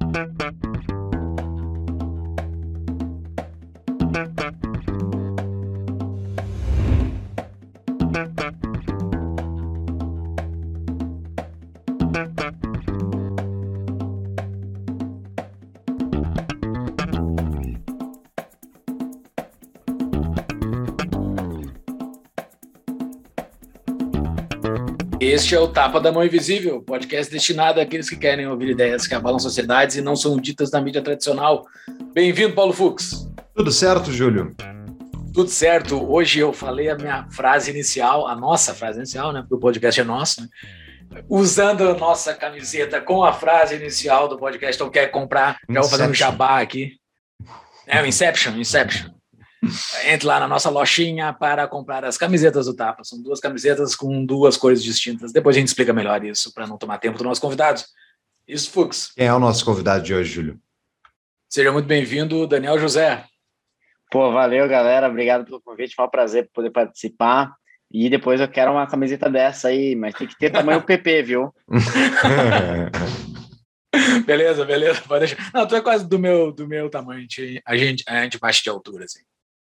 Thank you. Este é o Tapa da Mão Invisível, podcast destinado àqueles que querem ouvir ideias que abalam sociedades e não são ditas na mídia tradicional. Bem-vindo, Paulo Fux. Tudo certo, Júlio? Tudo certo. Hoje eu falei a minha frase inicial, a nossa frase inicial, né? Porque o podcast é nosso, né? Usando a nossa camiseta com a frase inicial do podcast. Então, quer comprar? Já vou fazer um jabá aqui. É o Inception, Inception. Entre lá na nossa lojinha para comprar as camisetas do Tapa. São duas camisetas com duas cores distintas. Depois a gente explica melhor isso para não tomar tempo do nosso convidado. Isso, Fux. Quem é o nosso convidado de hoje, Júlio? Seja muito bem-vindo, Daniel José. Pô, valeu, galera. Obrigado pelo convite. Foi um prazer poder participar. E depois eu quero uma camiseta dessa aí, mas tem que ter tamanho PP, viu? beleza, beleza. Pode deixar. Não, tu é quase do meu, do meu tamanho. A gente, a gente baixa de altura, assim.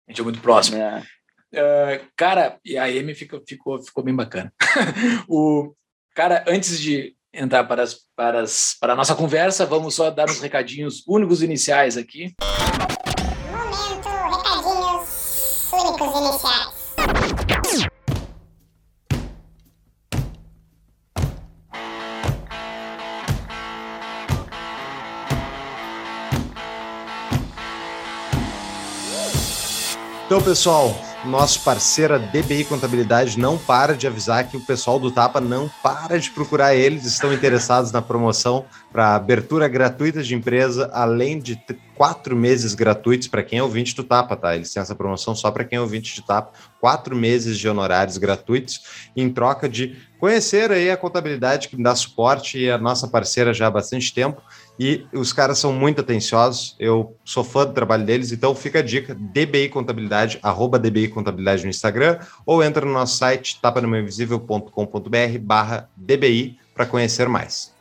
A gente é muito próximo. É. Uh, cara, e a Amy ficou, ficou, ficou bem bacana. o cara, antes de entrar para, as, para, as, para a nossa conversa, vamos só dar uns recadinhos únicos iniciais aqui. Então, pessoal, nosso parceiro DBI Contabilidade não para de avisar que o pessoal do Tapa não para de procurar eles, estão interessados na promoção para abertura gratuita de empresa, além de quatro meses gratuitos para quem é ouvinte do Tapa, tá? Eles têm essa promoção só para quem é ouvinte de Tapa, quatro meses de honorários gratuitos, em troca de conhecer aí a contabilidade que me dá suporte e a nossa parceira já há bastante tempo e os caras são muito atenciosos, eu sou fã do trabalho deles, então fica a dica, DBI Contabilidade, arroba DBI Contabilidade no Instagram, ou entra no nosso site, tapanomeuinvisível.com.br barra DBI para conhecer mais.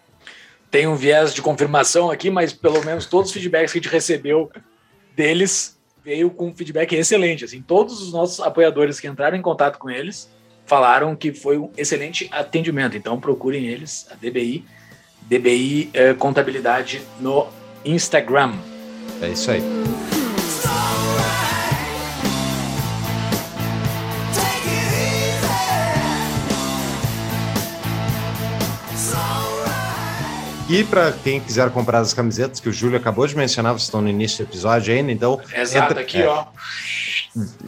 Tem um viés de confirmação aqui, mas pelo menos todos os feedbacks que a gente recebeu deles veio com feedback excelente. Assim, todos os nossos apoiadores que entraram em contato com eles falaram que foi um excelente atendimento. Então procurem eles, a DBI, DBI eh, Contabilidade no Instagram. É isso aí. E para quem quiser comprar as camisetas que o Júlio acabou de mencionar, vocês estão no início do episódio ainda, então. Exato, entra, aqui, é, ó.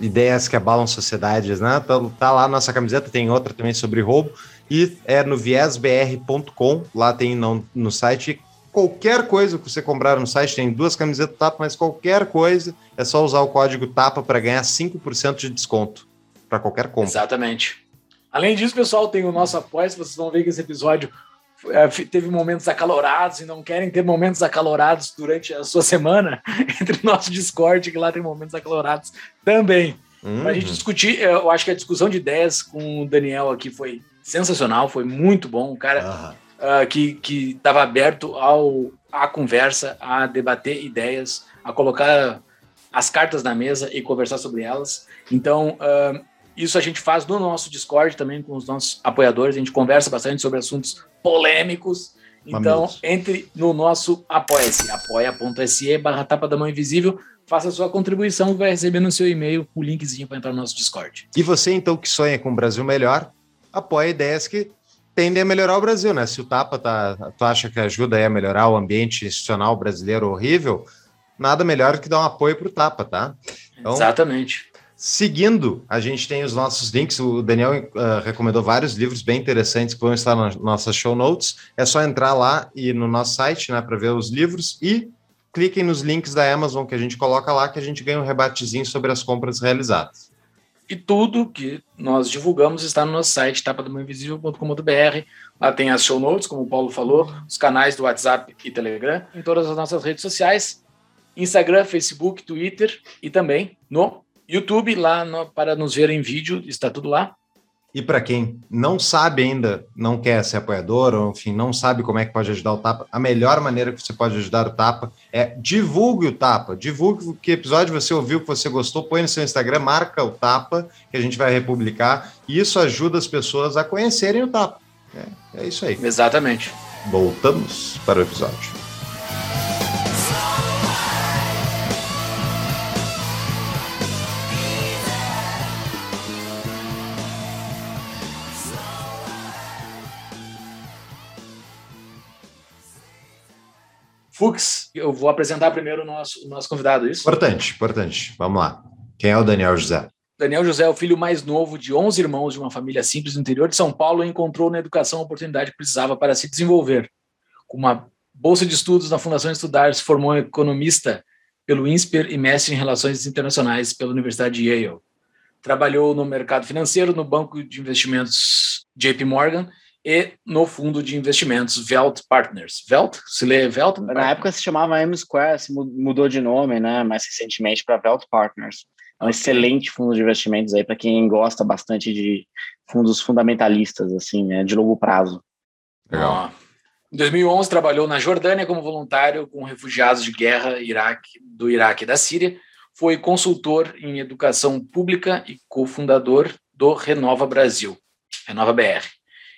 Ideias que abalam sociedades, né? Tá, tá lá nossa camiseta, tem outra também sobre roubo e é no viesbr.com, lá tem no, no site qualquer coisa que você comprar no site, tem duas camisetas tapa, mas qualquer coisa, é só usar o código TAPA para ganhar 5% de desconto para qualquer compra. Exatamente. Além disso, pessoal, tem o nosso apoio, vocês vão ver que esse episódio é, teve momentos acalorados e não querem ter momentos acalorados durante a sua semana, entre o nosso Discord, que lá tem momentos acalorados também. Uhum. Para a gente discutir, eu acho que a discussão de ideias com o Daniel aqui foi sensacional, foi muito bom. Um cara uh, que estava aberto ao, à conversa, a debater ideias, a colocar as cartas na mesa e conversar sobre elas. Então, uh, isso a gente faz no nosso Discord também com os nossos apoiadores. A gente conversa bastante sobre assuntos polêmicos. Então, entre no nosso Apoia-se, apoia.se barra tapa da mão invisível, faça sua contribuição vai receber no seu e-mail o linkzinho para entrar no nosso Discord. E você, então, que sonha com um Brasil melhor, apoia ideias que tendem a melhorar o Brasil, né? Se o Tapa tá, tu acha que ajuda a melhorar o ambiente institucional brasileiro horrível, nada melhor que dar um apoio para o Tapa, tá? Então, Exatamente. Seguindo, a gente tem os nossos links. O Daniel uh, recomendou vários livros bem interessantes que vão estar nas nossas show notes. É só entrar lá e no nosso site, né, para ver os livros e cliquem nos links da Amazon que a gente coloca lá, que a gente ganha um rebatezinho sobre as compras realizadas. E tudo que nós divulgamos está no nosso site, tapadomainvisível.com.br. Lá tem as show notes, como o Paulo falou, os canais do WhatsApp e Telegram, em todas as nossas redes sociais, Instagram, Facebook, Twitter e também no YouTube, lá no, para nos ver em vídeo, está tudo lá. E para quem não sabe ainda, não quer ser apoiador, ou enfim, não sabe como é que pode ajudar o Tapa, a melhor maneira que você pode ajudar o Tapa é divulgue o Tapa. Divulgue que episódio você ouviu, que você gostou, põe no seu Instagram, marca o Tapa, que a gente vai republicar. E isso ajuda as pessoas a conhecerem o Tapa. É, é isso aí. Exatamente. Voltamos para o episódio. Fux, eu vou apresentar primeiro o nosso, o nosso convidado, isso? Importante, importante. Vamos lá. Quem é o Daniel José? Daniel José é o filho mais novo de 11 irmãos de uma família simples no interior de São Paulo e encontrou na educação a oportunidade que precisava para se desenvolver. Com uma bolsa de estudos na Fundação Estudar, se formou economista pelo INSPER e mestre em Relações Internacionais pela Universidade de Yale. Trabalhou no mercado financeiro, no banco de investimentos JP Morgan e no fundo de investimentos Velt Partners. Velt? Se lê Velt? Na época se chamava M Square, se mudou de nome, né, mais recentemente para Velt Partners. É um okay. excelente fundo de investimentos aí para quem gosta bastante de fundos fundamentalistas, assim, né, de longo prazo. Legal. Em 2011 trabalhou na Jordânia como voluntário com refugiados de guerra Iraque, do Iraque e da Síria. Foi consultor em educação pública e cofundador do Renova Brasil, Renova BR.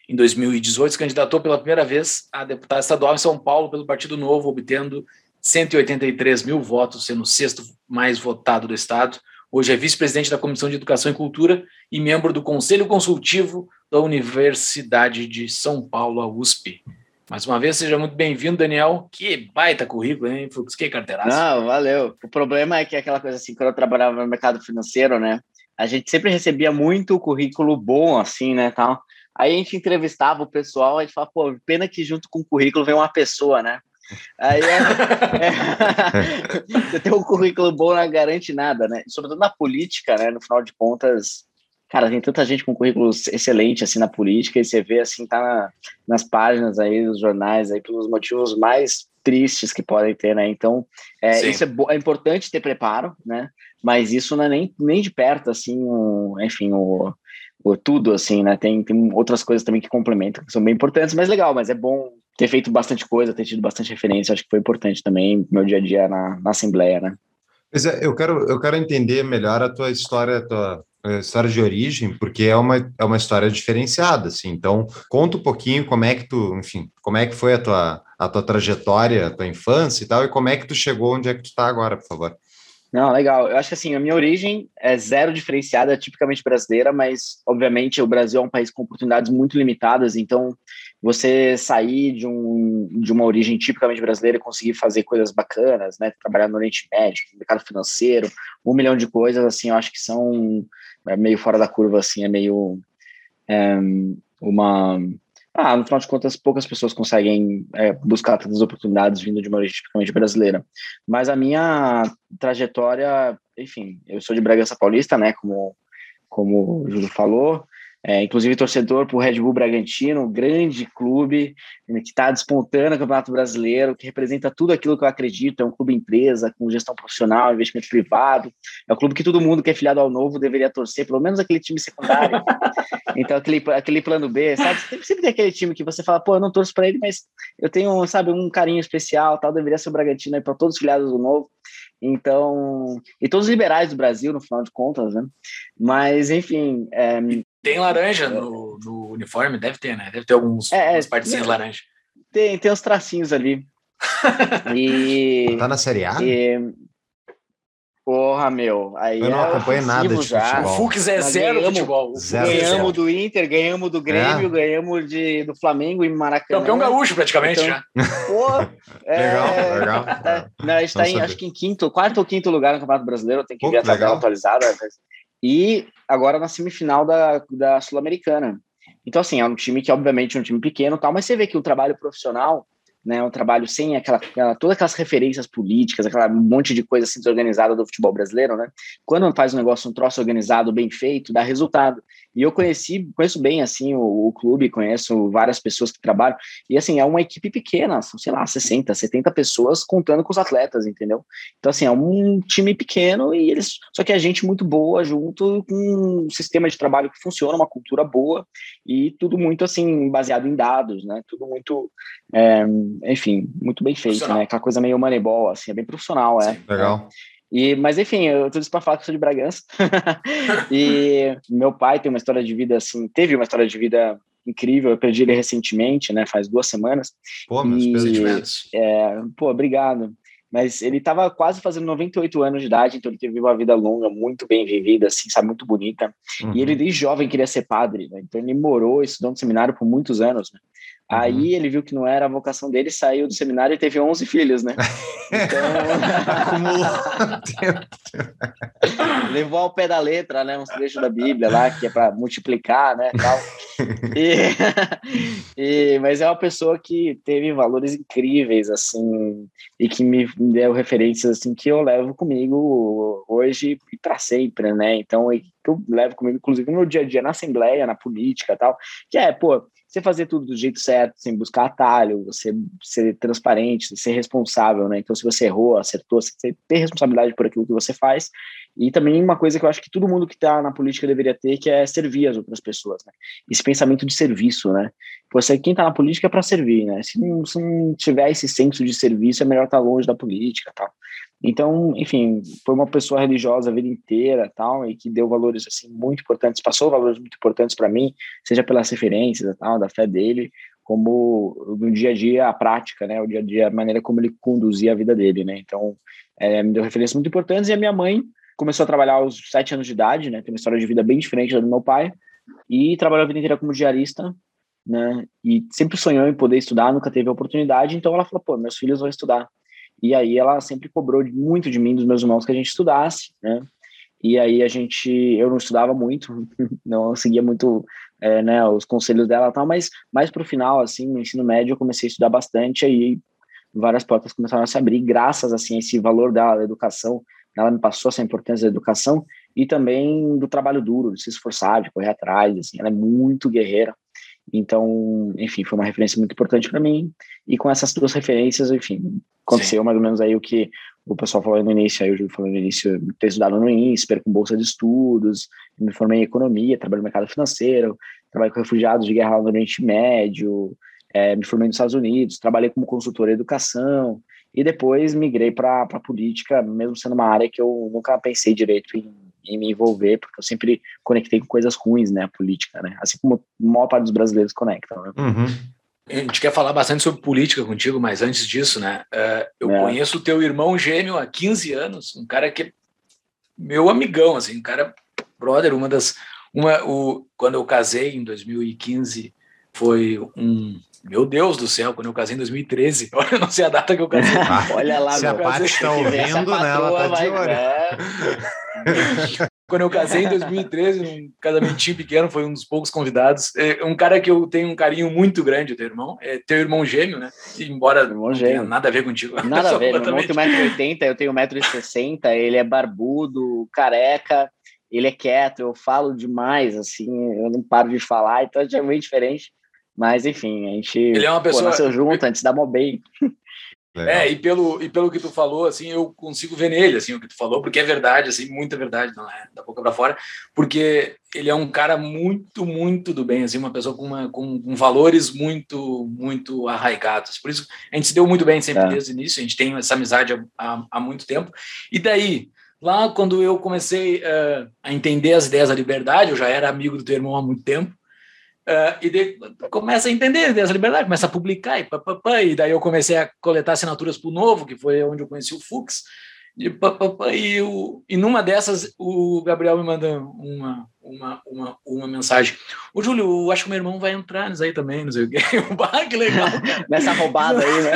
Em 2018, se candidatou pela primeira vez a deputado estadual em São Paulo pelo Partido Novo, obtendo 183 mil votos, sendo o sexto mais votado do Estado. Hoje é vice-presidente da Comissão de Educação e Cultura e membro do Conselho Consultivo da Universidade de São Paulo, a USP. Mais uma vez, seja muito bem-vindo, Daniel. Que baita currículo, hein, Fux? Que carteiraço. Não, valeu. O problema é que é aquela coisa assim, quando eu trabalhava no mercado financeiro, né, a gente sempre recebia muito currículo bom, assim, né, tal. Aí a gente entrevistava o pessoal, a gente falava, pô, pena que junto com o currículo vem uma pessoa, né? Aí é, é, você ter um currículo bom não garante nada, né? Sobretudo na política, né? No final de contas, cara, tem tanta gente com currículos excelente assim na política e você vê assim, tá na, nas páginas aí dos jornais aí pelos motivos mais tristes que podem ter, né? Então, é, isso é, é, importante ter preparo, né? Mas isso não é nem, nem de perto, assim, um, enfim, o, tudo, assim, né? Tem, tem outras coisas também que complementam, que são bem importantes, mas legal, mas é bom ter feito bastante coisa, ter tido bastante referência, acho que foi importante também meu dia a dia na, na Assembleia, né? Pois é, eu quero, eu quero entender melhor a tua história, a tua história de origem, porque é uma, é uma história diferenciada, assim, então conta um pouquinho como é que tu, enfim, como é que foi a tua, a tua trajetória, a tua infância e tal, e como é que tu chegou onde é que tu está agora, por favor. Não, legal. Eu acho que assim, a minha origem é zero diferenciada, é tipicamente brasileira, mas obviamente o Brasil é um país com oportunidades muito limitadas, então você sair de, um, de uma origem tipicamente brasileira e conseguir fazer coisas bacanas, né? Trabalhar no Oriente Médio, no mercado financeiro, um milhão de coisas, assim, eu acho que são é meio fora da curva, assim, é meio é, uma ah, no final de contas, poucas pessoas conseguem é, buscar tantas oportunidades vindo de uma origem tipicamente brasileira. Mas a minha trajetória, enfim, eu sou de Bragança Paulista, né, como, como o Júlio falou, é, inclusive torcedor para o Red Bull Bragantino, grande clube né, que está despontando o Campeonato Brasileiro, que representa tudo aquilo que eu acredito. É um clube empresa, com gestão profissional, investimento privado. É um clube que todo mundo que é filiado ao novo deveria torcer, pelo menos aquele time secundário. então, aquele, aquele plano B, sabe? Sempre, sempre tem aquele time que você fala, pô, eu não torço para ele, mas eu tenho, sabe, um carinho especial, tal, deveria ser o Bragantino aí para todos os filiados do novo. Então, e todos os liberais do Brasil, no final de contas, né? Mas, enfim, é, tem laranja no, no, uniforme? Deve ter, né? Deve ter alguns é, partezinhas laranja. Tem, tem uns tracinhos ali. e, tá na Série A? E, porra, meu. Aí eu não é acompanho nada de já. futebol. O Fux é zero ganhamos, futebol. Zero, ganhamos zero. do Inter, ganhamos do Grêmio, é. ganhamos de, do Flamengo em Maracanã. Campeão gaúcho, praticamente, então, já. Pô, é, legal, legal. É, não, a gente está em, acho que em quinto, quarto ou quinto lugar no Campeonato Brasileiro. Tem que Pô, ver a tabela atualizada. E agora na semifinal da, da Sul-Americana. Então, assim, é um time que, obviamente, é um time pequeno tal, mas você vê que o trabalho profissional né? Um trabalho sem aquela, aquela todas aquelas referências políticas, aquela monte de coisa assim desorganizada do futebol brasileiro, né? Quando faz um negócio, um troço organizado, bem feito, dá resultado. E eu conheci, conheço bem assim o, o, clube, conheço várias pessoas que trabalham, e assim, é uma equipe pequena, são, sei lá, 60, 70 pessoas contando com os atletas, entendeu? Então, assim, é um time pequeno e eles. Só que a gente muito boa junto com um sistema de trabalho que funciona, uma cultura boa, e tudo muito assim, baseado em dados, né? Tudo muito. É, enfim, muito bem feito, né? Aquela coisa meio moneyball, assim, é bem profissional, é. Sim, legal. E, mas enfim, eu tudo isso para falar que eu sou de Bragança. e meu pai tem uma história de vida assim, teve uma história de vida incrível. Eu perdi ele recentemente, né? Faz duas semanas. Pô, meus e, é, pô, obrigado. Mas ele estava quase fazendo 98 anos de idade, então ele teve uma vida longa, muito bem vivida, assim, sabe, muito bonita. Uhum. E ele desde jovem queria ser padre, né? Então ele morou, estudou no seminário por muitos anos, né? Uhum. Aí ele viu que não era a vocação dele, saiu do seminário e teve 11 filhos, né? Então... Levou ao pé da letra, né? Uns trechos da Bíblia lá, que é para multiplicar, né? Tal. E... e... Mas é uma pessoa que teve valores incríveis, assim, e que me deu referências, assim, que eu levo comigo hoje e para sempre, né? Então, que eu levo comigo, inclusive, no dia a dia, na Assembleia, na política tal, que é, pô, você fazer tudo do jeito certo, sem buscar atalho, você ser transparente, ser responsável, né? Então, se você errou, acertou, você ter responsabilidade por aquilo que você faz. E também uma coisa que eu acho que todo mundo que está na política deveria ter, que é servir as outras pessoas, né? Esse pensamento de serviço, né? Você, quem está na política é para servir, né? Se não, se não tiver esse senso de serviço, é melhor estar tá longe da política, tal. Então, enfim, foi uma pessoa religiosa a vida inteira, tal, e que deu valores assim muito importantes, passou valores muito importantes para mim, seja pelas referências, tal, da fé dele, como no dia a dia a prática, né, o dia a dia a maneira como ele conduzia a vida dele, né. Então, é, me deu referências muito importantes e a minha mãe começou a trabalhar aos sete anos de idade, né, tem uma história de vida bem diferente da do meu pai e trabalhou a vida inteira como diarista, né, e sempre sonhou em poder estudar, nunca teve a oportunidade, então ela falou, pô, meus filhos vão estudar. E aí ela sempre cobrou muito de mim, dos meus irmãos, que a gente estudasse, né? E aí a gente, eu não estudava muito, não seguia muito, é, né, os conselhos dela, tal, mas mais para o final, assim, no ensino médio, eu comecei a estudar bastante, aí várias portas começaram a se abrir, graças assim a esse valor dela, da educação, ela me passou essa importância da educação e também do trabalho duro, de se esforçar, de correr atrás, assim, ela é muito guerreira. Então, enfim, foi uma referência muito importante para mim. E com essas duas referências, enfim, aconteceu Sim. mais ou menos aí o que o pessoal falou no início, aí eu falou no início, ter estudado no INSPER, com bolsa de estudos, me formei em economia, trabalho no mercado financeiro, trabalho com refugiados de guerra no Oriente Médio, é, me formei nos Estados Unidos, trabalhei como consultor em educação, e depois migrei para a política, mesmo sendo uma área que eu nunca pensei direito em em me envolver, porque eu sempre conectei com coisas ruins, né, a política, né, assim como a maior parte dos brasileiros conectam, né? Uhum. A gente quer falar bastante sobre política contigo, mas antes disso, né, uh, eu é. conheço o teu irmão gêmeo há 15 anos, um cara que é meu amigão, assim, um cara brother, uma das, uma, o, quando eu casei em 2015, foi um, meu Deus do céu, quando eu casei em 2013, olha, não sei a data que eu casei. Ah, olha lá, Se a Paty está ouvindo, né, ela tá de olho. É. Quando eu casei em 2013, um casamentinho pequeno, foi um dos poucos convidados. É um cara que eu tenho um carinho muito grande, teu irmão. É teu irmão gêmeo, né? Embora irmão não tenha nada a ver contigo. Nada a ver, meu irmão tem 1,80m, eu tenho 1,60m, ele é barbudo, careca, ele é quieto, eu falo demais, assim, eu não paro de falar, então é bem diferente. Mas, enfim, a gente ele é uma pessoa... pô, nasceu junto, a gente se É, e pelo, e pelo que tu falou, assim, eu consigo ver nele, assim, o que tu falou, porque é verdade, assim, muita verdade, não é da boca para fora, porque ele é um cara muito, muito do bem, assim, uma pessoa com, uma, com, com valores muito, muito arraigados. Por isso, a gente se deu muito bem sempre é. desde o início, a gente tem essa amizade há, há, há muito tempo. E daí, lá quando eu comecei uh, a entender as ideias da liberdade, eu já era amigo do teu irmão há muito tempo, Uh, e daí começa a entender essa liberdade, começa a publicar e papapá, e daí eu comecei a coletar assinaturas para o Novo, que foi onde eu conheci o Fux, e, e, o, e numa dessas o Gabriel me manda uma, uma, uma, uma mensagem. Ô, Júlio, acho que meu irmão vai entrar nisso aí também, não sei o quê. bah, que legal. Nessa roubada aí, né?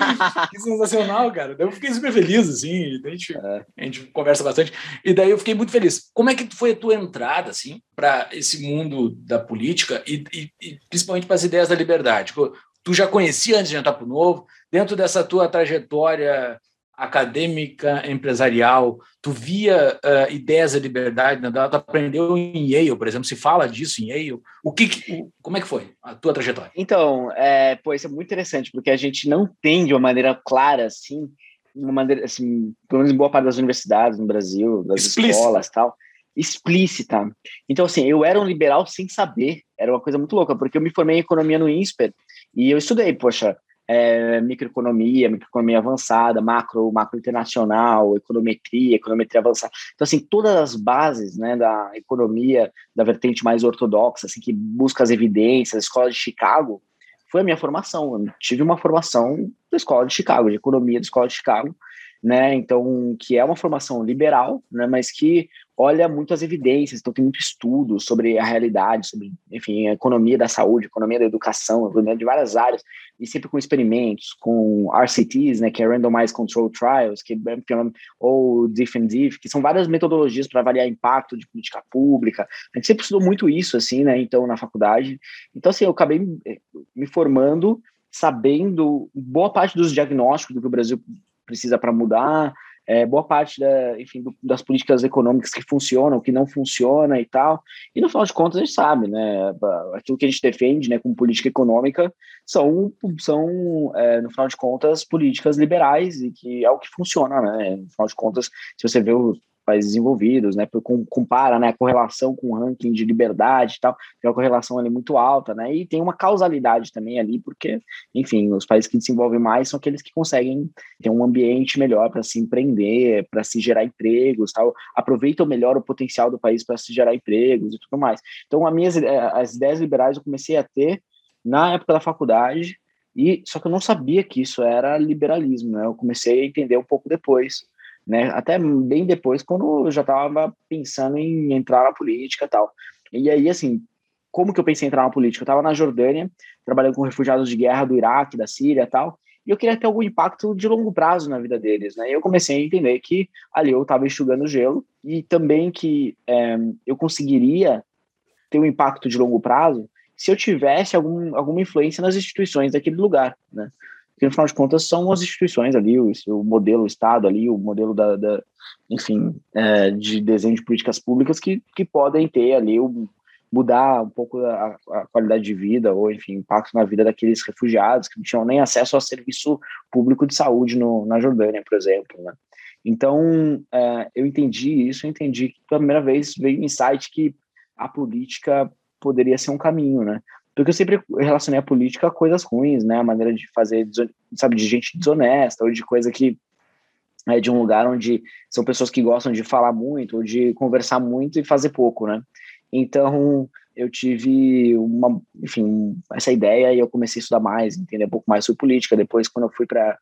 que sensacional, cara. Eu fiquei super feliz, assim, a gente, é. a gente conversa bastante. E daí eu fiquei muito feliz. Como é que foi a tua entrada, assim, para esse mundo da política e, e, e principalmente para as ideias da liberdade? tu já conhecia antes de entrar para o Novo? Dentro dessa tua trajetória acadêmica, empresarial, tu via uh, ideias de liberdade, né? tu aprendeu em Yale, por exemplo, se fala disso em Yale, o que, como é que foi a tua trajetória? Então, é, pô, isso é muito interessante, porque a gente não tem de uma maneira clara, assim, uma maneira, assim, pelo menos em boa parte das universidades no Brasil, das Explícita. escolas tal, explícita. Então, assim, eu era um liberal sem saber, era uma coisa muito louca, porque eu me formei em economia no INSPER, e eu estudei, poxa, é, microeconomia, microeconomia avançada, macro, macro internacional, econometria, econometria avançada. Então, assim, todas as bases né, da economia, da vertente mais ortodoxa, assim, que busca as evidências, escola de Chicago, foi a minha formação. Eu tive uma formação da escola de Chicago, de economia da escola de Chicago, né? Então, que é uma formação liberal, né? Mas que olha muito as evidências, então tem muito estudo sobre a realidade, sobre, enfim, a economia da saúde, economia da educação, economia de várias áreas, e sempre com experimentos, com RCTs, né, que é Randomized Control Trials, que, é, ou Diff, que são várias metodologias para avaliar impacto de política pública. A gente sempre estudou muito isso, assim, né, então, na faculdade. Então, assim, eu acabei me formando sabendo boa parte dos diagnósticos do que o Brasil precisa para mudar, é, boa parte da, enfim, do, das políticas econômicas que funcionam, que não funciona e tal. E no final de contas a gente sabe, né? Aquilo que a gente defende, né, como política econômica, são, são é, no final de contas, políticas liberais e que é o que funciona, né? No final de contas, se você vê os países desenvolvidos, né? Compara, né? A correlação com o ranking de liberdade e tal, tem uma correlação ali muito alta, né? E tem uma causalidade também ali, porque, enfim, os países que desenvolvem mais são aqueles que conseguem ter um ambiente melhor para se empreender, para se gerar empregos, tal, aproveitam melhor o potencial do país para se gerar empregos e tudo mais. Então, as minhas eh, as ideias liberais eu comecei a ter na época da faculdade, e só que eu não sabia que isso era liberalismo, né? Eu comecei a entender um pouco depois né? Até bem depois, quando eu já estava pensando em entrar na política tal. E aí, assim, como que eu pensei em entrar na política? Eu estava na Jordânia, trabalhando com refugiados de guerra do Iraque, da Síria tal, e eu queria ter algum impacto de longo prazo na vida deles, né? E eu comecei a entender que ali eu estava enxugando gelo e também que é, eu conseguiria ter um impacto de longo prazo se eu tivesse algum, alguma influência nas instituições daquele lugar, né? Porque, no final de contas, são as instituições ali, o, o modelo Estado ali, o modelo da, da enfim, é, de desenho de políticas públicas que, que podem ter ali, o, mudar um pouco a, a, qualidade de vida, ou, enfim, impacto na vida daqueles refugiados que não tinham nem acesso ao serviço público de saúde no, na Jordânia, por exemplo, né? Então, é, eu entendi isso, eu entendi que pela primeira vez veio um insight que a política poderia ser um caminho, né? Porque eu sempre relacionei a política a coisas ruins, né? A maneira de fazer, sabe, de gente desonesta, ou de coisa que é de um lugar onde são pessoas que gostam de falar muito, ou de conversar muito e fazer pouco, né? Então, eu tive uma, enfim, essa ideia e eu comecei a estudar mais, entender um pouco mais sobre política. Depois, quando eu fui para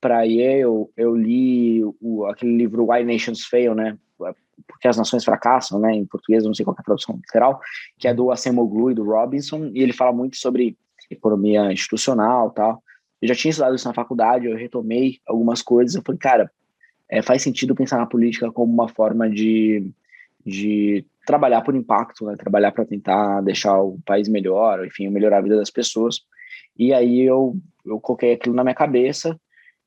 para Yale, eu li o, aquele livro Why Nations Fail, né? Porque as nações fracassam, né, em português, não sei qual é a tradução literal, que é do Acemoglu e do Robinson, e ele fala muito sobre economia institucional tal. Eu já tinha estudado isso na faculdade, eu retomei algumas coisas, eu falei, cara, é, faz sentido pensar na política como uma forma de, de trabalhar por impacto, né, trabalhar para tentar deixar o país melhor, enfim, melhorar a vida das pessoas. E aí eu, eu coloquei aquilo na minha cabeça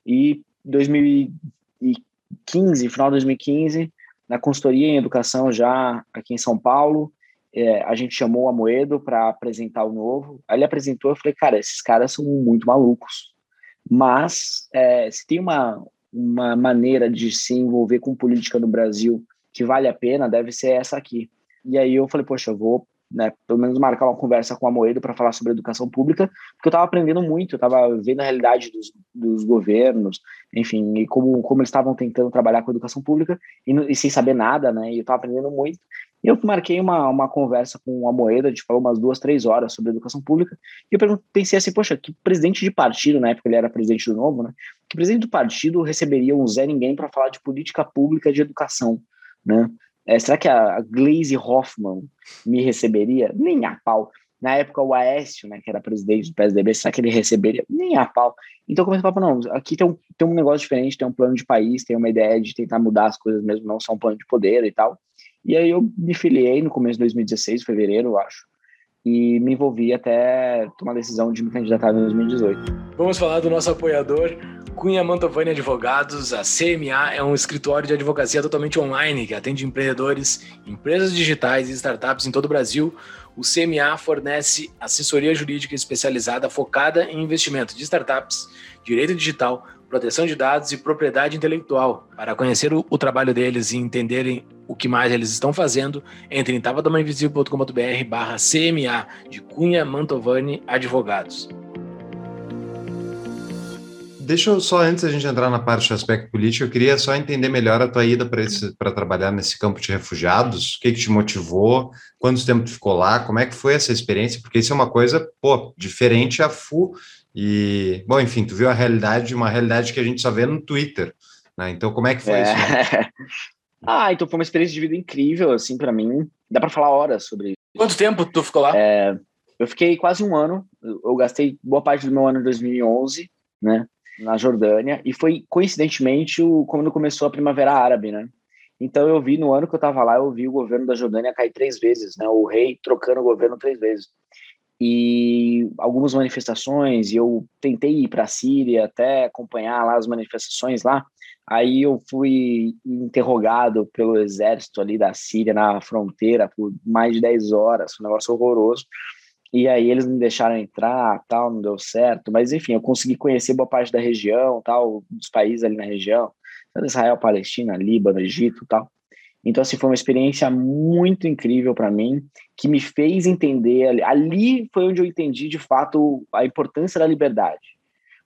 e 2015, final de 2015, na consultoria em educação já aqui em São Paulo. É, a gente chamou a Moedo para apresentar o novo. Aí ele apresentou, eu falei, cara, esses caras são muito malucos. Mas é, se tem uma, uma maneira de se envolver com política no Brasil que vale a pena, deve ser essa aqui. E aí eu falei, poxa, eu vou né, pelo menos marcar uma conversa com a Moedo para falar sobre educação pública, porque eu estava aprendendo muito, eu estava vendo a realidade dos, dos, governos, enfim, e como, como eles estavam tentando trabalhar com educação pública e, e sem saber nada, né, e eu estava aprendendo muito. E eu marquei uma, uma conversa com a Moeda, a gente falou umas duas, três horas sobre educação pública, e eu pensei assim, poxa, que presidente de partido, na época ele era presidente do Novo, né, que presidente do partido receberia um Zé Ninguém para falar de política pública de educação, né? É, será que a Glaze Hoffman me receberia? Nem a pau. Na época, o Aécio, né, que era presidente do PSDB, será que ele receberia? Nem a pau. Então, comecei a falar, não, aqui tem um, tem um negócio diferente, tem um plano de país, tem uma ideia de tentar mudar as coisas mesmo, não só um plano de poder e tal. E aí eu me filiei no começo de 2016, fevereiro, eu acho. E me envolvi até tomar a decisão de me candidatar em 2018. Vamos falar do nosso apoiador, Cunha Mantovani Advogados. A CMA é um escritório de advocacia totalmente online que atende empreendedores, empresas digitais e startups em todo o Brasil. O CMA fornece assessoria jurídica especializada focada em investimento de startups, direito digital, proteção de dados e propriedade intelectual. Para conhecer o, o trabalho deles e entenderem o que mais eles estão fazendo, entre em tavadamainvisível.com.br barra CMA de Cunha Mantovani Advogados. Deixa eu só, antes da gente entrar na parte do aspecto político, eu queria só entender melhor a tua ida para trabalhar nesse campo de refugiados, o que, que te motivou, quanto tempo tu ficou lá, como é que foi essa experiência, porque isso é uma coisa, pô, diferente a FU, e, bom, enfim, tu viu a realidade, uma realidade que a gente só vê no Twitter, né? Então, como é que foi é. isso? Né? ah, então foi uma experiência de vida incrível, assim, para mim. Dá para falar horas sobre isso. Quanto tempo tu ficou lá? É, eu fiquei quase um ano. Eu gastei boa parte do meu ano em 2011, né? Na Jordânia. E foi, coincidentemente, o, quando começou a Primavera Árabe, né? Então eu vi, no ano que eu estava lá, eu vi o governo da Jordânia cair três vezes, né? O rei trocando o governo três vezes e algumas manifestações, e eu tentei ir para a Síria até acompanhar lá as manifestações lá. Aí eu fui interrogado pelo exército ali da Síria na fronteira por mais de 10 horas, um negócio horroroso. E aí eles me deixaram entrar, tal, não deu certo, mas enfim, eu consegui conhecer boa parte da região, tal, dos países ali na região, Israel, Palestina, Líbano, Egito, tal. Então, assim, foi uma experiência muito incrível para mim, que me fez entender. Ali foi onde eu entendi, de fato, a importância da liberdade.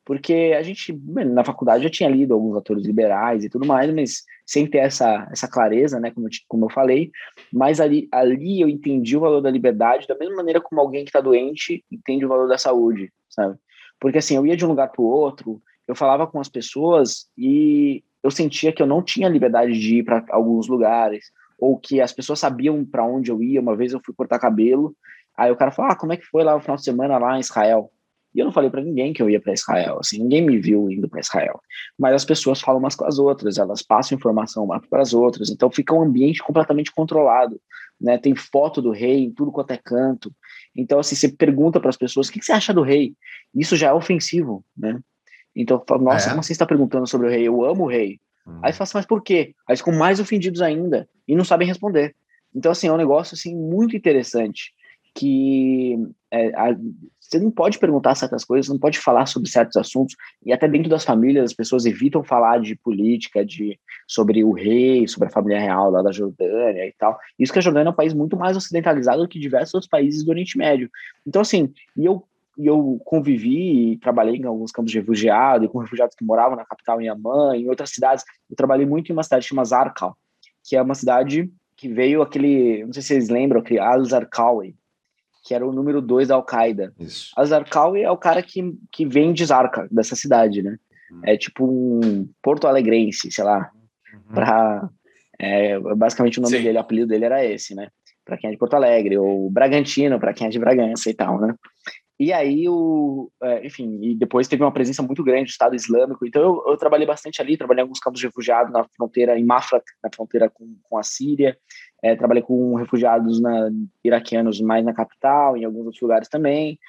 Porque a gente, na faculdade, já tinha lido alguns autores liberais e tudo mais, mas sem ter essa, essa clareza, né, como eu, como eu falei. Mas ali, ali eu entendi o valor da liberdade da mesma maneira como alguém que está doente entende o valor da saúde, sabe? Porque, assim, eu ia de um lugar para o outro, eu falava com as pessoas e eu sentia que eu não tinha liberdade de ir para alguns lugares, ou que as pessoas sabiam para onde eu ia. Uma vez eu fui cortar cabelo, aí o cara falou: Ah, como é que foi lá o final de semana lá em Israel? E eu não falei para ninguém que eu ia para Israel, assim, ninguém me viu indo para Israel. Mas as pessoas falam umas com as outras, elas passam informação uma para as outras, então fica um ambiente completamente controlado, né? Tem foto do rei em tudo quanto é canto. Então, assim, você pergunta para as pessoas: o que você acha do rei? Isso já é ofensivo, né? Então eu falo, nossa, é. como você está perguntando sobre o rei? Eu amo o rei. Hum. Aí assim, mas por quê? Aí eles ficam mais ofendidos ainda e não sabem responder. Então, assim, é um negócio assim, muito interessante que é, a, você não pode perguntar certas coisas, não pode falar sobre certos assuntos, e até dentro das famílias as pessoas evitam falar de política, de sobre o rei, sobre a família real lá da Jordânia e tal. Isso que a Jordânia é um país muito mais ocidentalizado do que diversos outros países do Oriente Médio. Então, assim, e eu e eu convivi e trabalhei em alguns campos de refugiado e com refugiados que moravam na capital em Amman, em outras cidades. Eu trabalhei muito em uma cidade chamada Zarqal, que é uma cidade que veio aquele, não sei se vocês lembram, aquele Al-Zarqawi, que era o número dois da Al-Qaeda. Al-Zarqawi é o cara que, que vem de Zarqa, dessa cidade, né? Uhum. É tipo um Porto Alegrense, sei lá, uhum. para é, basicamente o nome Sim. dele, o apelido dele era esse, né? Para quem é de Porto Alegre, ou Bragantino, para quem é de Bragança e tal, né? E aí, o, é, enfim, e depois teve uma presença muito grande do Estado Islâmico. Então, eu, eu, trabalhei bastante ali, trabalhei em alguns campos de refugiados na fronteira, em Mafraq, na fronteira com, com a Síria. É, trabalhei com refugiados na, iraquianos mais na capital, em alguns outros lugares também.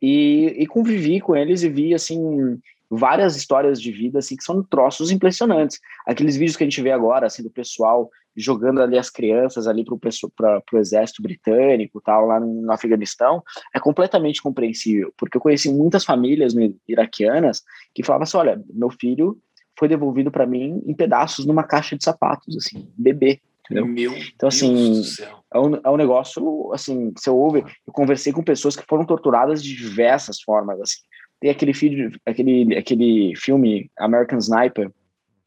E, e convivi com eles e vi, assim, várias histórias de vida, assim, que são troços impressionantes. Aqueles vídeos que a gente vê agora, assim, do pessoal jogando ali as crianças ali para o exército britânico tal lá no, no Afeganistão é completamente compreensível porque eu conheci muitas famílias iraquianas que falavam assim olha meu filho foi devolvido para mim em pedaços numa caixa de sapatos assim bebê entendeu? Meu então assim é um, é um negócio assim você ouve eu conversei com pessoas que foram torturadas de diversas formas assim tem aquele filme aquele aquele filme American Sniper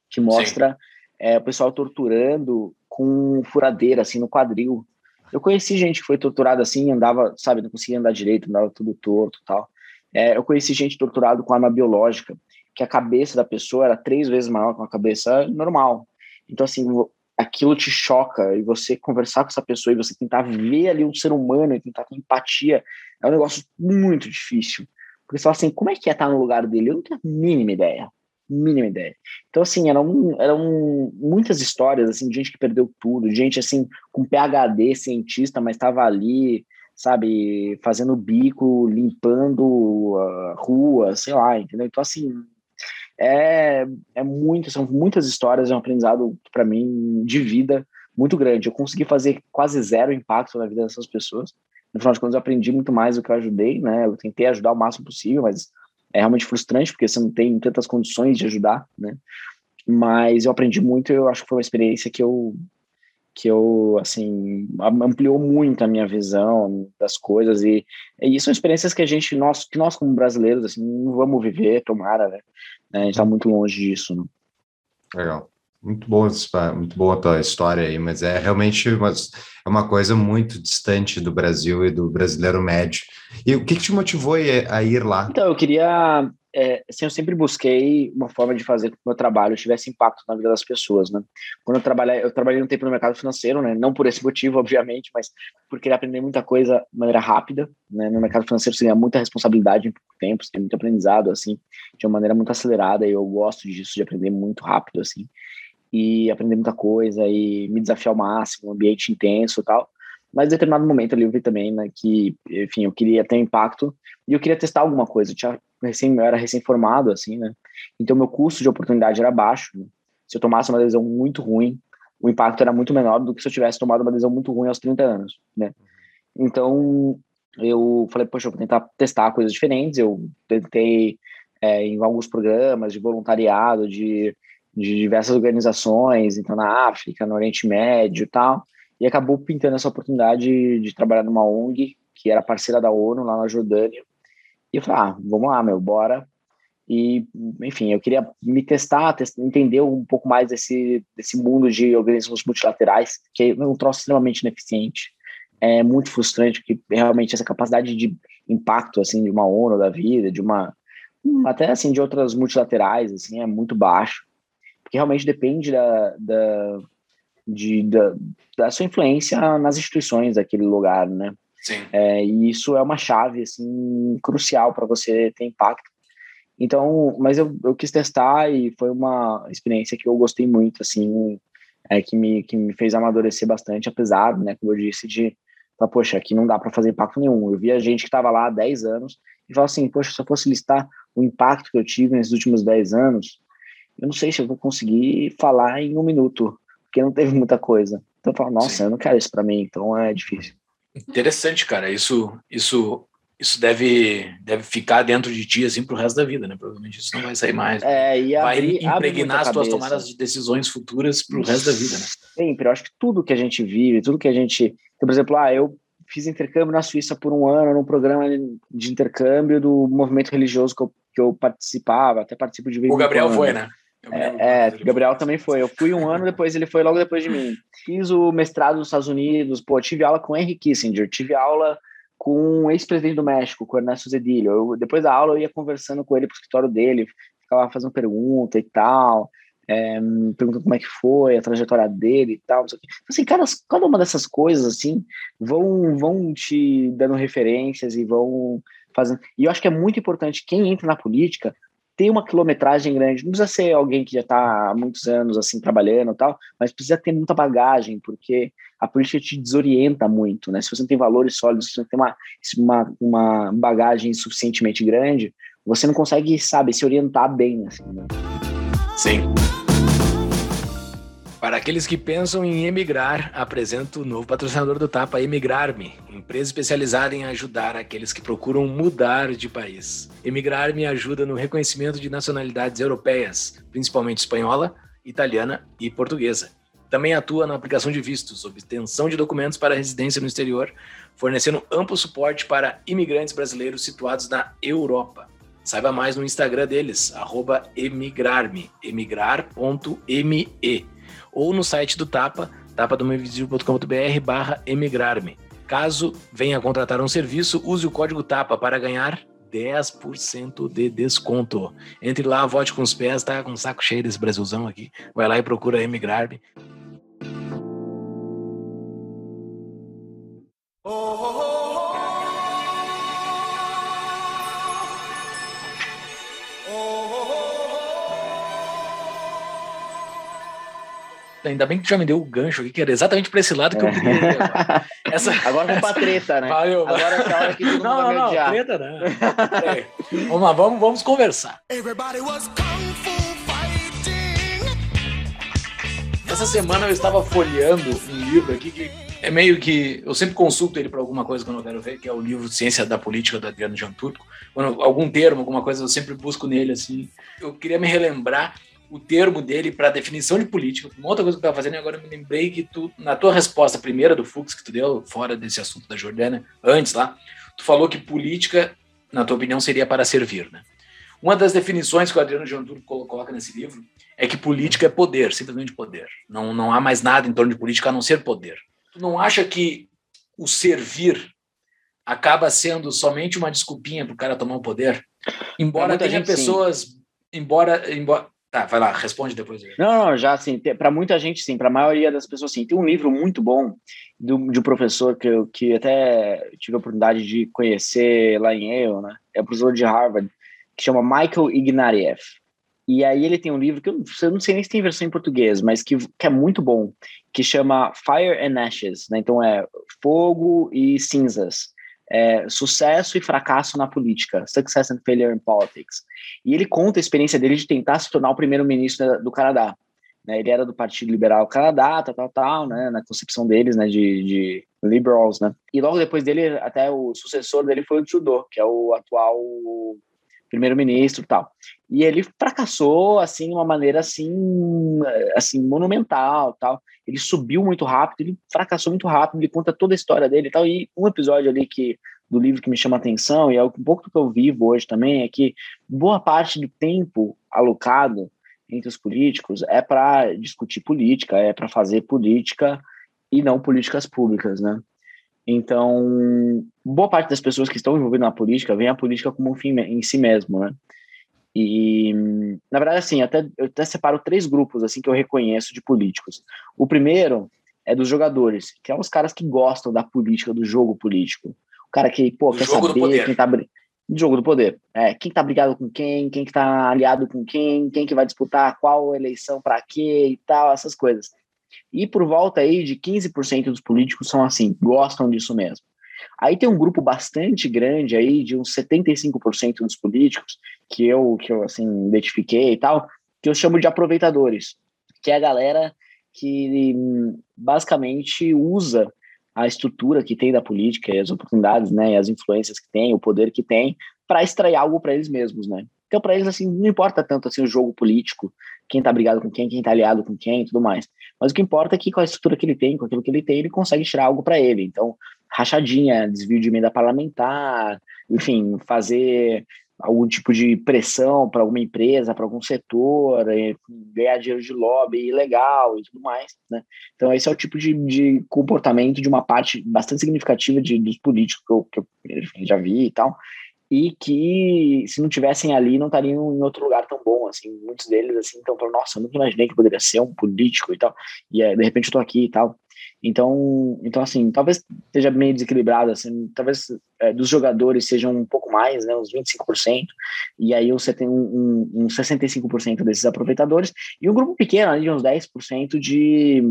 que mostra é, o pessoal torturando com furadeira, assim, no quadril. Eu conheci gente que foi torturada assim, andava, sabe, não conseguia andar direito, andava tudo torto tal. É, eu conheci gente torturada com arma biológica, que a cabeça da pessoa era três vezes maior que uma cabeça normal. Então, assim, aquilo te choca e você conversar com essa pessoa e você tentar ver ali um ser humano e tentar ter empatia é um negócio muito difícil. Porque fala assim, como é que é estar no lugar dele? Eu não tenho a mínima ideia mínima ideia. Então, assim, eram, eram muitas histórias, assim, de gente que perdeu tudo, gente, assim, com PHD, cientista, mas estava ali, sabe, fazendo bico, limpando a rua, sei lá, entendeu? Então, assim, é, é muito, são muitas histórias, é um aprendizado para mim de vida muito grande. Eu consegui fazer quase zero impacto na vida dessas pessoas. No final de contas, eu aprendi muito mais do que eu ajudei, né? Eu tentei ajudar o máximo possível, mas é realmente frustrante porque você não tem tantas condições de ajudar, né? Mas eu aprendi muito, eu acho que foi uma experiência que eu que eu, assim, ampliou muito a minha visão das coisas e, e são experiências que a gente, nós, que nós como brasileiros, assim, não vamos viver, tomara, né? A gente tá muito longe disso, né? Legal. Muito boa, muito boa a tua história aí, mas é realmente uma, é uma coisa muito distante do Brasil e do brasileiro médio. E o que, que te motivou a ir lá? Então, eu queria é, assim, eu sempre busquei uma forma de fazer com que o meu trabalho tivesse impacto na vida das pessoas, né? Quando eu trabalhei, eu trabalhei um tempo no mercado financeiro, né? Não por esse motivo, obviamente, mas por querer aprender muita coisa de maneira rápida, né? No mercado financeiro você ganha muita responsabilidade em pouco tempo, você tem muito aprendizado, assim, de uma maneira muito acelerada e eu gosto disso, de aprender muito rápido, assim, e aprender muita coisa e me desafiar ao máximo, um ambiente intenso e tal. Mas em determinado momento ali eu vi também, né, que, enfim, eu queria ter impacto e eu queria testar alguma coisa. Eu, tinha recém, eu era recém-formado, assim, né? Então meu custo de oportunidade era baixo. Né? Se eu tomasse uma decisão muito ruim, o impacto era muito menor do que se eu tivesse tomado uma decisão muito ruim aos 30 anos, né? Então eu falei, poxa, eu vou tentar testar coisas diferentes. Eu tentei é, em alguns programas de voluntariado, de, de diversas organizações, então na África, no Oriente Médio e tal e acabou pintando essa oportunidade de trabalhar numa ONG que era parceira da ONU lá na Jordânia. E eu falei, ah, vamos lá, meu, bora. E, enfim, eu queria me testar, testar, entender um pouco mais desse, desse mundo de organismos multilaterais, que é um troço extremamente ineficiente. É muito frustrante, que realmente essa capacidade de impacto, assim, de uma ONU da vida, de uma... até, assim, de outras multilaterais, assim, é muito baixo. Porque realmente depende da, da de, da, da sua influência nas instituições daquele lugar, né? Sim. É, e isso é uma chave, assim, crucial para você ter impacto. Então, mas eu, eu quis testar e foi uma experiência que eu gostei muito, assim, é, que, me, que me fez amadurecer bastante, apesar, né, como eu disse, de poxa, aqui não dá para fazer impacto nenhum. Eu via gente que estava lá há 10 anos e falava assim, poxa, se eu fosse listar o impacto que eu tive nesses últimos 10 anos, eu não sei se eu vou conseguir falar em um minuto porque não teve muita coisa. Então eu falo, nossa, Sim. eu não quero isso para mim, então é difícil. Interessante, cara. Isso, isso, isso deve, deve ficar dentro de ti assim pro resto da vida, né? Provavelmente isso não vai sair mais. É, e vai abrir, impregnar as tuas tomadas de decisões futuras pro resto da vida, né? Sempre. Eu acho que tudo que a gente vive, tudo que a gente, por exemplo, ah, eu fiz intercâmbio na Suíça por um ano num programa de intercâmbio do movimento religioso que eu, que eu participava, até participo de vez O Gabriel foi, né? É, é Gabriel também foi. Eu fui um ano depois, ele foi logo depois de mim. Fiz o mestrado nos Estados Unidos, pô, tive aula com Henry Kissinger, tive aula com o ex-presidente do México, com o Ernesto Zedillo. Eu, depois da aula eu ia conversando com ele pro escritório dele, ficava fazendo pergunta e tal, é, perguntando como é que foi, a trajetória dele e tal. Então, assim, cada, cada uma dessas coisas, assim, vão, vão te dando referências e vão fazendo... E eu acho que é muito importante quem entra na política ter uma quilometragem grande. Não precisa ser alguém que já está há muitos anos assim trabalhando e tal, mas precisa ter muita bagagem, porque a política te desorienta muito, né? Se você não tem valores sólidos, se você não tem uma, uma, uma bagagem suficientemente grande, você não consegue, sabe, se orientar bem, assim, né? Sim. Para aqueles que pensam em emigrar, apresento o novo patrocinador do Tapa, Emigrar-me, empresa especializada em ajudar aqueles que procuram mudar de país. Emigrar-me ajuda no reconhecimento de nacionalidades europeias, principalmente espanhola, italiana e portuguesa. Também atua na aplicação de vistos, obtenção de documentos para residência no exterior, fornecendo amplo suporte para imigrantes brasileiros situados na Europa. Saiba mais no Instagram deles, emigrarme, emigrar.me ou no site do Tapa, tapadomainvisível.com.br barra emigrar-me. Caso venha contratar um serviço, use o código TAPA para ganhar 10% de desconto. Entre lá, vote com os pés, tá com um saco cheio desse Brasilzão aqui. Vai lá e procura emigrar-me. Ainda bem que tu já me deu o gancho aqui, que era exatamente para esse lado que eu queria Essa... Agora vamos pra treta, né? Valeu. Agora é a hora que todo mundo Não, vai não, não, treta não. Peraí. Vamos lá, vamos, vamos conversar. Essa semana eu estava folheando um livro aqui que é meio que. Eu sempre consulto ele para alguma coisa quando eu quero ver, que é o livro Ciência da Política do Adriano Janturco. Quando algum termo, alguma coisa, eu sempre busco nele assim. Eu queria me relembrar o termo dele para definição de política. Uma outra coisa que eu estava fazendo e agora eu me lembrei que tu, na tua resposta primeira do Fux que tu deu, fora desse assunto da Jordânia, antes lá, tu falou que política, na tua opinião, seria para servir, né? Uma das definições que o Adriano Janturco coloca nesse livro é que política é poder, simplesmente poder. Não, não há mais nada em torno de política a não ser poder. Tu não acha que o servir acaba sendo somente uma desculpinha para o cara tomar o poder? Embora muita tenha gente, sim. pessoas. Embora, embora. Tá, vai lá, responde depois. Não, não, já assim, para muita gente sim, para a maioria das pessoas sim. Tem um livro muito bom do, de um professor que eu que até tive a oportunidade de conhecer lá em Yale, né? É o professor de Harvard, que chama Michael Ignatieff. E aí ele tem um livro que eu eu não sei nem se tem versão em português, mas que, que é muito bom, que chama Fire and Ashes, né? Então é fogo e cinzas. É, sucesso e fracasso na política, Success and Failure in Politics. E ele conta a experiência dele de tentar se tornar o primeiro-ministro do Canadá. Né, ele era do Partido Liberal Canadá, tal, tal, tal, né, na concepção deles, né, de, de liberals, né. E logo depois dele, até o sucessor dele foi o Trudeau, que é o atual primeiro-ministro, tal. E ele fracassou assim de uma maneira assim, assim monumental, tal. Ele subiu muito rápido, ele fracassou muito rápido, ele conta toda a história dele, tal. E um episódio ali que do livro que me chama atenção e é um pouco do que eu vivo hoje também é que boa parte do tempo alocado entre os políticos é para discutir política, é para fazer política e não políticas públicas, né? Então, boa parte das pessoas que estão envolvidas na política veem a política como um fim em si mesmo, né? E, na verdade, assim, até, eu até separo três grupos, assim, que eu reconheço de políticos. O primeiro é dos jogadores, que são os caras que gostam da política, do jogo político. O cara que, pô, Do quer saber quem tá... do jogo do poder. É, quem tá brigado com quem, quem que tá aliado com quem, quem que vai disputar qual eleição para quê e tal, essas coisas. E por volta aí de 15% dos políticos são assim, gostam disso mesmo. Aí tem um grupo bastante grande aí, de uns 75% dos políticos, que eu, que eu assim, identifiquei e tal, que eu chamo de aproveitadores, que é a galera que basicamente usa a estrutura que tem da política as oportunidades, né, as influências que tem, o poder que tem, para extrair algo para eles mesmos, né? Então, para eles, assim, não importa tanto assim, o jogo político, quem tá brigado com quem, quem tá aliado com quem e tudo mais. Mas o que importa é que com a estrutura que ele tem, com aquilo que ele tem, ele consegue tirar algo para ele. Então, rachadinha, desvio de emenda parlamentar, enfim, fazer algum tipo de pressão para alguma empresa, para algum setor, eh, ganhar dinheiro de lobby ilegal e tudo mais, né? Então, esse é o tipo de, de comportamento de uma parte bastante significativa de, dos políticos que eu, que eu já vi e tal, e que se não tivessem ali não estariam em outro lugar tão bom, assim, muitos deles assim estão falando, nossa, eu nunca imaginei que poderia ser um político e tal, e de repente tô aqui e tal, então, então assim, talvez esteja meio desequilibrado, assim, talvez é, dos jogadores sejam um pouco mais, né, uns 25%, e aí você tem um, um, um 65% desses aproveitadores, e um grupo pequeno ali de uns 10% de,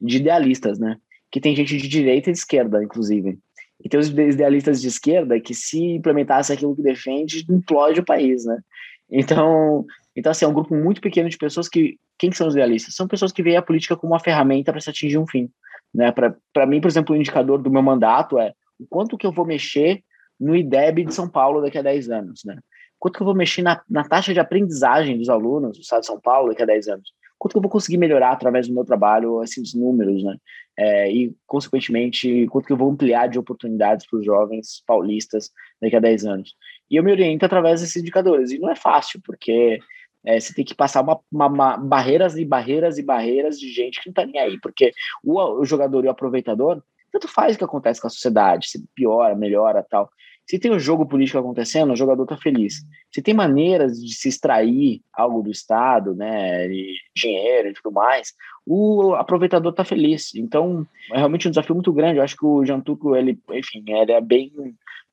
de idealistas, né, que tem gente de direita e de esquerda, inclusive. E tem os idealistas de esquerda que se implementasse aquilo que defende, implode o país, né? Então, então assim, é um grupo muito pequeno de pessoas que... Quem que são os idealistas? São pessoas que veem a política como uma ferramenta para se atingir um fim. Né? Para mim, por exemplo, o indicador do meu mandato é o quanto que eu vou mexer no IDEB de São Paulo daqui a 10 anos, né? Quanto que eu vou mexer na, na taxa de aprendizagem dos alunos do estado de São Paulo daqui a 10 anos? Quanto que eu vou conseguir melhorar através do meu trabalho esses números, né? É, e, consequentemente, quanto que eu vou ampliar de oportunidades para os jovens paulistas daqui a 10 anos? E eu me oriento através desses indicadores. E não é fácil, porque é, você tem que passar uma, uma, uma, barreiras e barreiras e barreiras de gente que não tá nem aí, porque o, o jogador e o aproveitador, tanto faz o que acontece com a sociedade, se piora, melhora tal. Se tem um jogo político acontecendo, o jogador tá feliz. Se tem maneiras de se extrair algo do Estado, né, dinheiro e tudo mais, o aproveitador tá feliz. Então, é realmente um desafio muito grande. Eu acho que o Jean Tuco, ele, enfim, ele é bem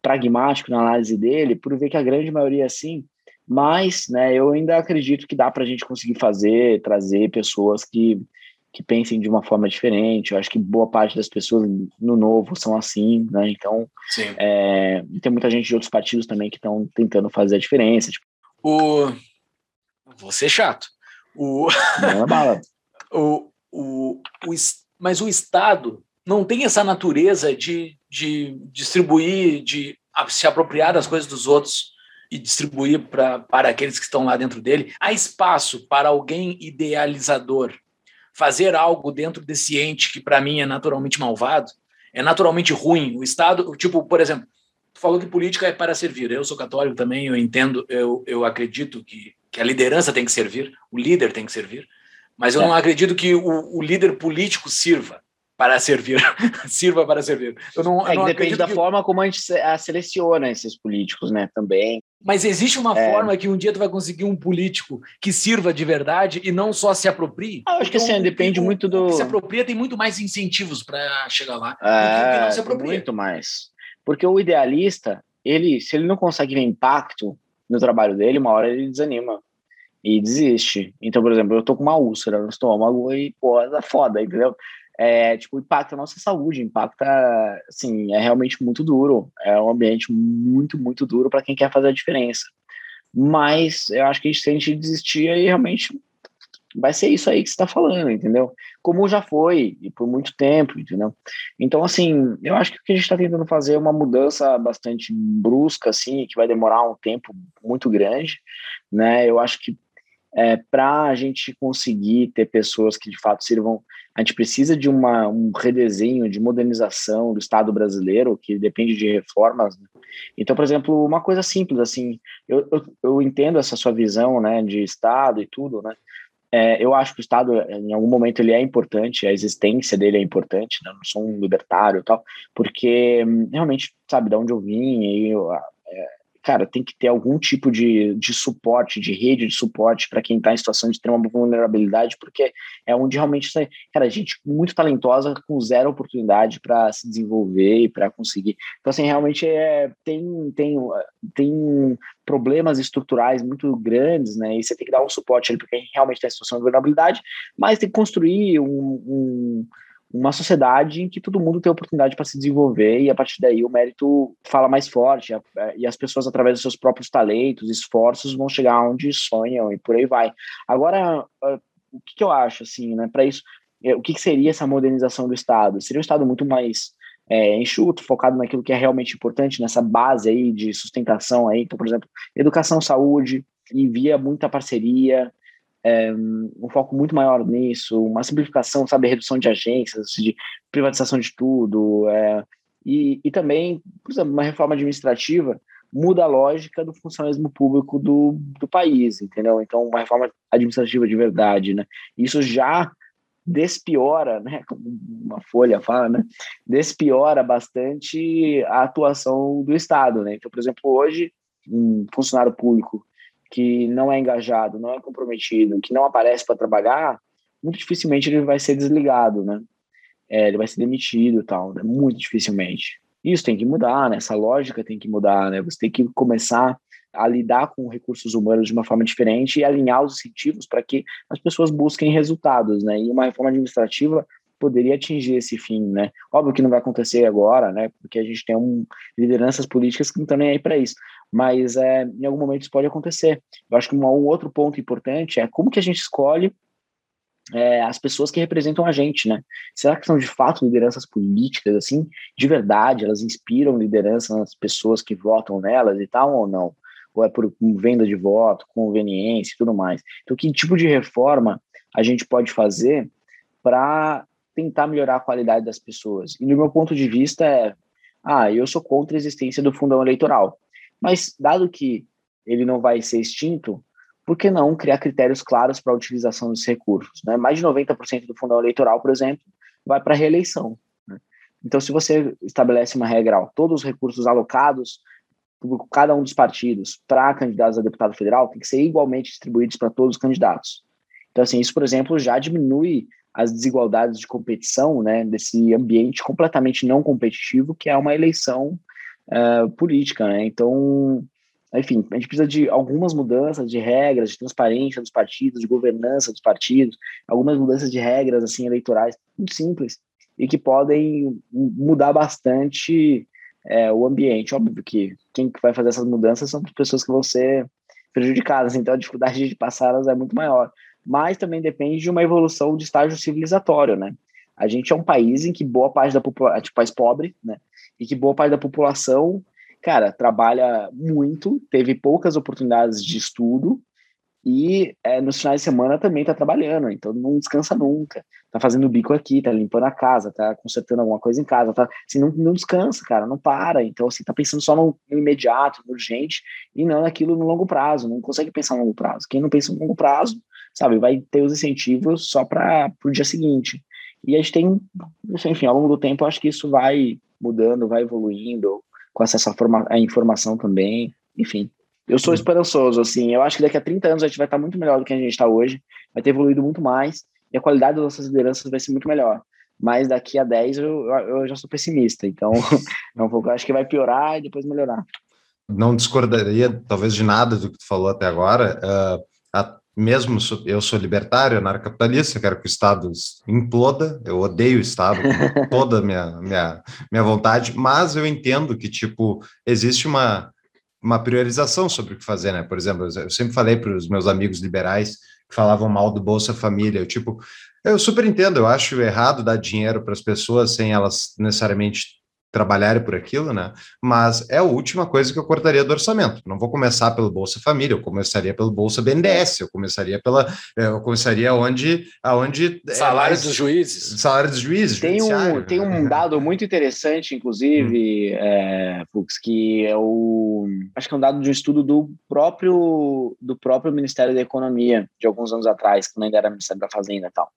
pragmático na análise dele, por ver que a grande maioria é assim, mas né, eu ainda acredito que dá para a gente conseguir fazer, trazer pessoas que, que pensem de uma forma diferente. Eu acho que boa parte das pessoas no novo são assim, né? Então, Sim. é, tem muita gente de outros partidos também que estão tentando fazer a diferença. Tipo, O... Vou ser chato. O... não é bala. o, o, o, es- mas o Estado não tem essa natureza de, de distribuir, de se apropriar das coisas dos outros e distribuir pra, para aqueles que estão lá dentro dele. Há espaço para alguém idealizador fazer algo dentro desse ente que, para mim, é naturalmente malvado, é naturalmente ruim. O Estado, tipo, por exemplo, tu falou que política é para servir. Eu sou católico também, eu entendo, eu, eu acredito que, que a liderança tem que servir, o líder tem que servir. Mas eu É. não acredito que o, o líder político sirva para servir. sirva para servir. Eu não, É eu não que depende da que- forma como a gente seleciona esses políticos, né? Também. Mas existe uma É. forma que um dia tu vai conseguir um político que sirva de verdade e não só se aproprie? Ah, acho que assim, Então, o depende o- muito do. que se apropria tem muito mais incentivos para chegar lá do que É, não se apropria. muito mais. Porque o idealista, ele, se ele não consegue ver impacto no trabalho dele, uma hora ele desanima e desiste. Então, por exemplo, eu tô com uma úlcera no estômago e, pô, é foda, entendeu? É, tipo, impacta a nossa saúde, impacta, assim, é realmente muito duro. É um ambiente muito, muito duro para quem quer fazer a diferença. Mas eu acho que se a gente desistir, aí realmente vai ser isso aí que você está falando, entendeu? Como já foi, e por muito tempo, entendeu? Então, assim, eu acho que o que a gente está tentando fazer é uma mudança bastante brusca, assim, que vai demorar um tempo muito grande, né? Eu acho que é, para a gente conseguir ter pessoas que de fato sirvam, a gente precisa de uma, um redesenho, de modernização do Estado brasileiro, que depende de reformas. né? Então, por exemplo, uma coisa simples, assim, eu, eu, eu entendo essa sua visão, né, de Estado e tudo, né? É, eu acho que o Estado, em algum momento, ele é importante, a existência dele é importante, né? Eu não sou um libertário e tal, porque hum, realmente, sabe, de onde eu vim, e eu, é, cara, tem que ter algum tipo de, de suporte, de rede de suporte para quem está em situação de extrema vulnerabilidade, porque é onde realmente, cara, gente muito talentosa com zero oportunidade para se desenvolver e para conseguir. Então, assim, realmente é, tem, tem, tem problemas estruturais muito grandes, né? E você tem que dar um suporte ali para quem realmente está em situação de vulnerabilidade, mas tem que construir um, um- uma sociedade em que todo mundo tem oportunidade para se desenvolver e a partir daí o mérito fala mais forte e as pessoas através dos seus próprios talentos, esforços vão chegar onde sonham e por aí vai. Agora, ah, o que, eu acho assim, né? Para isso, eh, o que, seria essa modernização do Estado? Seria um Estado muito mais é, enxuto, focado naquilo que é realmente importante, nessa base aí de sustentação aí, então, por exemplo, educação, saúde, e via muita parceria, é, um foco muito maior nisso, uma simplificação, sabe, redução de agências, de privatização de tudo, é, e, e também, por exemplo, uma reforma administrativa muda a lógica do funcionalismo público do, do país, entendeu? Então, uma reforma administrativa de verdade, né? Isso já despiora, né? Como uma folha fala, né? Despiora bastante a atuação do Estado, né? Então, por exemplo, hoje, um funcionário público que não é engajado, não é comprometido, que não aparece para trabalhar, muito dificilmente ele vai ser desligado, né? É, ele vai ser demitido e tal, né? muito dificilmente. Isso tem que mudar, né? Essa lógica tem que mudar, né? Você tem que começar a lidar com recursos humanos de uma forma diferente e alinhar os incentivos para que as pessoas busquem resultados, né? E uma reforma administrativa poderia atingir esse fim, né? Óbvio que não vai acontecer agora, né? Porque a gente tem um, lideranças políticas que não estão nem aí para isso, mas é, em algum momento isso pode acontecer. Eu acho que um, um outro ponto importante é como que a gente escolhe é, as pessoas que representam a gente, né? Será que são de fato lideranças políticas, assim, de verdade? Elas inspiram liderança nas pessoas que votam nelas e tal ou não? Ou é por venda de voto, conveniência e tudo mais? Então, que tipo de reforma a gente pode fazer para tentar melhorar a qualidade das pessoas? E, no meu ponto de vista, é: ah, eu sou contra a existência do fundão eleitoral, mas, dado que ele não vai ser extinto, por que não criar critérios claros para a utilização dos recursos? Né? Mais de 90% do fundão eleitoral, por exemplo, vai para a reeleição. Né? Então, se você estabelece uma regra, ó, todos os recursos alocados por cada um dos partidos para candidatos a deputado federal tem que ser igualmente distribuídos para todos os candidatos. Então, assim, isso, por exemplo, já diminui as desigualdades de competição, né, desse ambiente completamente não competitivo que é uma eleição uh, política, né? Então, enfim, a gente precisa de algumas mudanças de regras, de transparência dos partidos, de governança dos partidos, algumas mudanças de regras assim eleitorais muito simples e que podem mudar bastante é, o ambiente. Óbvio que quem vai fazer essas mudanças são as pessoas que vão ser prejudicadas, então a dificuldade de passá-las é muito maior. Mas também depende de uma evolução de estágio civilizatório, né? A gente é um país em que boa parte da população, é tipo, país pobre, né? E que boa parte da população, cara, trabalha muito, teve poucas oportunidades de estudo e é, nos finais de semana também tá trabalhando, então não descansa nunca. Tá fazendo bico aqui, tá limpando a casa, tá consertando alguma coisa em casa, tá, assim, não, não descansa, cara, não para. Então, assim, tá pensando só no, no imediato, no urgente, e não naquilo no longo prazo, não consegue pensar no longo prazo. Quem não pensa no longo prazo, sabe, vai ter os incentivos só para o dia seguinte. E a gente tem, enfim, ao longo do tempo, acho que isso vai mudando, vai evoluindo, com acesso à, forma, à informação também, enfim. Eu sou esperançoso, assim, eu acho que daqui a 30 anos a gente vai estar muito melhor do que a gente está hoje, vai ter evoluído muito mais, e a qualidade das nossas lideranças vai ser muito melhor. Mas daqui a 10 eu, eu já sou pessimista, então é um pouco, acho que vai piorar e depois melhorar. Não discordaria, talvez, de nada do que tu falou até agora. Uh, mesmo eu sou libertário, anarcapitalista, quero que o Estado imploda, eu odeio o Estado com toda a minha, minha, minha vontade, mas eu entendo que, tipo, existe uma, uma priorização sobre o que fazer, né? Por exemplo, eu sempre falei para os meus amigos liberais que falavam mal do Bolsa Família, eu, tipo, eu super entendo, eu acho errado dar dinheiro para as pessoas sem elas necessariamente trabalharem por aquilo, né? Mas é a última coisa que eu cortaria do orçamento. Não vou começar pelo Bolsa Família, eu começaria pelo Bolsa BNDES, eu começaria pela, é, eu começaria onde, aonde salário é dos juízes, salário dos juízes. Tem um, tem um dado muito interessante, inclusive, hum. é, Fux, que é o, acho que é um dado de um estudo do próprio do próprio Ministério da Economia de alguns anos atrás, que ainda era Ministério da Fazenda e tal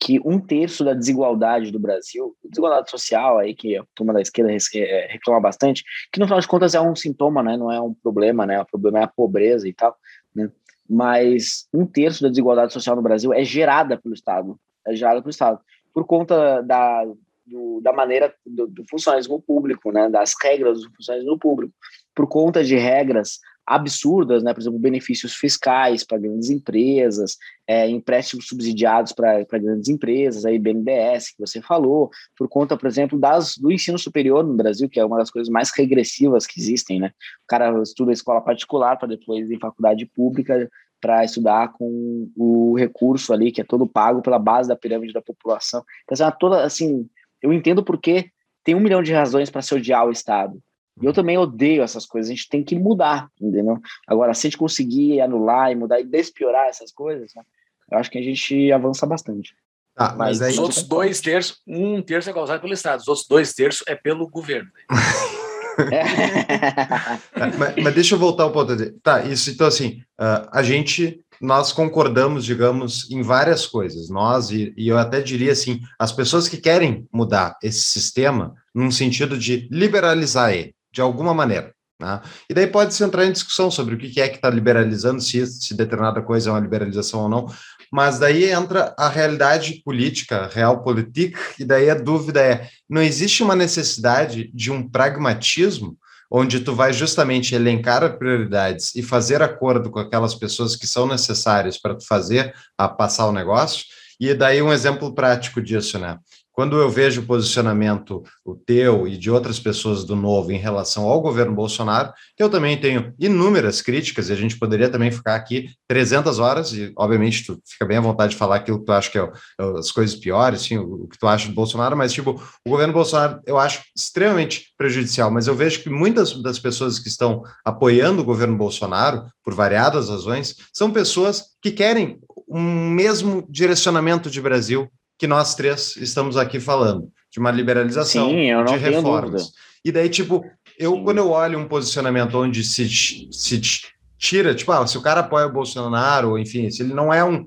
que um terço da desigualdade do Brasil, desigualdade social aí que a turma da esquerda é, reclama bastante, que no final de contas é um sintoma, né? Não é um problema, né? O problema é a pobreza e tal, né? Mas um terço da desigualdade social no Brasil é gerada pelo Estado, é gerada pelo Estado por conta da do, da maneira do, do funcionalismo público, né? Das regras do funcionalismo público, por conta de regras absurdas, né? por exemplo, benefícios fiscais para grandes empresas, é, empréstimos subsidiados para grandes empresas, aí BNDES, que você falou, por conta, por exemplo, das, do ensino superior no Brasil, que é uma das coisas mais regressivas que existem. Né? O cara estuda escola particular para depois ir em faculdade pública para estudar com o recurso ali, que é todo pago pela base da pirâmide da população. Então, assim, toda, assim eu entendo porque tem um milhão de razões para se odiar o Estado. E eu também odeio essas coisas, a gente tem que mudar, entendeu? Agora, se a gente conseguir anular e mudar e despiorar essas coisas, né, eu acho que a gente avança bastante. Ah, mas, mas aí, os outros dois terços, um terço é causado pelo Estado, os outros dois terços é pelo governo. É. mas, mas, deixa eu voltar um ponto. Tá, isso então assim, uh, a gente nós concordamos, digamos, em várias coisas. Nós, e, e, eu até diria assim, as pessoas que querem mudar esse sistema num sentido de liberalizar ele de alguma maneira. Né? E daí pode-se entrar em discussão sobre o que é que está liberalizando, se, se determinada coisa é uma liberalização ou não, mas daí entra a realidade política, a realpolitik, e daí a dúvida é, não existe uma necessidade de um pragmatismo onde tu vai justamente elencar as prioridades e fazer acordo com aquelas pessoas que são necessárias para tu fazer a passar o negócio, e daí um exemplo prático disso, né? Quando eu vejo o posicionamento, o teu e de outras pessoas do Novo em relação ao governo Bolsonaro, eu também tenho inúmeras críticas, e a gente poderia também ficar aqui 300 horas, e obviamente tu fica bem à vontade de falar aquilo que tu acha que é, é as coisas piores, sim, o, que tu acha do Bolsonaro, mas, tipo, o governo Bolsonaro eu acho extremamente prejudicial, mas eu vejo que muitas das pessoas que estão apoiando o governo Bolsonaro, por variadas razões, são pessoas que querem um mesmo direcionamento de Brasil que nós três estamos aqui falando, de uma liberalização, Sim, de reformas. E daí, tipo, eu Sim. quando eu olho um posicionamento onde se, se tira, tipo, ah, se o cara apoia o Bolsonaro, ou enfim, se ele não é um.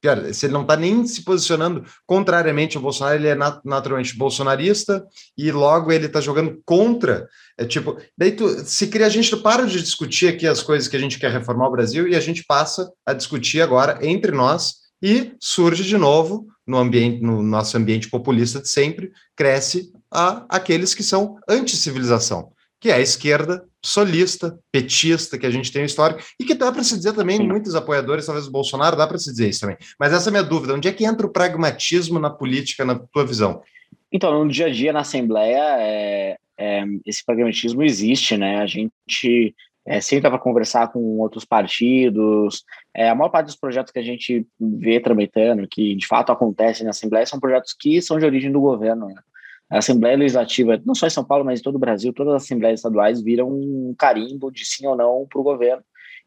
Pior, se ele não está nem se posicionando contrariamente ao Bolsonaro, ele é naturalmente bolsonarista e logo ele está jogando contra. É tipo, daí tu, se cria, a gente para de discutir aqui as coisas que a gente quer reformar o Brasil e a gente passa a discutir agora entre nós e surge de novo no ambiente, no nosso ambiente populista de sempre, cresce a aqueles que são anti-civilização. que é a esquerda solista, petista, que a gente tem histórico, e que dá para se dizer também, Sim. muitos apoiadores, talvez o Bolsonaro, dá para se dizer isso também. Mas essa é a minha dúvida, onde é que entra o pragmatismo na política, na tua visão? Então, no dia a dia, na Assembleia, é, é, esse pragmatismo existe, né? A gente é, sempre para conversar com outros partidos. É, a maior parte dos projetos que a gente vê tramitando, que de fato acontecem na Assembleia, são projetos que são de origem do governo. Né? A Assembleia Legislativa, não só em São Paulo, mas em todo o Brasil, todas as Assembleias estaduais viram um carimbo de sim ou não para o governo.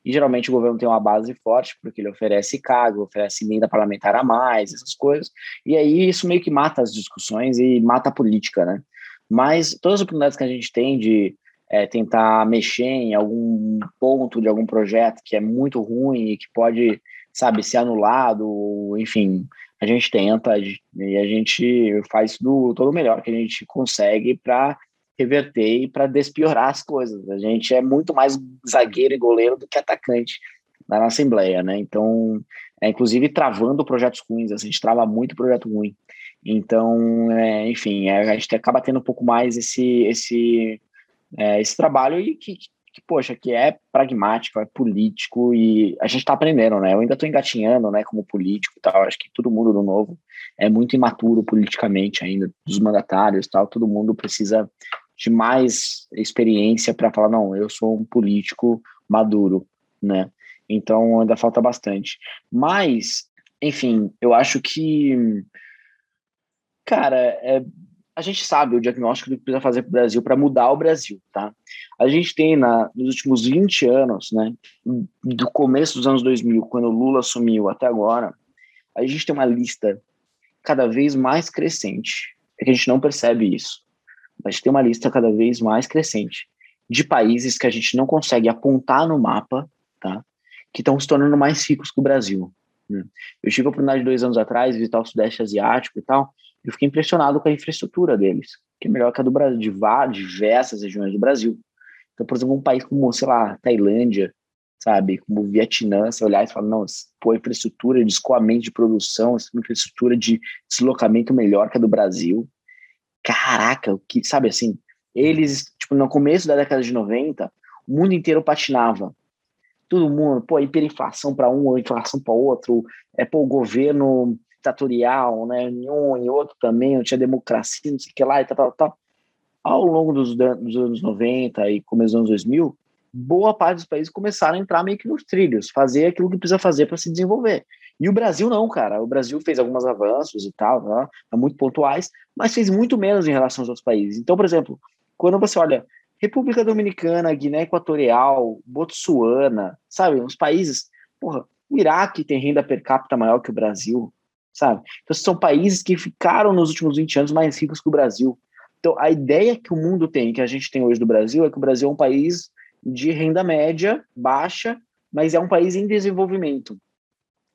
E geralmente o governo tem uma base forte, porque ele oferece cargo, oferece emenda parlamentar a mais, essas coisas. E aí isso meio que mata as discussões e mata a política, né? Mas todas as oportunidades que a gente tem de é, tentar mexer em algum ponto de algum projeto que é muito ruim e que pode, sabe, ser anulado, enfim, a gente tenta e a gente faz do todo o melhor que a gente consegue para reverter e para despiorar as coisas. A gente é muito mais zagueiro e goleiro do que atacante na Assembleia, né? Então, é, inclusive travando projetos ruins, a gente trava muito projeto ruim. Então, é, enfim, é, a gente acaba tendo um pouco mais esse esse é, esse trabalho e que, que, poxa, que é pragmático, é político e a gente está aprendendo, né? Eu ainda estou engatinhando, né, como político e tal. Acho que todo mundo do novo é muito imaturo politicamente ainda, dos mandatários e tal. Todo mundo precisa de mais experiência para falar, não, eu sou um político maduro, né? Então ainda falta bastante. Mas, enfim, eu acho que, cara, é, a gente sabe o diagnóstico do que precisa fazer para o Brasil para mudar o Brasil, tá? A gente tem na, nos últimos 20 anos, né, do começo dos anos 2000, quando o Lula assumiu até agora, a gente tem uma lista cada vez mais crescente. É que a gente não percebe isso. Mas tem uma lista cada vez mais crescente de países que a gente não consegue apontar no mapa, tá? Que estão se tornando mais ricos que o Brasil. né? Eu tive a oportunidade dois anos atrás visitar o Sudeste Asiático e tal. Eu fiquei impressionado com a infraestrutura deles, que é melhor que a do Brasil, de várias, diversas regiões do Brasil. Então, por exemplo, um país como, sei lá, Tailândia, sabe, como Vietnã, você olhar e falar, não, pô, a infraestrutura de escoamento de produção, essa infraestrutura de deslocamento melhor que a do Brasil. Caraca, o que, sabe assim, eles, tipo, no começo da década de 90, o mundo inteiro patinava. Todo mundo, pô, hiperinflação para um, inflação para outro, é, pô, o governo ditatorial, né, um e outro também, não tinha democracia, não sei o que lá e tal, tal, tal. Ao longo dos, dos anos 90 e começo dos anos 2000, boa parte dos países começaram a entrar meio que nos trilhos, fazer aquilo que precisa fazer para se desenvolver. E o Brasil não, cara. O Brasil fez alguns avanços e tal, né, muito pontuais, mas fez muito menos em relação aos outros países. Então, por exemplo, quando você olha República Dominicana, Guiné Equatorial, Botsuana, sabe, uns países, porra, o Iraque tem renda per capita maior que o Brasil, sabe? Então, são países que ficaram nos últimos 20 anos mais ricos que o Brasil. Então, a ideia que o mundo tem, que a gente tem hoje do Brasil, é que o Brasil é um país de renda média, baixa, mas é um país em desenvolvimento.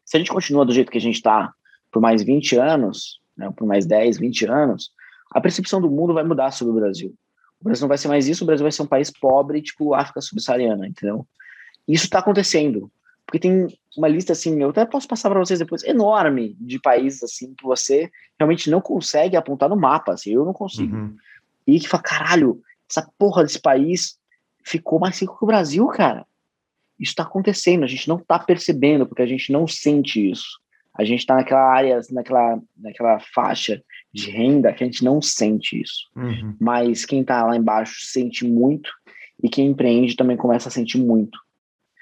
Se a gente continua do jeito que a gente está por mais 20 anos, né, por mais 10, 20 anos, a percepção do mundo vai mudar sobre o Brasil. O Brasil não vai ser mais isso, o Brasil vai ser um país pobre, tipo África subsaariana, entendeu? Isso está acontecendo. Porque tem uma lista, assim, eu até posso passar para vocês depois, enorme de países, assim, que você realmente não consegue apontar no mapa, assim, eu não consigo. Uhum. E que fala, caralho, essa porra desse país ficou mais rico que o Brasil, cara. Isso está acontecendo, a gente não está percebendo, porque a gente não sente isso. A gente está naquela área, naquela, naquela faixa de renda que a gente não sente isso. Uhum. Mas quem está lá embaixo sente muito, e quem empreende também começa a sentir muito.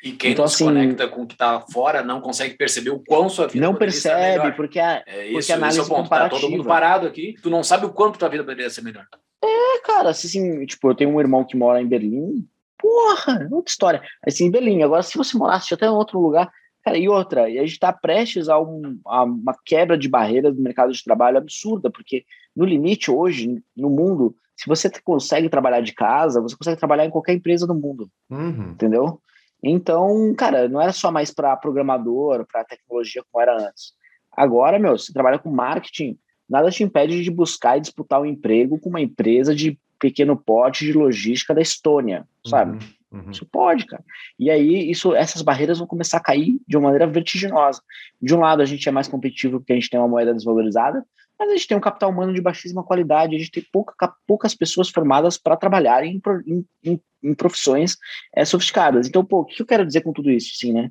E quem Então, não se assim, conecta com o que está fora não consegue perceber o quão sua vida Não percebe, porque a, É porque isso, análise esse é o ponto. Tá todo mundo parado aqui. Tu não sabe o quanto tua vida poderia ser melhor. É, cara, assim, assim, tipo, eu tenho um irmão que mora em Berlim. Porra, outra história. Assim, em Berlim. Agora, se você morasse até em outro lugar. Cara, e outra, e a gente tá prestes a, um- a uma quebra de barreiras do mercado de trabalho absurda, porque no limite, hoje, no mundo, se você consegue trabalhar de casa, você consegue trabalhar em qualquer empresa do mundo, Uhum. entendeu? Então, cara, não era só mais para programador, para tecnologia como era antes. Agora, meu, você trabalha com marketing, nada te impede de buscar e disputar um emprego com uma empresa de pequeno porte de logística da Estônia, sabe? Uhum. Uhum. Isso pode, cara. E aí, isso, essas barreiras vão começar a cair de uma maneira vertiginosa. De um lado, a gente é mais competitivo porque a gente tem uma moeda desvalorizada, Mas a gente tem um capital humano de baixíssima qualidade, a gente tem pouca, poucas pessoas formadas para trabalhar em, em, em- em profissões é, sofisticadas. Então, pô, o que eu quero dizer com tudo isso, assim, né?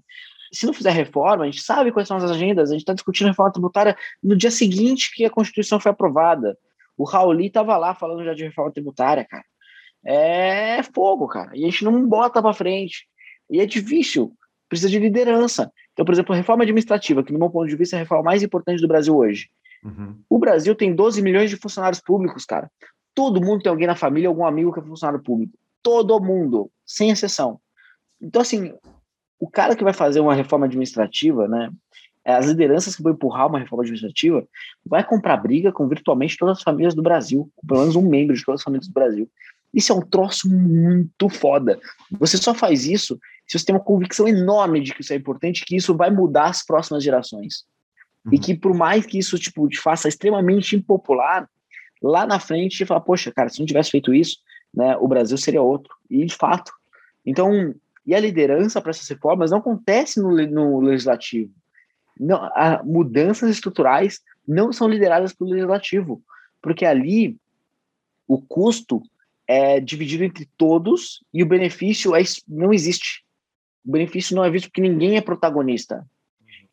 Se não fizer reforma, a gente sabe quais são as agendas, a gente está discutindo reforma tributária no dia seguinte que a Constituição foi aprovada. O Rauli estava lá falando já de reforma tributária, cara. É fogo, cara. E a gente não bota para frente. E é difícil, precisa de liderança. Então, por exemplo, a reforma administrativa, que no meu ponto de vista é a reforma mais importante do Brasil hoje. Uhum. O Brasil tem 12 milhões de funcionários públicos, cara. Todo mundo tem alguém na família, algum amigo que é funcionário público. Todo mundo, sem exceção. Então, assim, o cara que vai fazer uma reforma administrativa, né? As lideranças que vão empurrar uma reforma administrativa vai comprar briga com virtualmente todas as famílias do Brasil, com pelo menos um membro de todas as famílias do Brasil. Isso é um troço muito foda. Você só faz isso se você tem uma convicção enorme de que isso é importante, que isso vai mudar as próximas gerações. E Uhum. que por mais que isso tipo, te faça extremamente impopular, lá na frente você fala, poxa, cara, se não tivesse feito isso, né, o Brasil seria outro. E de fato. Então, e a liderança para essas reformas não acontece no, no legislativo. Não, a, mudanças estruturais não são lideradas pelo legislativo, porque ali o custo é dividido entre todos e o benefício é, não existe. O benefício não é visto porque ninguém é protagonista.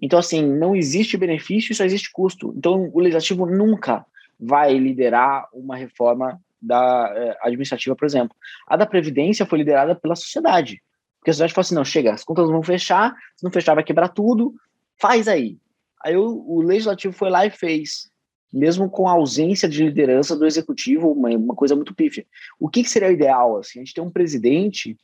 Então, assim, não existe benefício, só existe custo. Então, o legislativo nunca vai liderar uma reforma da eh, administrativa, por exemplo. A da Previdência foi liderada pela sociedade. Porque a sociedade falou assim: não, chega, as contas vão fechar, se não fechar, vai quebrar tudo, faz aí. Aí o, o legislativo foi lá e fez, mesmo com a ausência de liderança do executivo, uma, uma coisa muito pífia. O que, que seria o ideal? Assim? A gente tem um presidente,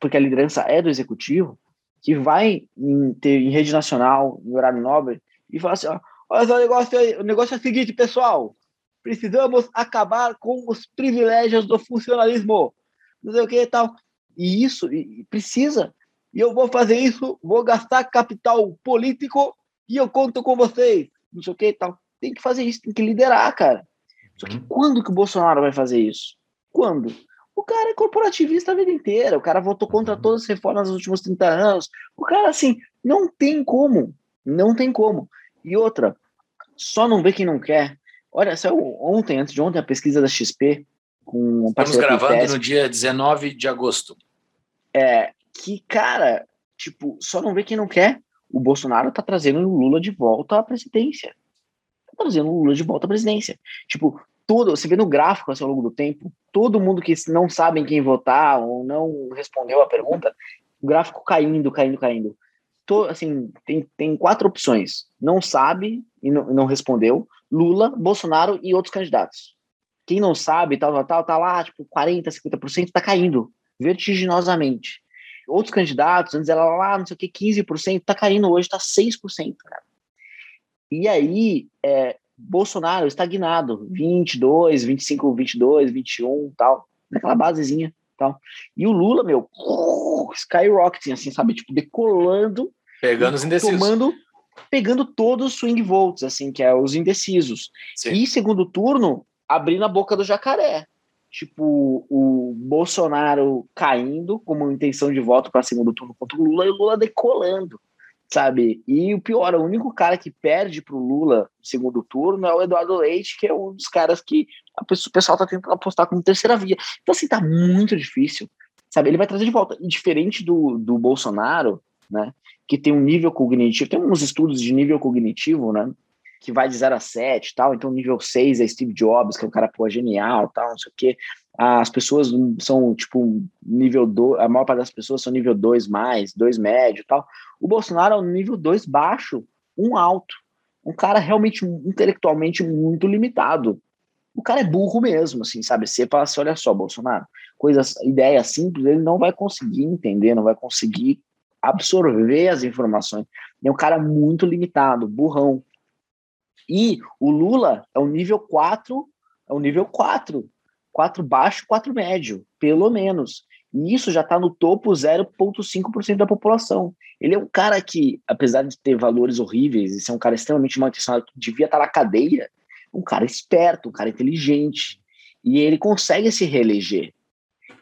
porque a liderança é do executivo, que vai em, ter, em rede nacional, em horário nobre, e fala assim: ó, olha só o negócio o negócio é o seguinte, pessoal, precisamos acabar com os privilégios do funcionalismo, não sei o que e tal. E isso e- precisa. E eu vou fazer isso, vou gastar capital político e eu conto com vocês, não sei o que e tal. Tem que fazer isso, tem que liderar, cara. Só que quando que o Bolsonaro vai fazer isso? Quando? O cara é corporativista a vida inteira, o cara votou contra Uhum. todas as reformas nos últimos 30 anos. O cara, assim, não tem como. Não tem como. E outra, só não vê quem não quer. Olha, saiu ontem, antes de ontem, a pesquisa da XP com um Estamos gravando no dia 19 de agosto. É, que, cara, tipo, só não vê quem não quer. O Bolsonaro tá trazendo o Lula de volta à presidência. Tá trazendo o Lula de volta à presidência. Tipo, todo, você vê no gráfico assim, ao longo do tempo, todo mundo que não sabe em quem votar ou não respondeu a pergunta, o gráfico caindo, caindo, caindo. To, assim, tem, tem quatro opções. Não sabe e não, não respondeu. Lula, Bolsonaro e outros candidatos. Quem não sabe, tal, tal, tal, tá lá, tipo, 40%, 50%, tá caindo vertiginosamente. Outros candidatos, antes era lá, não sei o que, 15%, tá caindo hoje, tá 6%, cara. E aí, é, Bolsonaro estagnado, 22, 25, 22, 21, tal, naquela basezinha, tal. E o Lula, meu, skyrocketing, assim, sabe, tipo, decolando, Pegando os indecisos. tomando, pegando todos os swing votes, assim, que é os indecisos. Sim. E segundo turno, abrindo a boca do jacaré. Tipo, o Bolsonaro caindo como intenção de voto para segundo turno contra o Lula e o Lula decolando, sabe? E o pior, o único cara que perde pro Lula no segundo turno é o Eduardo Leite, que é um dos caras que pessoa- o pessoal tá tentando apostar como terceira via. Então, assim, tá muito difícil, sabe? Ele vai trazer de volta. E diferente do, do Bolsonaro, né? Que tem um nível cognitivo, tem uns estudos de nível cognitivo, né? que vai de 0 a 7 e tal, então nível 6 é Steve Jobs, que é um cara, pô, genial tal, não sei o quê. As pessoas são, tipo, nível 2, a maior parte das pessoas são nível 2 mais, 2 médio tal. O Bolsonaro é um nível 2 baixo, um alto. Um cara realmente intelectualmente muito limitado. O cara é burro mesmo, assim, sabe? Você fala assim, olha só, Bolsonaro, coisas, ideias simples, ele não vai conseguir entender, não vai conseguir absorver as informações. É um cara muito limitado, burrão. E o Lula é o nível 4, é o nível 4. 4 baixo, 4 médio, pelo menos. E isso já está no topo 0,5% da população. Ele é um cara que, apesar de ter valores horríveis e ser um cara extremamente mal intencionado, devia estar na cadeia, um cara esperto, um cara inteligente. E ele consegue se reeleger.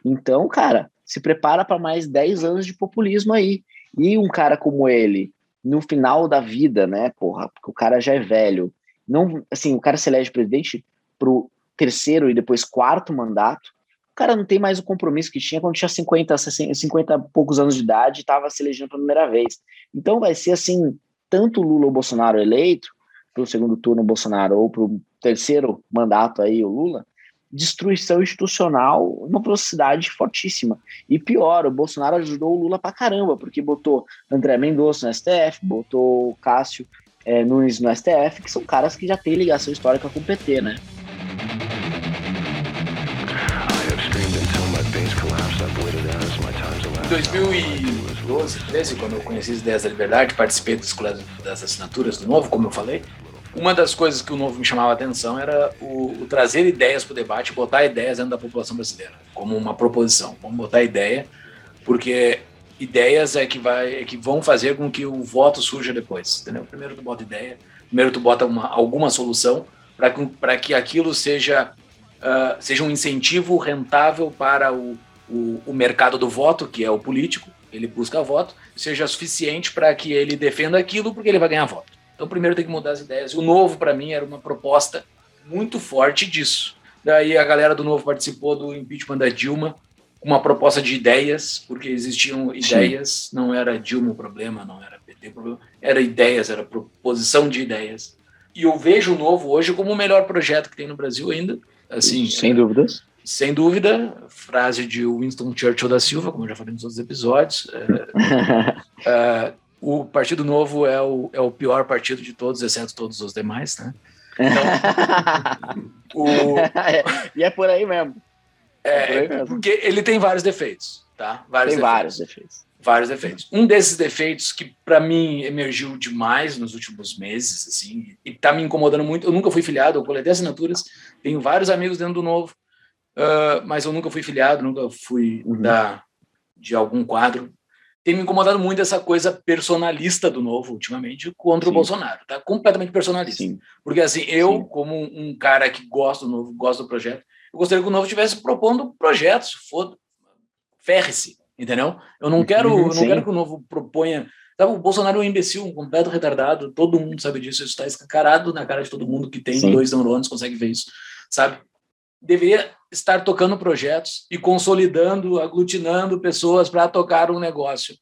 Então, cara, se prepara para mais 10 anos de populismo aí. E um cara como ele, no final da vida, né, porra, porque o cara já é velho, não, assim, o cara se elege presidente pro terceiro e depois quarto mandato, o cara não tem mais o compromisso que tinha quando tinha 50, 60, 50 e poucos anos de idade e estava se elegendo pela primeira vez. Então vai ser assim, tanto Lula ou Bolsonaro eleito, para o segundo turno Bolsonaro ou para o terceiro mandato aí o Lula, destruição institucional uma velocidade fortíssima. E pior, o Bolsonaro ajudou o Lula pra caramba, porque botou André Mendonça no STF, botou Cássio é, Nunes no STF, que são caras que já têm ligação histórica com o PT, né? Em 2012, 13, quando eu conheci as ideias da liberdade, participei das assinaturas do Novo, como eu falei. Uma das coisas que o Novo me chamava a atenção era o, o trazer ideias para o debate, botar ideias dentro da população brasileira, como uma proposição. Vamos botar ideia, porque ideias é que, vai, é que vão fazer com que o voto surja depois. Entendeu? Primeiro tu bota ideia, primeiro tu bota uma, alguma solução para que aquilo seja, uh, seja um incentivo rentável para o, o, o mercado do voto, que é o político, ele busca voto, seja suficiente para que ele defenda aquilo, porque ele vai ganhar voto. Então, primeiro tem que mudar as ideias. O novo, para mim, era uma proposta muito forte disso. Daí a galera do novo participou do impeachment da Dilma, com uma proposta de ideias, porque existiam ideias, não era Dilma o problema, não era PT o problema, era ideias, era proposição de ideias. E eu vejo o novo hoje como o melhor projeto que tem no Brasil ainda. Assim, Sem dúvidas. sem dúvida, frase de Winston Churchill da Silva, como já falei nos outros episódios. é, é, o Partido Novo é o, é o pior partido de todos, exceto todos os demais, né? O, e é por aí mesmo. é, por aí mesmo. porque ele tem vários defeitos, tá? Vários Tem defeitos. vários defeitos. vários defeitos. Um desses defeitos que para mim emergiu demais nos últimos meses, assim, e tá me incomodando muito. Eu nunca fui filiado, eu coletei assinaturas, tenho vários amigos dentro do novo, ah, mas eu nunca fui filiado, nunca fui Uhum. da de algum quadro. Tem me incomodado muito essa coisa personalista do novo ultimamente contra o Sim. Bolsonaro, tá? Completamente personalista. Sim. Porque assim, eu, Sim. como um cara que gosta do novo, gosta do projeto, eu gostaria que o novo estivesse propondo projetos, foda ferre-se, entendeu? Eu não quero, Uhum, eu não quero que o novo proponha. Sabe, o Bolsonaro é um imbecil, um completo retardado, todo mundo sabe disso, isso está escancarado na cara de todo mundo que tem dois neurônios, consegue ver isso, sabe? Deveria estar tocando projetos e consolidando, aglutinando pessoas para tocar um negócio.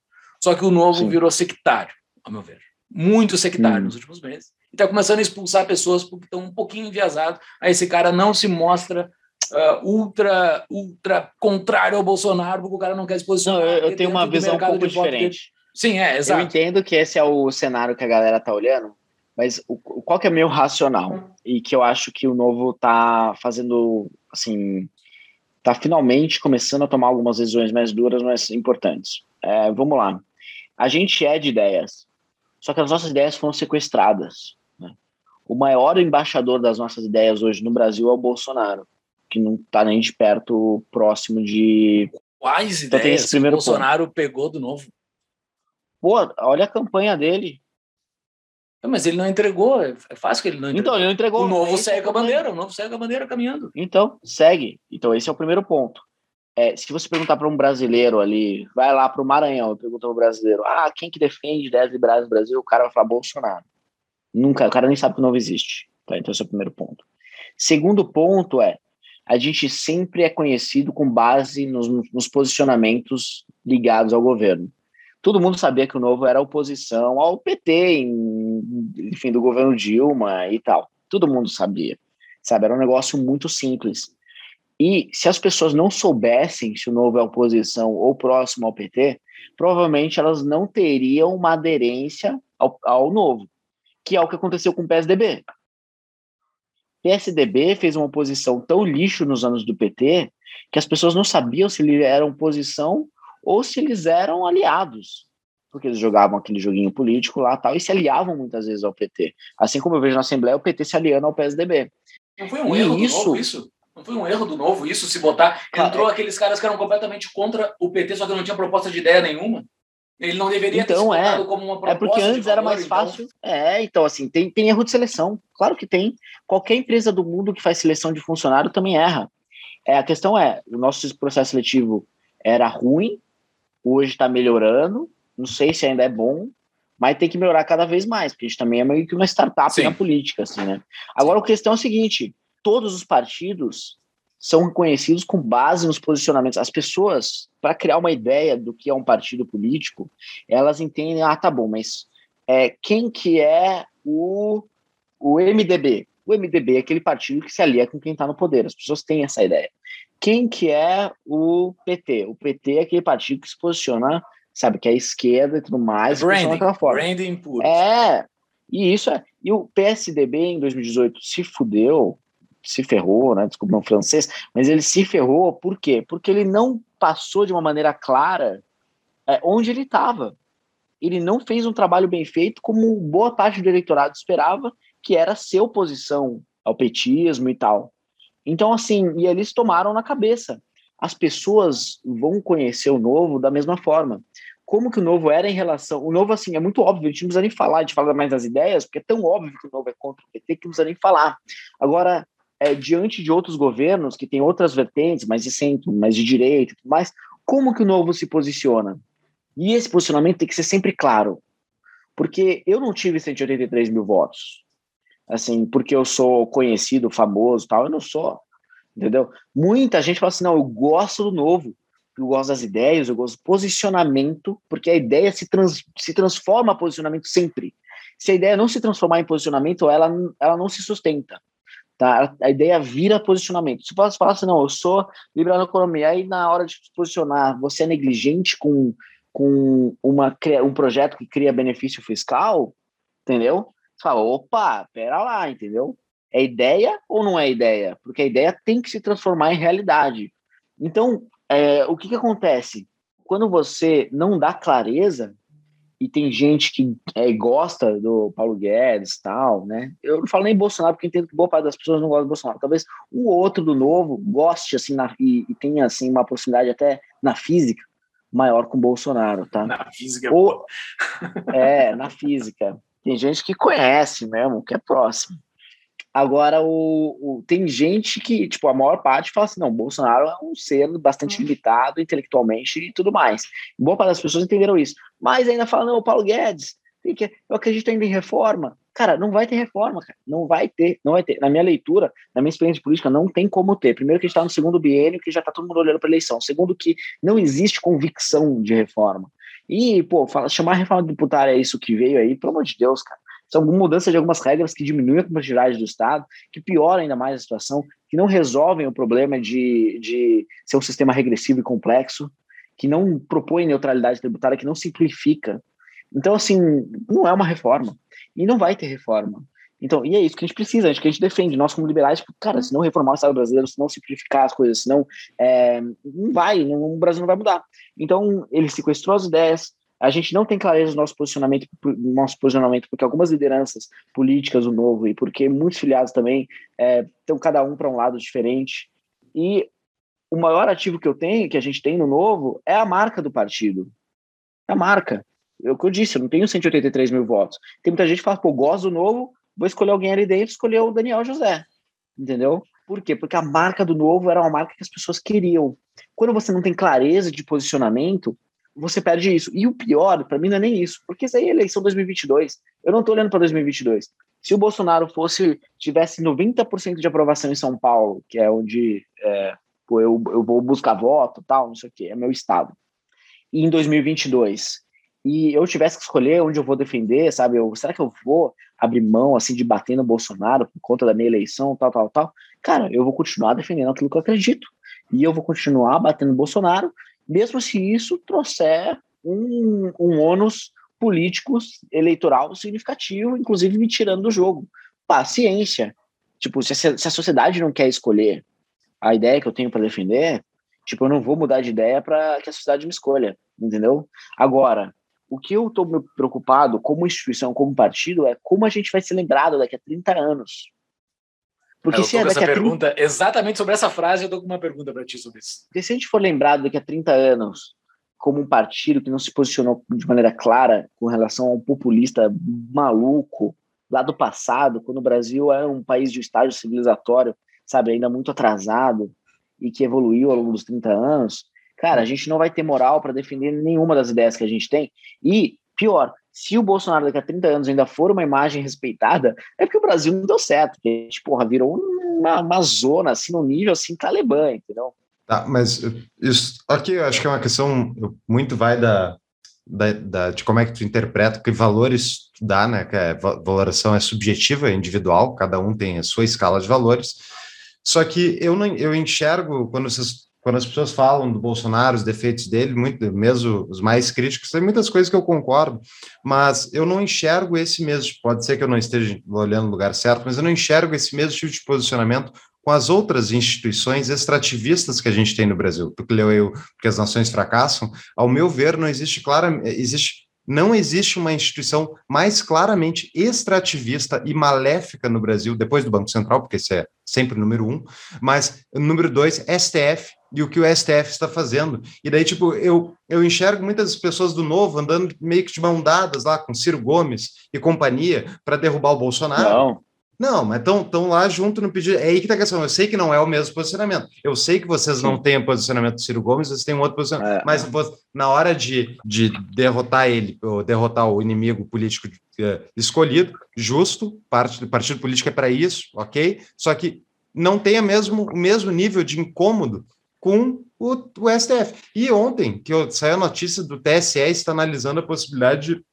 Só que o novo Sim. virou sectário, ao meu ver. Muito sectário Hum. nos últimos meses. E está começando a expulsar pessoas porque estão um pouquinho enviesados. Aí esse cara não se mostra ah, ultra, ultra contrário ao Bolsonaro, porque o cara não quer se Não, posicionar. eu, eu dentro tenho uma visão um pouco diferente. Sim, é, Eu exato. entendo que esse é o cenário que a galera tá olhando, mas o, qual que é meu racional? E que eu acho que o novo tá fazendo, assim, tá finalmente começando a tomar algumas decisões mais duras, mas importantes. É, vamos lá. A gente é de ideias, só que as nossas ideias foram sequestradas. né? O maior embaixador das nossas ideias hoje no Brasil é o Bolsonaro, que não tá nem de perto próximo de Quais Então ideias o Bolsonaro pegou do novo? Pô, olha a campanha dele. Não, Mas ele não entregou, é é fácil que ele não entregou. Então, ele não entregou. o novo é segue a problema. bandeira, o novo segue a bandeira caminhando. Então, segue. Então, esse é o primeiro ponto. É, se você perguntar para um brasileiro ali, vai lá para o Maranhão e pergunta para o brasileiro, ah, quem que defende ideias liberais no Brasil? O cara vai falar Bolsonaro. Nunca, o cara nem sabe que o novo existe. Tá? Então, esse é o primeiro ponto. Segundo ponto é, a gente sempre é conhecido com base nos, nos posicionamentos ligados ao governo. Todo mundo sabia que o Novo era oposição ao PT, enfim, do governo Dilma e tal. Todo mundo sabia, sabe? Era um negócio muito simples. E se as pessoas não soubessem se o Novo é oposição ou próximo ao PT, provavelmente elas não teriam uma aderência ao, ao Novo, que é o que aconteceu com o PSDB. PSDB fez uma oposição tão lixo nos anos do PT que as pessoas não sabiam se eles eram oposição ou se eles eram aliados, porque eles jogavam aquele joguinho político lá tal e se aliavam muitas vezes ao PT. Assim como eu vejo na Assembleia o PT se aliando ao PSDB. Não foi um E erro isso- do novo isso? Não foi um erro do novo isso se botar. Entrou aqueles caras que eram completamente contra o PT, só que não tinha proposta de ideia nenhuma. Ele não deveria ter Então, é. colocado como uma proposta É porque antes era valor, mais então. fácil. É, então assim, tem, tem erro de seleção. Claro que tem. Qualquer empresa do mundo que faz seleção de funcionário também erra. É, a questão é, o nosso processo seletivo era ruim, hoje está melhorando, não sei se ainda é bom, mas tem que melhorar cada vez mais, porque a gente também é meio que uma startup Sim. na política, assim, né? Agora, a questão é a seguinte: todos os partidos são reconhecidos com base nos posicionamentos. As pessoas, para criar uma ideia do que é um partido político, elas entendem, ah, tá bom, mas é, quem que é o, o MDB? O MDB é aquele partido que se alia com quem está no poder. As pessoas têm essa ideia. Quem que é o PT? O PT é aquele partido que se posiciona, sabe, que é a esquerda e tudo mais, Branding, daquela forma. branding puro. É, e isso é. E o PSDB em 2018 se fudeu, se ferrou, né? Desculpa o francês, mas ele se ferrou por quê? Porque ele não passou de uma maneira clara é, onde ele estava. Ele não fez um trabalho bem feito, como boa parte do eleitorado esperava, que era ser oposição ao petismo e tal. Então, assim, e eles tomaram na cabeça. As pessoas vão conhecer o novo da mesma forma como que o novo era em relação. O novo, assim, é muito óbvio, a gente não precisa nem falar, a gente fala mais das ideias, porque é tão óbvio que o novo é contra o PT que não precisa nem falar. Agora, é, diante de outros governos que têm outras vertentes, mais de centro, mais de direita tudo mais, como que o novo se posiciona? E esse posicionamento tem que ser sempre claro. Porque eu não tive 183 mil votos. Assim, porque eu sou conhecido, famoso tal, eu não sou. Entendeu? Muita gente fala assim: não, eu gosto do novo eu gosto das ideias, eu gosto do posicionamento, porque a ideia se, trans, se transforma a posicionamento sempre. Se a ideia não se transformar em posicionamento, ela, ela não se sustenta. Tá? A ideia vira posicionamento. Se você falar assim, não, eu sou liberal na economia, aí na hora de se posicionar, você é negligente com, com uma, um projeto que cria benefício fiscal, entendeu? Você fala, opa, pera lá, entendeu? É ideia ou não é ideia? Porque a ideia tem que se transformar em realidade. Então, é, o que, que acontece? Quando você não dá clareza, e tem gente que é, gosta do Paulo Guedes tal, né? Eu não falo nem Bolsonaro, porque entendo que boa parte das pessoas não gosta do Bolsonaro. Talvez ou outro do novo goste, assim, na, e, e tenha, assim, uma proximidade até na física maior com o Bolsonaro, tá? Na física. Ou, é, na física. Tem gente que conhece mesmo, que é próximo. Agora, o, o, tem gente que, tipo, a maior parte fala assim, não, Bolsonaro é um ser bastante limitado intelectualmente e tudo mais. Boa parte das pessoas entenderam isso. Mas ainda fala, não, o Paulo Guedes, eu acredito ainda em reforma. Cara, não vai ter reforma, cara. Não vai ter, não vai ter. Na minha leitura, na minha experiência política, não tem como ter. Primeiro que a gente está no segundo biênio, que já está todo mundo olhando para eleição. Segundo que não existe convicção de reforma. E, pô, fala, chamar a reforma tributária é isso que veio aí, pelo amor de Deus, cara são mudança de algumas regras que diminuem a complexidade do Estado, que pioram ainda mais a situação, que não resolvem o problema de, de ser um sistema regressivo e complexo, que não propõe neutralidade tributária, que não simplifica. Então, assim, não é uma reforma. E não vai ter reforma. Então, e é isso que a gente precisa, a gente, que a gente defende, nós como liberais, tipo, cara, se não reformar o Estado brasileiro, se não simplificar as coisas, se não, é, não vai, não, o Brasil não vai mudar. Então, ele sequestrou as ideias, a gente não tem clareza do nosso posicionamento, nosso posicionamento porque algumas lideranças políticas do novo e porque muitos filiados também estão é, cada um para um lado diferente. E o maior ativo que eu tenho, que a gente tem no novo, é a marca do partido. É a marca. É o que eu disse, eu não tenho 183 mil votos. Tem muita gente que fala, pô, gosto do novo, vou escolher alguém ali dentro, escolher o Daniel José. Entendeu? Por quê? Porque a marca do novo era uma marca que as pessoas queriam. Quando você não tem clareza de posicionamento, você perde isso. E o pior, para mim, não é nem isso, porque isso aí é eleição 2022. Eu não tô olhando para 2022. Se o Bolsonaro fosse tivesse 90% de aprovação em São Paulo, que é onde é, eu, eu vou buscar voto, tal, não sei o quê, é meu estado. E em 2022, e eu tivesse que escolher onde eu vou defender, sabe? Eu, será que eu vou abrir mão assim de bater no Bolsonaro por conta da minha eleição, tal, tal, tal? Cara, eu vou continuar defendendo aquilo que eu acredito. E eu vou continuar batendo no Bolsonaro mesmo se isso trouxer um, um ônus político eleitoral significativo, inclusive me tirando do jogo. Paciência. Tipo, se a, se a sociedade não quer escolher a ideia que eu tenho para defender, tipo, eu não vou mudar de ideia para que a sociedade me escolha, entendeu? Agora, o que eu estou preocupado como instituição, como partido, é como a gente vai ser lembrado daqui a 30 anos. Porque eu se é daqui essa a 30... pergunta, exatamente sobre essa frase, eu tô com uma pergunta para ti sobre isso. Porque se a gente for lembrado daqui a 30 anos como um partido que não se posicionou de maneira clara com relação a um populista maluco lá do passado, quando o Brasil era um país de estágio civilizatório, sabe, ainda muito atrasado e que evoluiu ao longo dos 30 anos, cara, a gente não vai ter moral para defender nenhuma das ideias que a gente tem. E, pior, se o Bolsonaro daqui a 30 anos ainda for uma imagem respeitada, é porque o Brasil não deu certo, porque, tipo, porra, virou uma, uma zona, assim, no nível, assim, talibã, entendeu? Tá, mas isso aqui eu acho que é uma questão muito vai da, da, da- de como é que tu interpreta, que valores tu dá, né? Que é, va- valoração é subjetiva, é individual, cada um tem a sua escala de valores. Só que eu não eu enxergo quando vocês quando as pessoas falam do Bolsonaro, os defeitos dele, muito, mesmo os mais críticos, tem muitas coisas que eu concordo, mas eu não enxergo esse mesmo. Pode ser que eu não esteja olhando no lugar certo, mas eu não enxergo esse mesmo tipo de posicionamento com as outras instituições extrativistas que a gente tem no Brasil. Tu que leu aí o que as nações fracassam, ao meu ver, não existe clara, existe não existe uma instituição mais claramente extrativista e maléfica no Brasil, depois do Banco Central, porque esse é sempre o número um, mas número dois, STF, e o que o STF está fazendo. E daí, tipo, eu, eu enxergo muitas pessoas do Novo andando meio que de mão dadas lá com Ciro Gomes e companhia para derrubar o Bolsonaro. Não. Não, mas estão lá junto no pedido. É aí que tá a questão. Eu sei que não é o mesmo posicionamento. Eu sei que vocês não têm o posicionamento do Ciro Gomes, vocês têm um outro posicionamento. É. Mas na hora de, de derrotar ele, ou derrotar o inimigo político eh, escolhido, justo, parte, partido político é para isso, ok? Só que não tem a mesmo, o mesmo nível de incômodo com o, o STF. E ontem, que eu, saiu a notícia do TSE está analisando a possibilidade de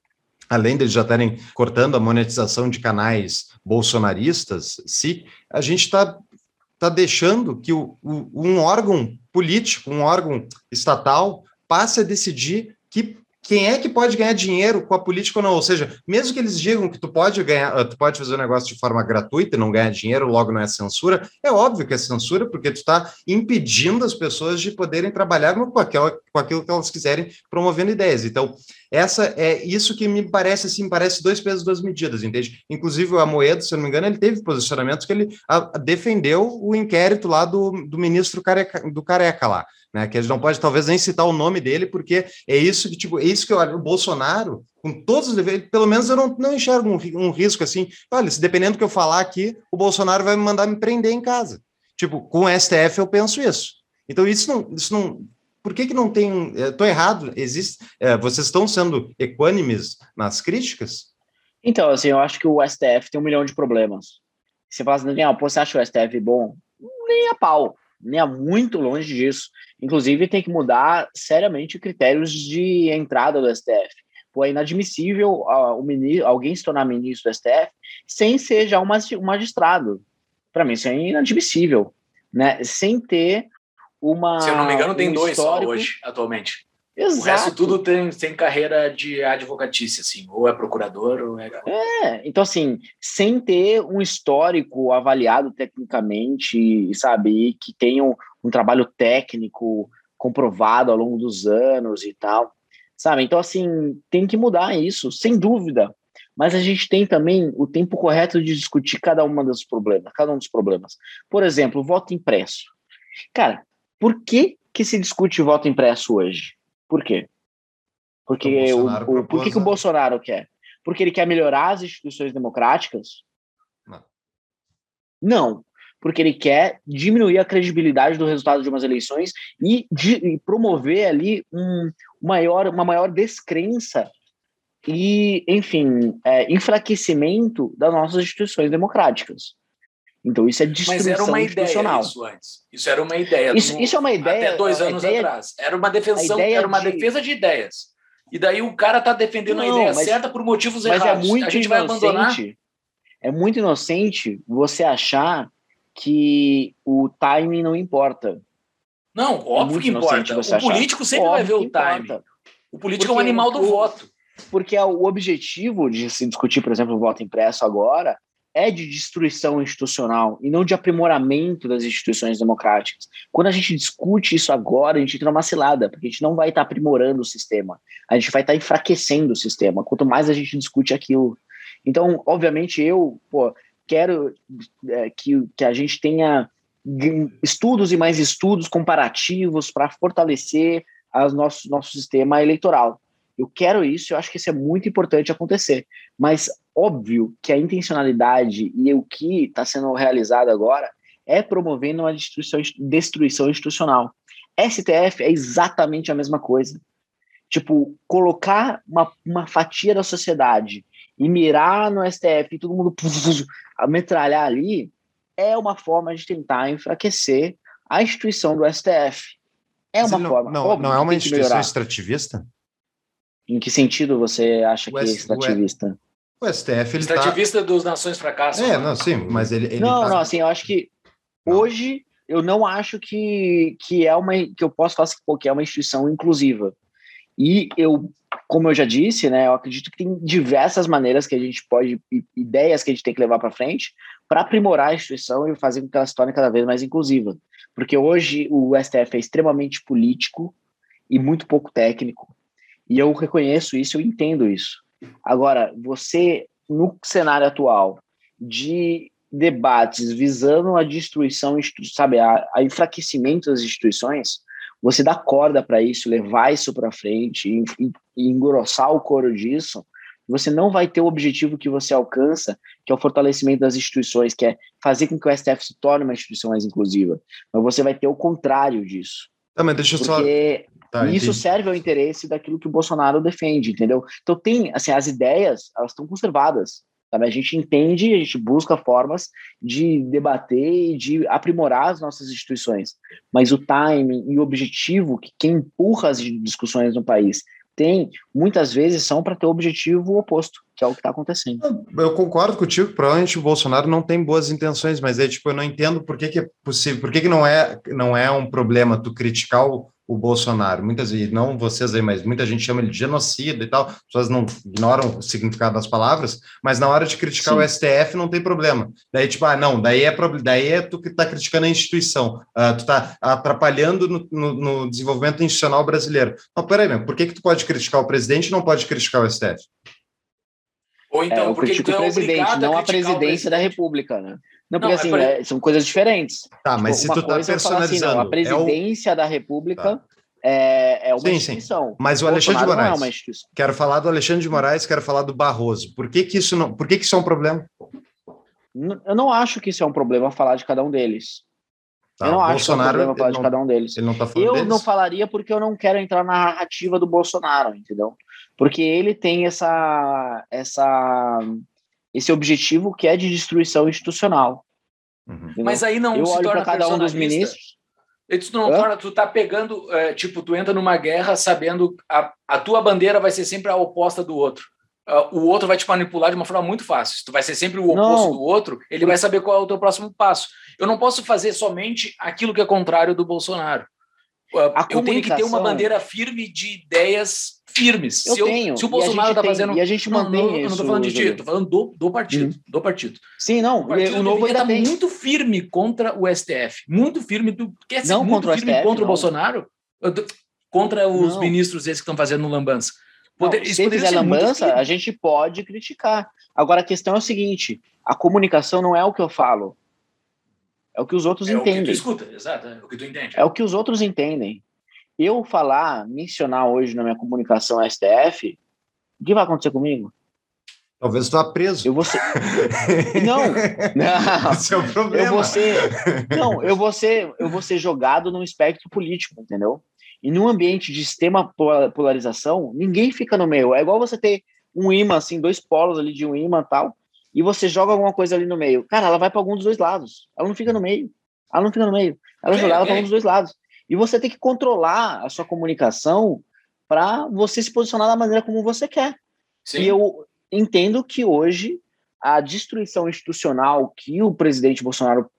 além deles já estarem cortando a monetização de canais bolsonaristas, se a gente está tá deixando que o, o- um órgão político, um órgão estatal, passe a decidir que quem é que pode ganhar dinheiro com a política ou não. Ou seja, mesmo que eles digam que tu pode ganhar, tu pode fazer o negócio de forma gratuita e não ganhar dinheiro, logo não é censura, é óbvio que é censura, porque tu está impedindo as pessoas de poderem trabalhar com, aquela, com aquilo que elas quiserem, promovendo ideias. Então, essa é isso que me parece assim, parece dois pesos, duas medidas, entende? Inclusive o Amoedo, se eu não me engano, ele teve posicionamentos que ele ah, defendeu o inquérito lá do, do ministro Careca, do Careca lá, né? Que a gente não pode talvez nem citar o nome dele, porque é isso que, tipo, é isso que eu olho. O Bolsonaro, com todos os defeitos, pelo menos eu não, não enxergo um, um risco assim. Olha, se dependendo do que eu falar aqui, o Bolsonaro vai me mandar me prender em casa. Tipo, com o STF eu penso isso. Então, isso não, isso não. Por que, que não tem. Estou errado. Existe. é, vocês estão sendo equânimes nas críticas? Então, assim, eu acho que o STF tem um milhão de problemas. Você fala assim, Daniel, pô, você acha o STF bom? Nem a pau, nem a muito longe disso. Inclusive, tem que mudar seriamente critérios de entrada do STF. Pô, é inadmissível ah, o mini- alguém se tornar ministro do STF sem ser já um magistrado. Para mim, isso é inadmissível. Né? Sem ter uma. Se eu não me engano, tem um dois só histórico- hoje, atualmente. Exato. O resto tudo tem, tem carreira de advocatícia, assim. Ou é procurador, ou é... É, então assim, sem ter um histórico avaliado tecnicamente, sabe, que tenha um, um trabalho técnico comprovado ao longo dos anos e tal, sabe? Então assim, tem que mudar isso, sem dúvida. Mas a gente tem também o tempo correto de discutir cada uma dos problemas, cada um dos problemas. Por exemplo, voto impresso. Cara, por que que se discute voto impresso hoje? Por quê? Porque O o, o- por que, que o? Bolsonaro quer? Porque ele quer melhorar as instituições democráticas? Não. Não. Porque ele quer diminuir a credibilidade do resultado de umas eleições e, de- e promover ali um maior, uma maior descrença e, enfim, é, enfraquecimento das nossas instituições democráticas. Então, isso é Mas destruição era uma ideia isso antes. Isso era uma ideia. Isso, No- isso é uma ideia. Até dois a anos ideia- atrás. Era uma defensão, a era uma de- defesa de ideias. E daí o cara tá defendendo a Não, ideia mas- certa por motivos Mas errados. é muito a gente vai abandonar. inocente. É muito inocente você achar que o timing não importa. Não, óbvio muito que inocente importa. O achar. político sempre vai ver Óbvio o time. importa. O político é um Porque animal do o- voto. Porque o objetivo de se discutir, por exemplo, o voto impresso agora é de destruição institucional e não de aprimoramento das instituições democráticas. Quando a gente discute isso agora, a gente entra numa cilada, porque a gente não vai estar aprimorando o sistema, a gente vai estar enfraquecendo o sistema, quanto mais a gente discute aquilo. Então, obviamente, eu pô, quero é, que, que a gente tenha estudos e mais estudos comparativos para fortalecer o nosso, nosso sistema eleitoral. Eu quero isso, eu acho que isso é muito importante acontecer. Mas óbvio que a intencionalidade e o que está sendo realizado agora é promovendo uma destruição, destruição institucional. STF é exatamente a mesma coisa. Tipo, colocar uma, uma fatia da sociedade e mirar no STF e todo mundo a metralhar ali é uma forma de tentar enfraquecer a instituição do STF. É uma não, forma. Não, óbvio, não é uma instituição extrativista? Em que sentido você acha O que é extrativista? O STF, ele tá... Extrativista dos Nações Fracassam. É, não, sim, mas ele, ele não, tá- não, assim, eu acho que hoje eu não acho que, que é uma que eu posso falar assim, que é uma instituição inclusiva. E eu, como eu já disse, né, eu acredito que tem diversas maneiras que a gente pode ideias que a gente tem que levar para frente para aprimorar a instituição e fazer com que ela se torne cada vez mais inclusiva. Porque hoje o STF é extremamente político e muito pouco técnico. E eu reconheço isso, eu entendo isso. Agora, você no cenário atual de debates visando a destruição, sabe, a, a enfraquecimento das instituições, você dá corda para isso, levar isso para frente e, e- e engrossar o coro disso, você não vai ter o objetivo que você alcança, que é o fortalecimento das instituições, que é fazer com que o STF se torne uma instituição mais inclusiva. Mas você vai ter o contrário disso. Tá, mas deixa eu só... Tá, e isso serve ao interesse daquilo que o Bolsonaro defende, entendeu? Então tem, assim, as ideias, elas estão conservadas. Sabe? A gente entende, a gente busca formas de debater e de aprimorar as nossas instituições. Mas o timing e o objetivo que quem empurra as discussões no país tem, muitas vezes são para ter o objetivo oposto, que é o que está acontecendo. Eu concordo contigo, provavelmente o Bolsonaro não tem boas intenções, mas é tipo, eu não entendo por que, que é possível, por que, que não, é, não é um problema tu criticar o, o Bolsonaro. Muitas vezes, não vocês aí, mas muita gente chama ele de genocida e tal, as pessoas não ignoram o significado das palavras, mas na hora de criticar Sim. o STF não tem problema. Daí, tipo, ah, não, daí é, daí é tu que tá criticando a instituição, ah, tu tá atrapalhando no, no- no desenvolvimento institucional brasileiro. Não, peraí, meu, por que, que tu pode criticar o presidente e não pode criticar o STF? Ou É, então, eu porque critico o é presidente, não a o presidência da. República, né? Não, Não, porque é assim, é- são coisas diferentes. Tá, mas Tipo, se tu tá eu falar assim, não, personalizando, a é o- presidência da República é, é uma Sim, sim. instituição. Mas o Alexandre de Bolsonaro não é Moraes. uma instituição. Quero falar do Alexandre de Moraes, quero falar do Barroso. Por que, que isso não? Por que, que isso é um problema? N- Eu não acho que isso é um problema falar de cada um deles. Tá, eu não o acho que é um Bolsonaro, problema falar ele de não, cada um deles. ele não tá falando Eu deles? não falaria porque eu não quero entrar na narrativa do Bolsonaro, entendeu? Porque ele tem essa, essa, esse objetivo que é de destruição institucional. Uhum. Mas aí não eu se olho torna para cada um dos ministros. Tu, não torna, tu tá pegando, é, tipo, tu entra numa guerra sabendo a, a tua bandeira vai ser sempre a oposta do outro. Ah, o outro vai te manipular de uma forma muito fácil. Se tu vai ser sempre o oposto Não. do outro, ele vai saber qual é o teu próximo passo. Eu não posso fazer somente aquilo que é contrário do Bolsonaro. A eu tenho que ter uma bandeira firme de ideias firmes. Eu se, eu- tenho, se o Bolsonaro está fazendo. e a gente não, mantém não, eu não isso, estou falando de ti, estou falando do, do partido. Do partido. Sim, não, O partido o novo tem. muito firme contra o STF. Muito firme. Tu quer ser Não muito contra o firme STF, contra o não. Bolsonaro? Eu tô- Contra os Não. ministros esses que estão fazendo lambança. Não, Poder- se ele poderia fizer lambança, a gente pode criticar. Agora, a questão é o seguinte: a comunicação não é o que eu falo, é o que os outros É o que tu entendem. escuta, exato, é o que tu entende. É o que os outros entendem. Eu falar, mencionar hoje na minha comunicação STF, o que vai acontecer comigo? Talvez tu vá preso. Eu vou ser. Não, não. Esse é o problema. Eu vou ser. Não, eu vou ser, eu vou ser jogado num espectro político, entendeu? E num ambiente de extrema pola- polarização, ninguém fica no meio. É igual você ter um imã, assim, dois polos ali de um imã e tal, e você joga alguma coisa ali no meio. Cara, ela vai para algum dos dois lados. Ela não fica no meio. Ela não fica no meio. Ela é Ok, jogada ok. para um dos dois lados. E você tem que controlar a sua comunicação para você se posicionar da maneira como você quer. Sim. E eu entendo que hoje a destruição institucional que o presidente Bolsonaro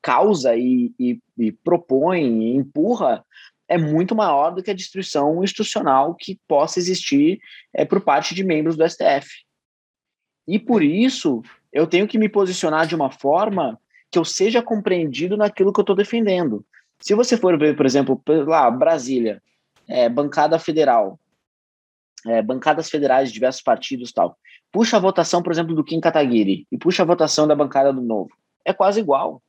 causa e, e- e propõe e empurra é muito maior do que a destruição institucional que possa existir é, por parte de membros do STF. E por isso eu tenho que me posicionar de uma forma que eu seja compreendido naquilo que eu estou defendendo. Se você for ver, por exemplo, lá, Brasília, é, bancada federal, é, bancadas federais de diversos partidos tal. Puxa a votação, por exemplo, do Kim Kataguiri e puxa a votação da bancada do Novo. É quase igual.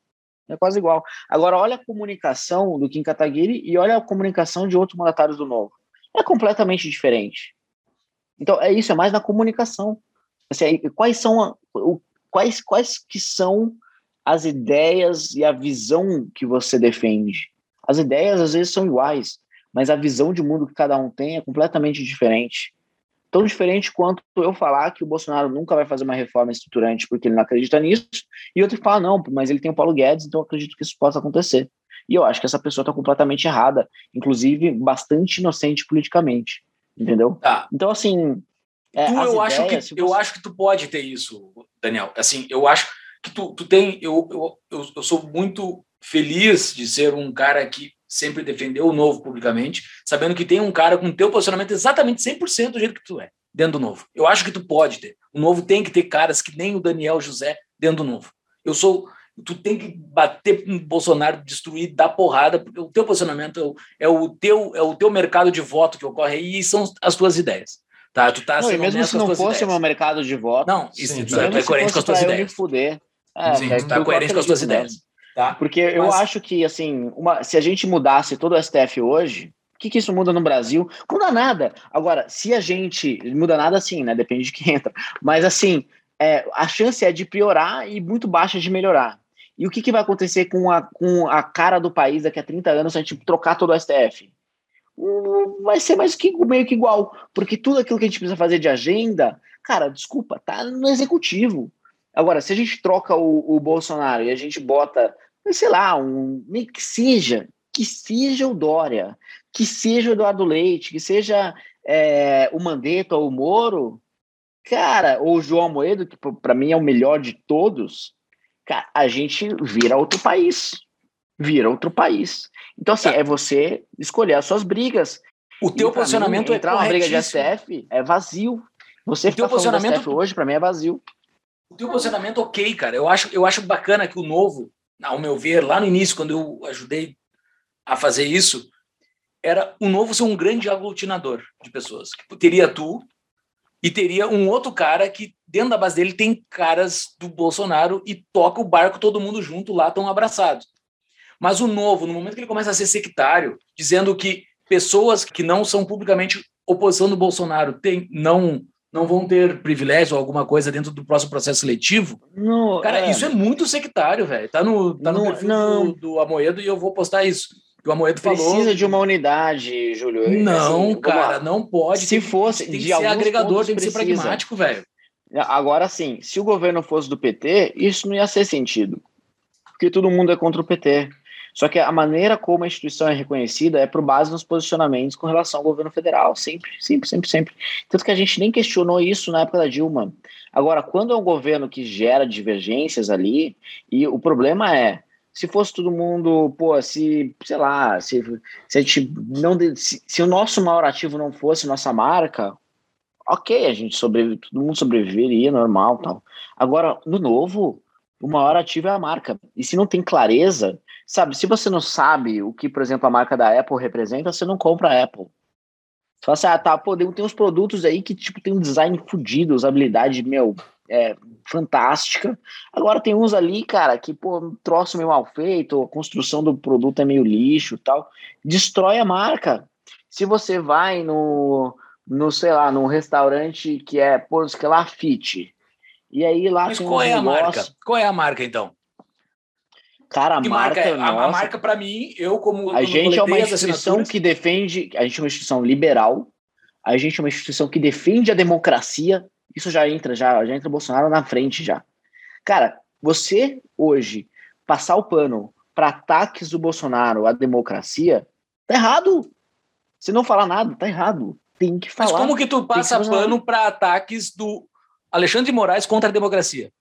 É quase igual. Agora, olha a comunicação do Kim Kataguiri e olha a comunicação de outros mandatários do Novo. É completamente diferente. Então, é isso, é mais na comunicação. Assim, quais são a- o- quais, quais que são as ideias e a visão que você defende? As ideias, às vezes, são iguais, mas a visão de mundo que cada um tem é completamente diferente. Tão diferente quanto eu falar que o Bolsonaro nunca vai fazer uma reforma estruturante porque ele não acredita nisso, e outro que fala, não, mas ele tem o Paulo Guedes, então eu acredito que isso possa acontecer. E eu acho que essa pessoa está completamente errada, inclusive bastante inocente politicamente, entendeu? Tá. Então, assim. É, tu, eu, acho que, se eu você- acho que tu pode ter isso, Daniel. Assim, eu acho que tu, tu tem. Eu, eu, eu, eu sou muito feliz de ser um cara que sempre defendeu o novo publicamente, sabendo que tem um cara com teu posicionamento exatamente 100% do jeito que tu é, dentro do novo. Eu acho que tu pode ter. O novo tem que ter caras que nem o Daniel José dentro do novo. Eu sou. Tu tem que bater no Bolsonaro, destruir, dar porrada, porque o teu posicionamento é o, é o teu é o teu mercado de voto que ocorre aí e são as tuas ideias. Tá? Tu tá Não, e mesmo se não fosse o ideias. meu mercado de voto, Não, isso, Sim, tu, tá. tu é coerente com as tuas eu ideias. fuder. É, Sim, é tu tá eu coerente com as tuas ideias. Tá? Porque eu Mas- acho que, assim, uma, se a gente mudasse todo o STF hoje, o que, que isso muda no Brasil? Muda nada. Agora, se a gente. Muda nada assim, né? Depende de quem entra. Mas, assim, é, a chance é de piorar e muito baixa de melhorar. E o que, que vai acontecer com a, com a cara do país daqui a 30 anos se a gente trocar todo o STF? Vai ser mais que, meio que igual. Porque tudo aquilo que a gente precisa fazer de agenda, cara, desculpa, tá no executivo. Agora, se a gente troca o, o Bolsonaro e a gente bota, sei lá, um, que seja, que seja o Dória, que seja o Eduardo Leite, que seja é, o Mandetta ou o Moro, cara, ou o João Moedo, que para mim é o melhor de todos, cara, a gente vira outro país. Vira outro país. Então, assim, Tá. é você escolher as suas brigas. O teu posicionamento mim, é entrar uma briga de. STF é vazio. Você O ficar teu do posicionamento- STF hoje, para mim, é vazio. O teu posicionamento, ok, cara. Eu acho, eu acho bacana que o novo, ao meu ver, lá no início, quando eu ajudei a fazer isso, era o novo ser um grande aglutinador de pessoas. Que teria tu e teria um outro cara que, dentro da base dele, tem caras do Bolsonaro e toca o barco todo mundo junto lá, tão abraçados. Mas o novo, no momento que ele começa a ser sectário, dizendo que pessoas que não são publicamente oposição do Bolsonaro tem, não, não vão ter privilégio ou alguma coisa dentro do próximo processo seletivo, Não, Cara, isso é muito sectário, velho. Tá no, tá no Não, perfil não. Do, do Amoedo e eu vou postar isso. O Amoedo falou. Precisa de uma unidade, Júlio. Não, Assim, cara, não pode. Se fosse tem que de ser alguns agregador, tem que ser precisa. pragmático, velho. Agora sim, se o governo fosse do PT, isso não ia ser sentido. Porque todo mundo é contra o PT. Só que a maneira como a instituição é reconhecida é por base nos posicionamentos com relação ao governo federal. Sempre, sempre, sempre, sempre. Tanto que a gente nem questionou isso na época da Dilma. Agora, quando é um governo que gera divergências ali, e o problema é, se fosse todo mundo, pô, se, sei lá, se, se a gente não. Se, se o nosso maior ativo não fosse nossa marca, ok, a gente sobrevive, todo mundo sobreviveria, normal tal. Agora, no novo, o maior ativo é a marca. E se não tem clareza, sabe, se você não sabe o que, por exemplo, a marca da Apple representa, você não compra a Apple. Você fala assim, ah, tá, pô, tem uns produtos aí que, tipo, tem um design fudido, usabilidade, meu, é, fantástica. Agora tem uns ali, cara, que, pô, um troço meio mal feito, a construção do produto é meio lixo tal. Destrói a marca. Se você vai no, no sei lá, num restaurante que é, pô, sei lá, fit, e aí lá Mas qual é a marca? Qual é a marca, então? Cara, a Que marca, marca é? A, a marca, pra mim, eu como. A gente é uma instituição que defende, a gente é uma instituição liberal, a gente é uma instituição que defende a democracia. Isso já entra, já, já entra o Bolsonaro na frente já. Cara, você hoje passar o pano para ataques do Bolsonaro à democracia, tá errado. Se não falar nada, tá errado. Tem que Mas falar. como que tu passa fazer pano para ataques do Alexandre de Moraes contra a democracia?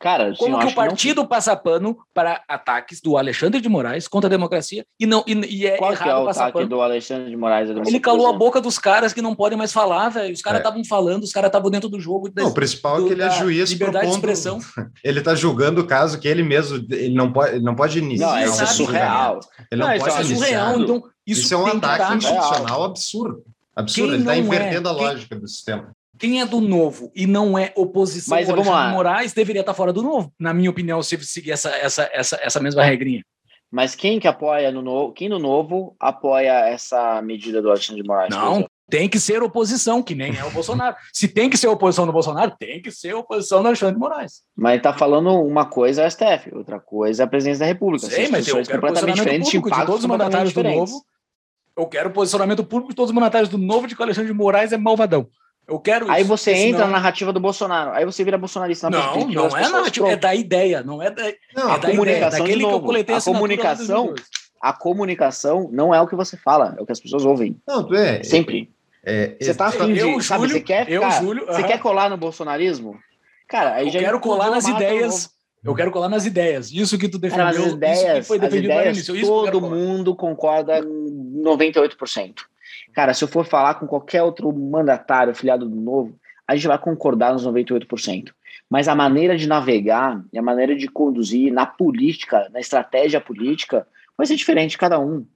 Cara, assim, Como eu que acho o não- partido passa pano para ataques do Alexandre de Moraes contra a democracia e não e, e é Qual é errado o passar ataque pano? do Alexandre de Moraes? Ele democracia? calou a boca dos caras que não podem mais falar, velho. Os caras É. estavam falando, os caras estavam dentro do jogo. Não, o principal é que ele é juiz liberdade de propondo- expressão. Ele está julgando o caso que ele mesmo ele não pode, ele não pode iniciar. Não, isso é surreal. Ele não, Não, isso pode é Isso é iniciar. surreal. Então, isso, Isso, é um ataque dar. institucional absurdo. Absurdo. Quem ele está não é? invertendo a Quem- lógica do sistema. Quem é do novo e não é oposição Mas ao Alexandre de Moraes deveria estar fora do novo, na minha opinião, se seguir essa, essa, essa, essa mesma regrinha. Mas quem que apoia no novo? Quem no novo apoia essa medida do Alexandre de Moraes? Não, tem que ser oposição, que nem é o Bolsonaro. Se tem que ser oposição do Bolsonaro, tem que ser oposição do Alexandre de Moraes. Mas ele tá falando uma coisa é o STF, outra coisa é a presidência da República. Sei, mas eu quero completamente diferentes, público de todos os mandatários do novo. Eu quero posicionamento público, todos os mandatários do Novo de que o Alexandre de Moraes é malvadão. Eu quero Aí isso, você entra senão- na narrativa do Bolsonaro. Aí você vira bolsonarista na Não, não é narrativa, é da ideia, não é da, Não, é a da comunicação, ideia, de daquele que eu novo, coletei a comunicação- 2012. A comunicação não é o que você fala, é o que as pessoas ouvem. não, tu é. Sempre. é, Você tá é- afim de. Eu, sabe, Júlio, você quer, eu, ficar- Júlio, você aham. quer colar no bolsonarismo? Cara, aí Eu já quero colar nas ideias. Eu quero colar nas ideias. Isso que tu Cara, defendeu, as ideias, isso que foi as defendido no início. Eu todo mundo concorda em 98%. Cara, se eu for falar com qualquer outro mandatário filiado do novo, a gente vai concordar nos 98%. Mas a maneira de navegar e a maneira de conduzir na política, na estratégia política, vai ser diferente de cada um.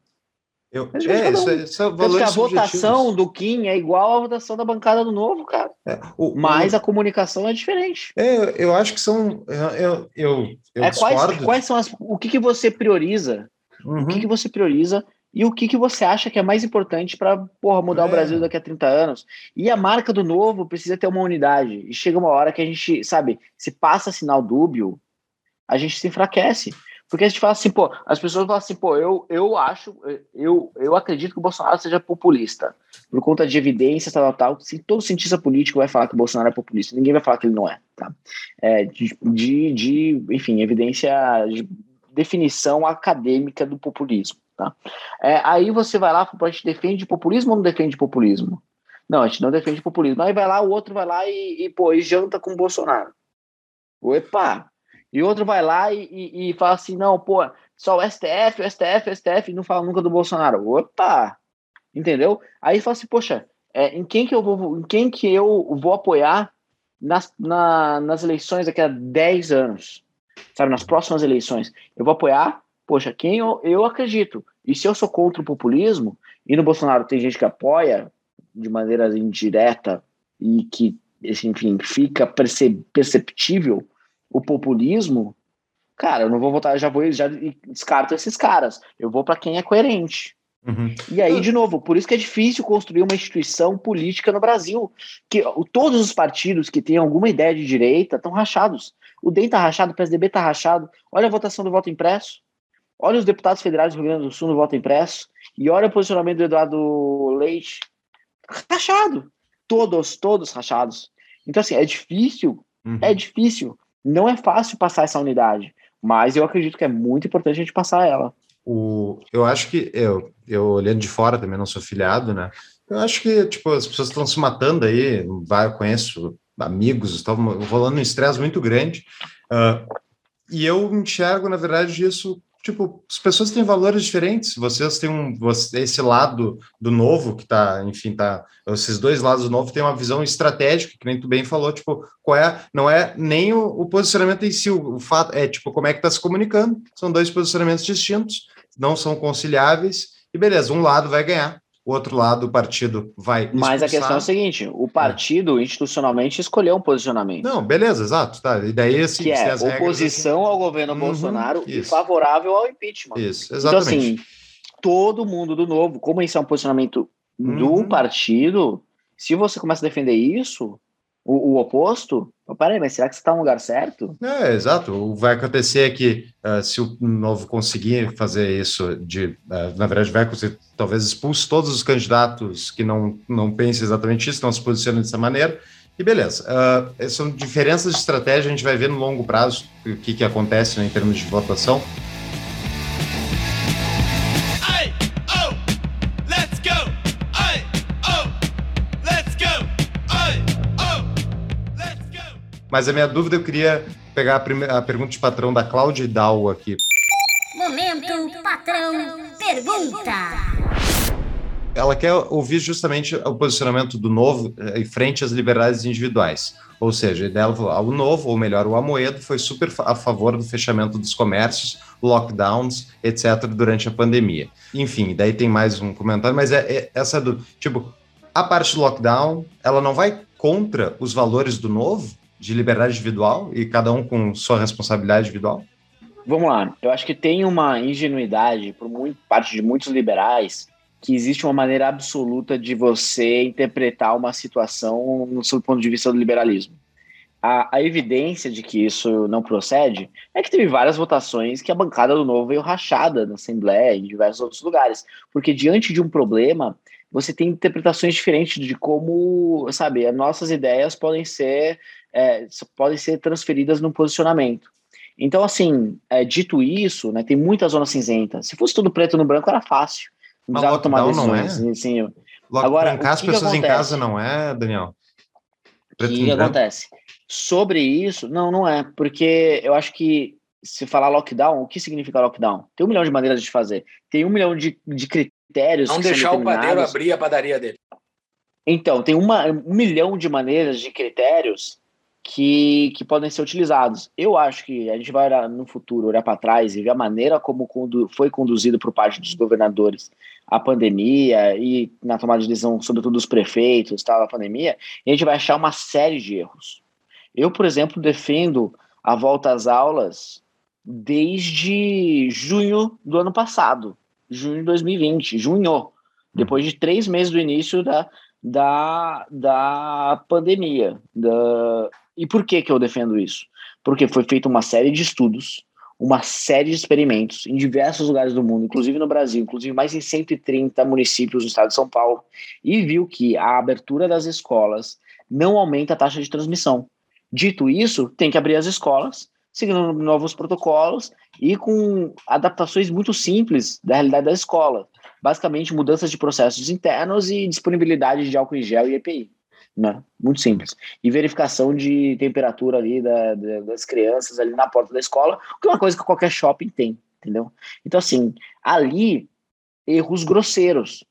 eu- é, cada isso, um. é- isso é que valores a votação do Kim é igual à votação da bancada do novo, cara. É, o- Mas o- a comunicação é diferente. é, eu acho que são. Eu, eu, eu, é quais, quais são as. O que, que você prioriza Uhum. o que, que você prioriza e o que, que você acha que é mais importante para mudar É. o Brasil daqui a 30 anos. E a marca do novo precisa ter uma unidade. E chega uma hora que a gente, sabe, se passa sinal dúbio, a gente se enfraquece. Porque a gente fala assim, pô, as pessoas falam assim, pô, eu, eu acho, eu, eu acredito que o Bolsonaro seja populista, por conta de evidências, tal, tal, tal. Sim, todo cientista político vai falar que o Bolsonaro é populista, ninguém vai falar que ele não é, tá? É, de, de, de, enfim, evidência de definição acadêmica do populismo. Tá? É, aí você vai lá, a gente defende populismo ou não defende populismo? Não, a gente não defende populismo. Aí vai lá, o outro vai lá e, e pô, e janta com o Bolsonaro. Opa! E outro vai lá e, e, e fala assim, não, pô, só o STF, o STF, o STF, e não fala nunca do Bolsonaro. Opa! Entendeu? Aí fala assim, poxa, é, em quem que eu vou, em quem que eu vou apoiar nas, na, nas eleições daqui a 10 anos? Sabe, nas próximas eleições. Eu vou apoiar, poxa, quem eu, eu acredito. E se eu sou contra o populismo, e no Bolsonaro tem gente que apoia de maneira indireta e que, assim, enfim, fica perce- perceptível o populismo, cara, eu não vou votar, já vou, já descarto esses caras. Eu vou para quem é coerente. Uhum. E aí, de novo, por isso que é difícil construir uma instituição política no Brasil. Que todos os partidos que têm alguma ideia de direita estão rachados. O DEM está rachado, o PSDB está rachado. Olha a votação do voto impresso. Olha os deputados federais do Rio Grande do Sul no voto impresso. E olha o posicionamento do Eduardo Leite. Rachado. Todos, todos rachados. Então, assim, é difícil, Uhum. é difícil. Não é fácil passar essa unidade. Mas eu acredito que é muito importante a gente passar ela. O, eu acho que eu, eu olhando de fora também não sou filiado, né? Eu acho que tipo as pessoas estão se matando aí. Vai, eu conheço amigos, estavam rolando um estresse muito grande. ah, e eu enxergo na verdade isso tipo as pessoas têm valores diferentes. Vocês têm um esse lado do novo que tá, enfim, tá. Esses dois lados do novo têm uma visão estratégica que nem tu bem falou. Tipo, qual é? Não é nem o, o posicionamento em si. O, o fato é tipo como é que está se comunicando. São dois posicionamentos distintos não são conciliáveis, e beleza, um lado vai ganhar, o outro lado, o partido, vai Mas a expulsar. questão é a seguinte: o partido institucionalmente escolheu um posicionamento. Não, beleza, exato, tá. E daí, assim, que é as regras, oposição ao governo Uhum, Bolsonaro e isso. favorável ao impeachment. Isso, Então, exatamente. assim, todo mundo do novo, como isso é um posicionamento do Uhum. partido, se você começa a defender isso, o, o oposto, oh, peraí, mas será que você está no lugar certo? É, exato. O que vai acontecer é que ah, se o novo conseguir fazer isso, de, ah, na verdade, vai conseguir, talvez expulse todos os candidatos que não, não pensem exatamente isso, não se posicionam dessa maneira, e beleza. Ah, são diferenças de estratégia, a gente vai ver no longo prazo o que, que acontece né, em termos de votação. Mas a minha dúvida, eu queria pegar a, prime- a pergunta de patrão da Cláudia Hidalgo aqui. Momento patrão pergunta. Ela quer ouvir justamente o posicionamento do novo eh, em frente às liberdades individuais. Ou seja, dela falou, ah, o novo, ou melhor, o Amoedo, foi super a favor do fechamento dos comércios, lockdowns, etc., durante a pandemia. Enfim, daí tem mais um comentário, mas é, é essa do tipo, a parte do lockdown, ela não vai contra os valores do novo, de liberdade individual, e cada um com sua responsabilidade individual? Vamos lá, eu acho que tem uma ingenuidade por muito, parte de muitos liberais que existe uma maneira absoluta de você interpretar uma situação no seu ponto de vista do liberalismo. a, a evidência de que isso não procede é que teve várias votações que a bancada do Novo veio rachada na Assembleia e em diversos outros lugares. Porque diante de um problema, você tem interpretações diferentes de como, sabe, as nossas ideias podem ser, é, podem ser transferidas no posicionamento. Então, assim, é, dito isso, né, tem muita zona cinzenta. Se fosse tudo preto no branco, era fácil. Não Mas precisava tomar lockdown não é? decisões. Assim, Logo, Agora, trancar o as pessoas em acontece? casa não é, Daniel? O que, que acontece? Sobre isso, não, não é, porque eu acho que se falar lockdown, o que significa lockdown? Tem um milhão de maneiras de fazer. Tem um milhão de, de critérios. Não que são deixar o padeiro abrir a padaria dele. Então, tem uma, um milhão de maneiras de critérios que, que podem ser utilizados. Eu acho que a gente vai olhar no futuro, olhar para trás e ver a maneira como condu foi conduzido por parte dos governadores a pandemia e na tomada de decisão, sobretudo dos prefeitos, tal, a pandemia, e a gente vai achar uma série de erros. Eu, por exemplo, defendo a volta às aulas desde junho do ano passado, junho de 2020, junho, depois de três meses do início da, da, da pandemia. Da... E por que, que eu defendo isso? Porque foi feita uma série de estudos, uma série de experimentos em diversos lugares do mundo, inclusive no Brasil, inclusive mais em 130 municípios do estado de São Paulo, e viu que a abertura das escolas não aumenta a taxa de transmissão. Dito isso, tem que abrir as escolas, seguindo novos protocolos e com adaptações muito simples da realidade da escola. Basicamente, mudanças de processos internos e disponibilidade de álcool em gel e EPI. Né? Muito simples. E verificação de temperatura ali da- da- das crianças ali na porta da escola, que é uma coisa que qualquer shopping tem, entendeu? Então, assim, ali, erros grosseiros.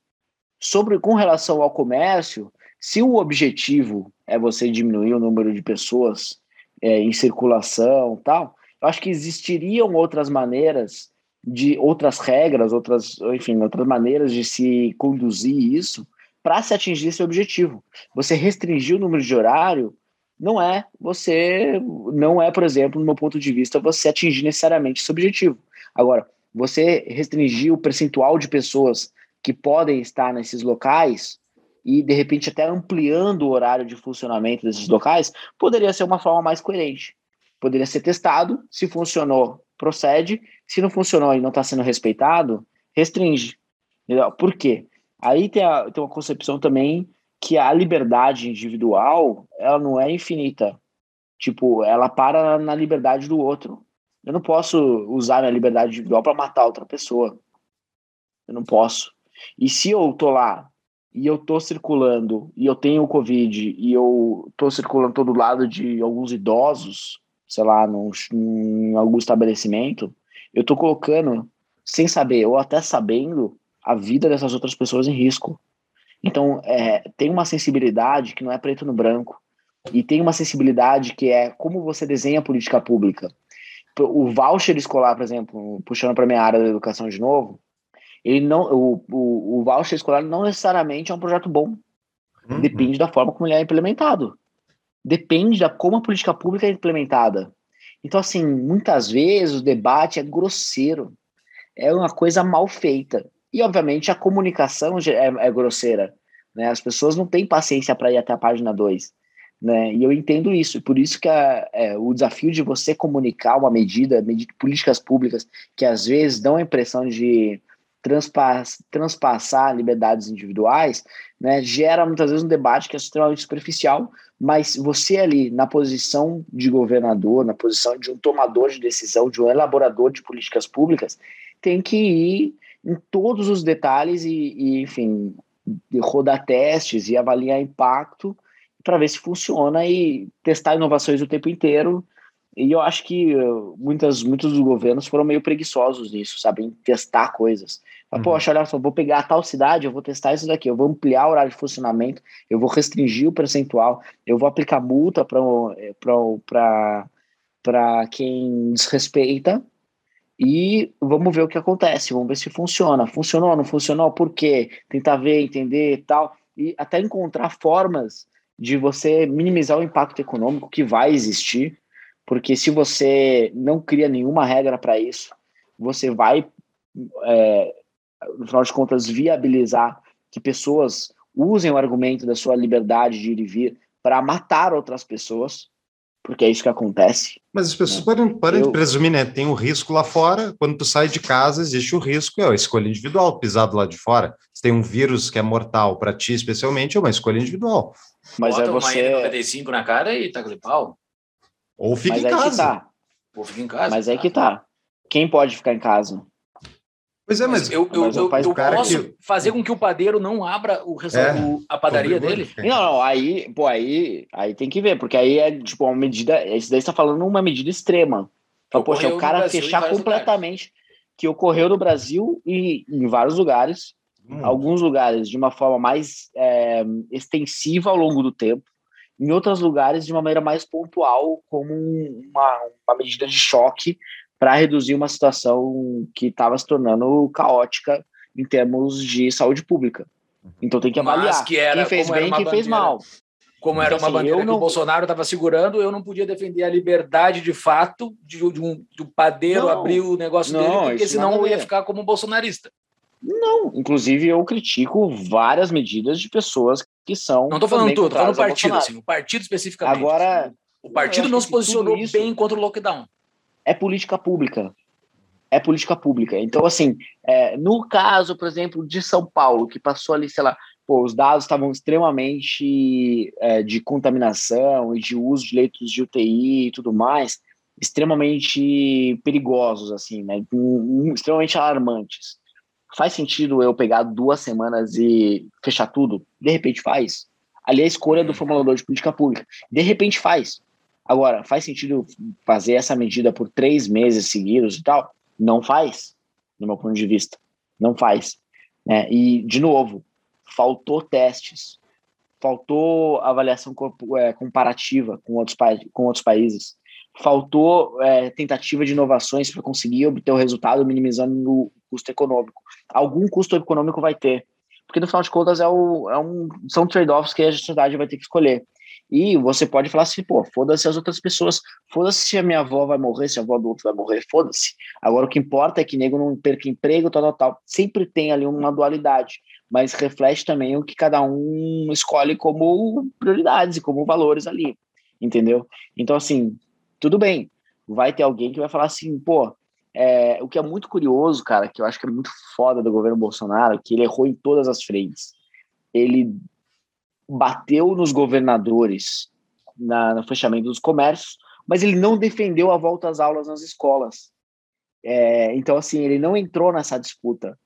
Sobre, com relação ao comércio, se o objetivo é você diminuir o número de pessoas é, em circulação tal, eu acho que existiriam outras maneiras de outras regras, outras, enfim, outras maneiras de se conduzir isso para se atingir esse objetivo. Você restringir o número de horário não é você, não é, por exemplo, no meu ponto de vista, você atingir necessariamente esse objetivo. Agora, você restringir o percentual de pessoas que podem estar nesses locais e de repente até ampliando o horário de funcionamento desses locais, poderia ser uma forma mais coerente. Poderia ser testado, se funcionou, procede, se não funcionou e não está sendo respeitado, restringe. Entendeu? Por quê? Aí tem, a- tem uma concepção também que a liberdade individual ela não é infinita. Tipo, ela para na liberdade do outro. Eu não posso usar minha liberdade individual para matar outra pessoa. Eu não posso. E se eu tô lá e eu tô circulando e eu tenho o Covid e eu tô circulando todo lado de alguns idosos, sei lá, num, em algum estabelecimento, eu tô colocando, sem saber, ou até sabendo, a vida dessas outras pessoas em risco. Então, é, tem uma sensibilidade que não é preto no branco. E tem uma sensibilidade que é como você desenha a política pública. O voucher escolar, por exemplo, puxando para minha área da educação de novo, ele não, o, o, o voucher escolar não necessariamente é um projeto bom. Uhum. Depende da forma como ele é implementado. Depende da como a política pública é implementada. Então, assim, muitas vezes o debate é grosseiro. É uma coisa mal feita. E, obviamente, a comunicação é, é grosseira. Né? As pessoas não têm paciência para ir até a página 2. Né? E eu entendo isso. E por isso que a, é, o desafio de você comunicar uma medida, medida, políticas públicas, que às vezes dão a impressão de transpass, transpassar liberdades individuais, né, gera muitas vezes um debate que é extremamente superficial, mas você ali na posição de governador, na posição de um tomador de decisão, de um elaborador de políticas públicas, tem que ir em todos os detalhes e, e enfim, rodar testes e avaliar impacto para ver se funciona e testar inovações o tempo inteiro. E eu acho que uh, muitas, muitos dos governos foram meio preguiçosos nisso, sabem testar coisas. Mas, Uhum. Poxa, olha só, vou pegar tal cidade, eu vou testar isso daqui, eu vou ampliar o horário de funcionamento, eu vou restringir o percentual, eu vou aplicar multa para quem desrespeita e vamos ver o que acontece, vamos ver se funciona. Funcionou, não funcionou, por quê? Tentar ver, entender e tal, e até encontrar formas de você minimizar o impacto econômico que vai existir, porque se você não cria nenhuma regra para isso, você vai, é, no final de contas, viabilizar que pessoas usem o argumento da sua liberdade de ir e vir para matar outras pessoas, porque é isso que acontece. Mas as pessoas podem, podem Eu- presumir, né? Tem um risco lá fora. Quando tu sai de casa, existe o risco, é a escolha individual, pisar do lado de fora. Se tem um vírus que é mortal para ti, especialmente, é uma escolha individual. Mas Bota é uma você. N95 na cara e taca de pau. Ou fica Mas em casa. tá. Ou fica em casa. Mas aí que tá. Quem pode ficar em casa? Pois é, Mas mas, eu, eu, mas eu, eu posso que- fazer com que o padeiro não abra o É, o- a padaria dele? em Não, não, aí, pô, aí, aí tem que ver, porque aí é tipo uma medida. Isso daí você tá falando uma medida extrema. Fala, poxa, Ocorreu o cara Brasil, fechar completamente, que ocorreu no Brasil e em vários lugares, Hum. alguns lugares de uma forma mais é, extensiva ao longo do tempo, em outros lugares de uma maneira mais pontual, como um- uma, uma medida de choque para reduzir uma situação que estava se tornando caótica em termos de saúde pública. Então tem que avaliar Mas que era, quem fez bem e quem fez bandeira- mal. Como era Então, uma assim, bandeira que não- o Bolsonaro estava segurando, eu não podia defender a liberdade de fato de, de um do padeiro Não, abrir o negócio não, dele, porque senão eu ia ficar como bolsonarista. Não, inclusive eu critico várias medidas de pessoas que são. Não estou falando tudo, estou falando partido, assim, o partido especificamente. Agora, o partido não se posicionou bem contra o lockdown. é política pública. É política pública. Então, assim, é, no caso, por exemplo, de São Paulo, que passou ali, sei lá, pô, os dados estavam extremamente é, de contaminação e de uso de leitos de UTI e tudo mais, extremamente perigosos, assim, né? Extremamente alarmantes. Faz sentido eu pegar duas semanas e fechar tudo? De repente faz. Ali é a escolha do formulador de política pública. De repente faz. Agora, faz sentido fazer essa medida por três meses seguidos e tal? Não faz, no meu ponto de vista. Não faz. né? E, de novo, faltou testes, faltou avaliação é, comparativa com outros, com outros países, faltou é, tentativa de inovações para conseguir obter o resultado minimizando o custo econômico. Algum custo econômico vai ter, porque no final de contas é, o, é um, são trade-offs que a sociedade vai ter que escolher. E você pode falar assim, pô, foda-se as outras pessoas, foda-se se a minha avó vai morrer, se a avó do outro vai morrer, foda-se. Agora o que importa é que nego não perca emprego, tal, tal, tal. Sempre tem ali uma dualidade, mas reflete também o que cada um escolhe como prioridades e como valores ali, entendeu? Então, assim, tudo bem, vai ter alguém que vai falar assim, pô, é, o que é muito curioso, cara, que eu acho que é muito foda do governo Bolsonaro, que ele errou em todas as frentes. Ele bateu nos governadores na, no fechamento dos comércios, mas ele não defendeu a volta às aulas nas escolas. É, então, assim, ele não entrou nessa disputa.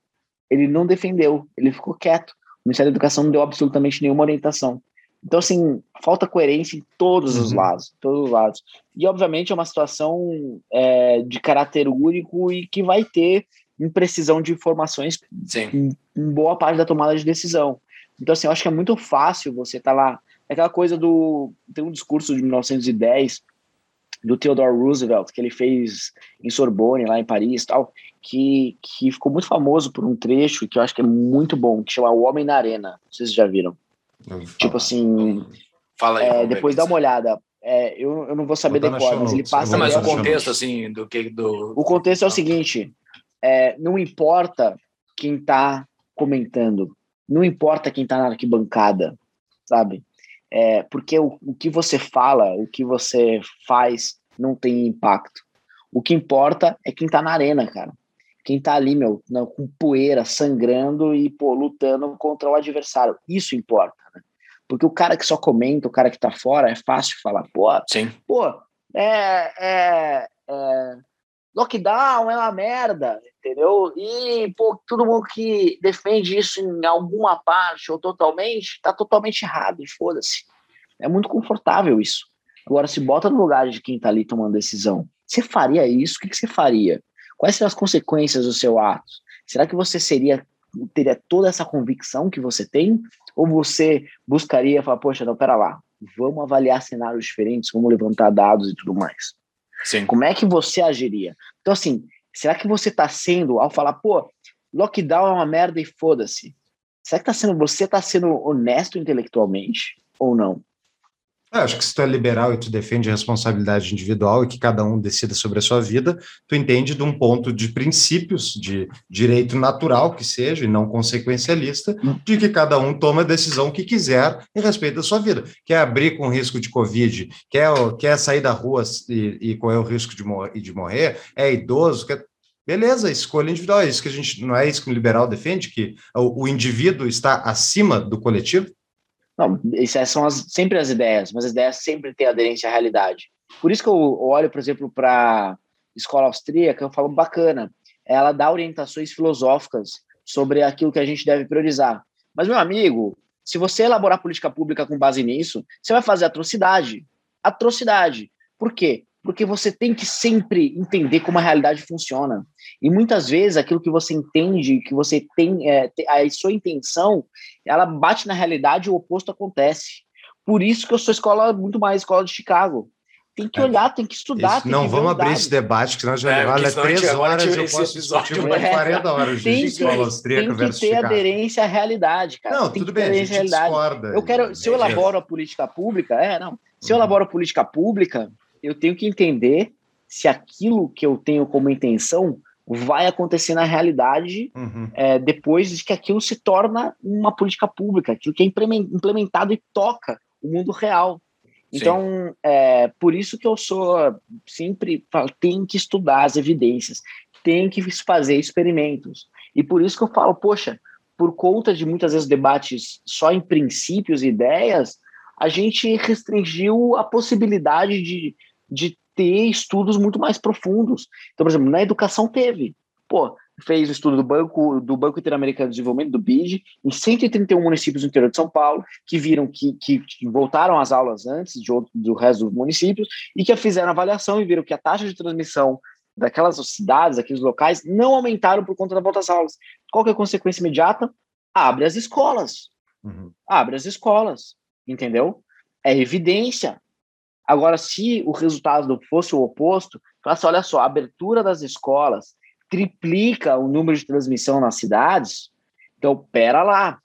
Ele não defendeu, ele ficou quieto. O Ministério da Educação não deu absolutamente nenhuma orientação. Então, assim, falta coerência em todos os Uhum. lados, todos os lados. E, obviamente, é uma situação é, de caráter único e que vai ter imprecisão de informações Sim. em boa parte da tomada de decisão. Então, assim, eu acho que é muito fácil você estar lá. É aquela coisa do. Tem um discurso de 1910 do Theodore Roosevelt, que ele fez em Sorbonne, lá em Paris e tal, que, que ficou muito famoso por um trecho que eu acho que é muito bom, que chama O Homem na Arena. Vocês já viram. Tipo assim, Fala aí. é, depois dá uma olhada. É, eu, eu não vou saber Botar na decor, show mas ele passa. Não, mas o contexto, assim, do que. Do... O contexto é o seguinte: é, não importa quem está comentando, não importa quem está na arquibancada, sabe? É, porque o, o que você fala, o que você faz, não tem impacto. O que importa é quem está na arena, cara. Quem tá ali, meu, na- com poeira, sangrando e, pô, lutando contra o adversário. Isso importa, né? Porque o cara que só comenta, o cara que tá fora, é fácil falar, pô, Sim. pô, é, é, é, lockdown é uma merda, entendeu? E, pô, todo mundo que defende isso em alguma parte ou totalmente, tá totalmente errado, e foda-se. É muito confortável isso. Agora, se bota no lugar de quem tá ali tomando decisão, você faria isso? O que, que você faria? Quais seriam as consequências do seu ato? Será que você seria teria toda essa convicção que você tem? Ou você buscaria falar, poxa, não, pera lá, vamos avaliar cenários diferentes, vamos levantar dados e tudo mais? Sim. Como é que você agiria? Então, assim, será que você está sendo, ao falar, pô, lockdown é uma merda e foda-se, será que tá sendo, você está sendo honesto intelectualmente ou não? Eu acho que se tu é liberal e tu defende a responsabilidade individual e que cada um decida sobre a sua vida, tu entende de um ponto de princípios, de direito natural que seja, e não consequencialista, de que cada um toma a decisão que quiser em respeito da sua vida. Quer abrir com risco de Covid, quer, quer sair da rua e, e correr o risco de, mor de morrer, é idoso, quer Beleza, escolha individual, é isso que a gente não é isso que o liberal defende, que o, o indivíduo está acima do coletivo? Não, essas são as, sempre as ideias, mas as ideias sempre têm aderência à realidade. Por isso que eu olho, por exemplo, para escola austríaca, eu falo bacana. Ela dá orientações filosóficas sobre aquilo que a gente deve priorizar. Mas, meu amigo, se você elaborar política pública com base nisso, você vai fazer atrocidade. Atrocidade. Por quê? Porque você tem que sempre entender como a realidade funciona. E muitas vezes aquilo que você entende, que você tem, é, a sua intenção, ela bate na realidade e o oposto acontece. Por isso que eu sou escola muito mais escola de Chicago. Tem que É. olhar, tem que estudar. Isso, tem não que vamos os abrir dados. esse debate, que senão já É, gente três horas eu posso discutir mais É. 40 horas de Tem que, escola austríaca tem que versus ter Chicago. aderência à realidade, cara. Não, tem tudo bem, a gente discorda. Eu quero, se eu Beleza. elaboro a política pública, é, não. Se eu Uhum. elaboro a política pública, eu tenho que entender se aquilo que eu tenho como intenção vai acontecer na realidade Uhum. é, depois de que aquilo se torna uma política pública, aquilo que é implemen- implementado e toca o mundo real. Então, é por isso que eu sou sempre falo, tem que estudar as evidências, tem que fazer experimentos. E por isso que eu falo, poxa, por conta de muitas vezes debates só em princípios e ideias, a gente restringiu a possibilidade de, de ter estudos muito mais profundos. Então, por exemplo, na educação teve. Pô, fez o estudo do Banco do Banco Interamericano de Desenvolvimento, do BID, em 131 municípios do interior de São Paulo, que viram que, que, que voltaram às aulas antes de outro, do resto dos municípios e que fizeram avaliação e viram que a taxa de transmissão daquelas cidades, daqueles locais, não aumentaram por conta da volta às aulas. Qual que é a consequência imediata? Abre as escolas. Uhum. Abre as escolas, entendeu? É evidência. Agora, se o resultado fosse o oposto, assim, olha só, a abertura das escolas triplica o número de transmissão nas cidades, então, pera lá,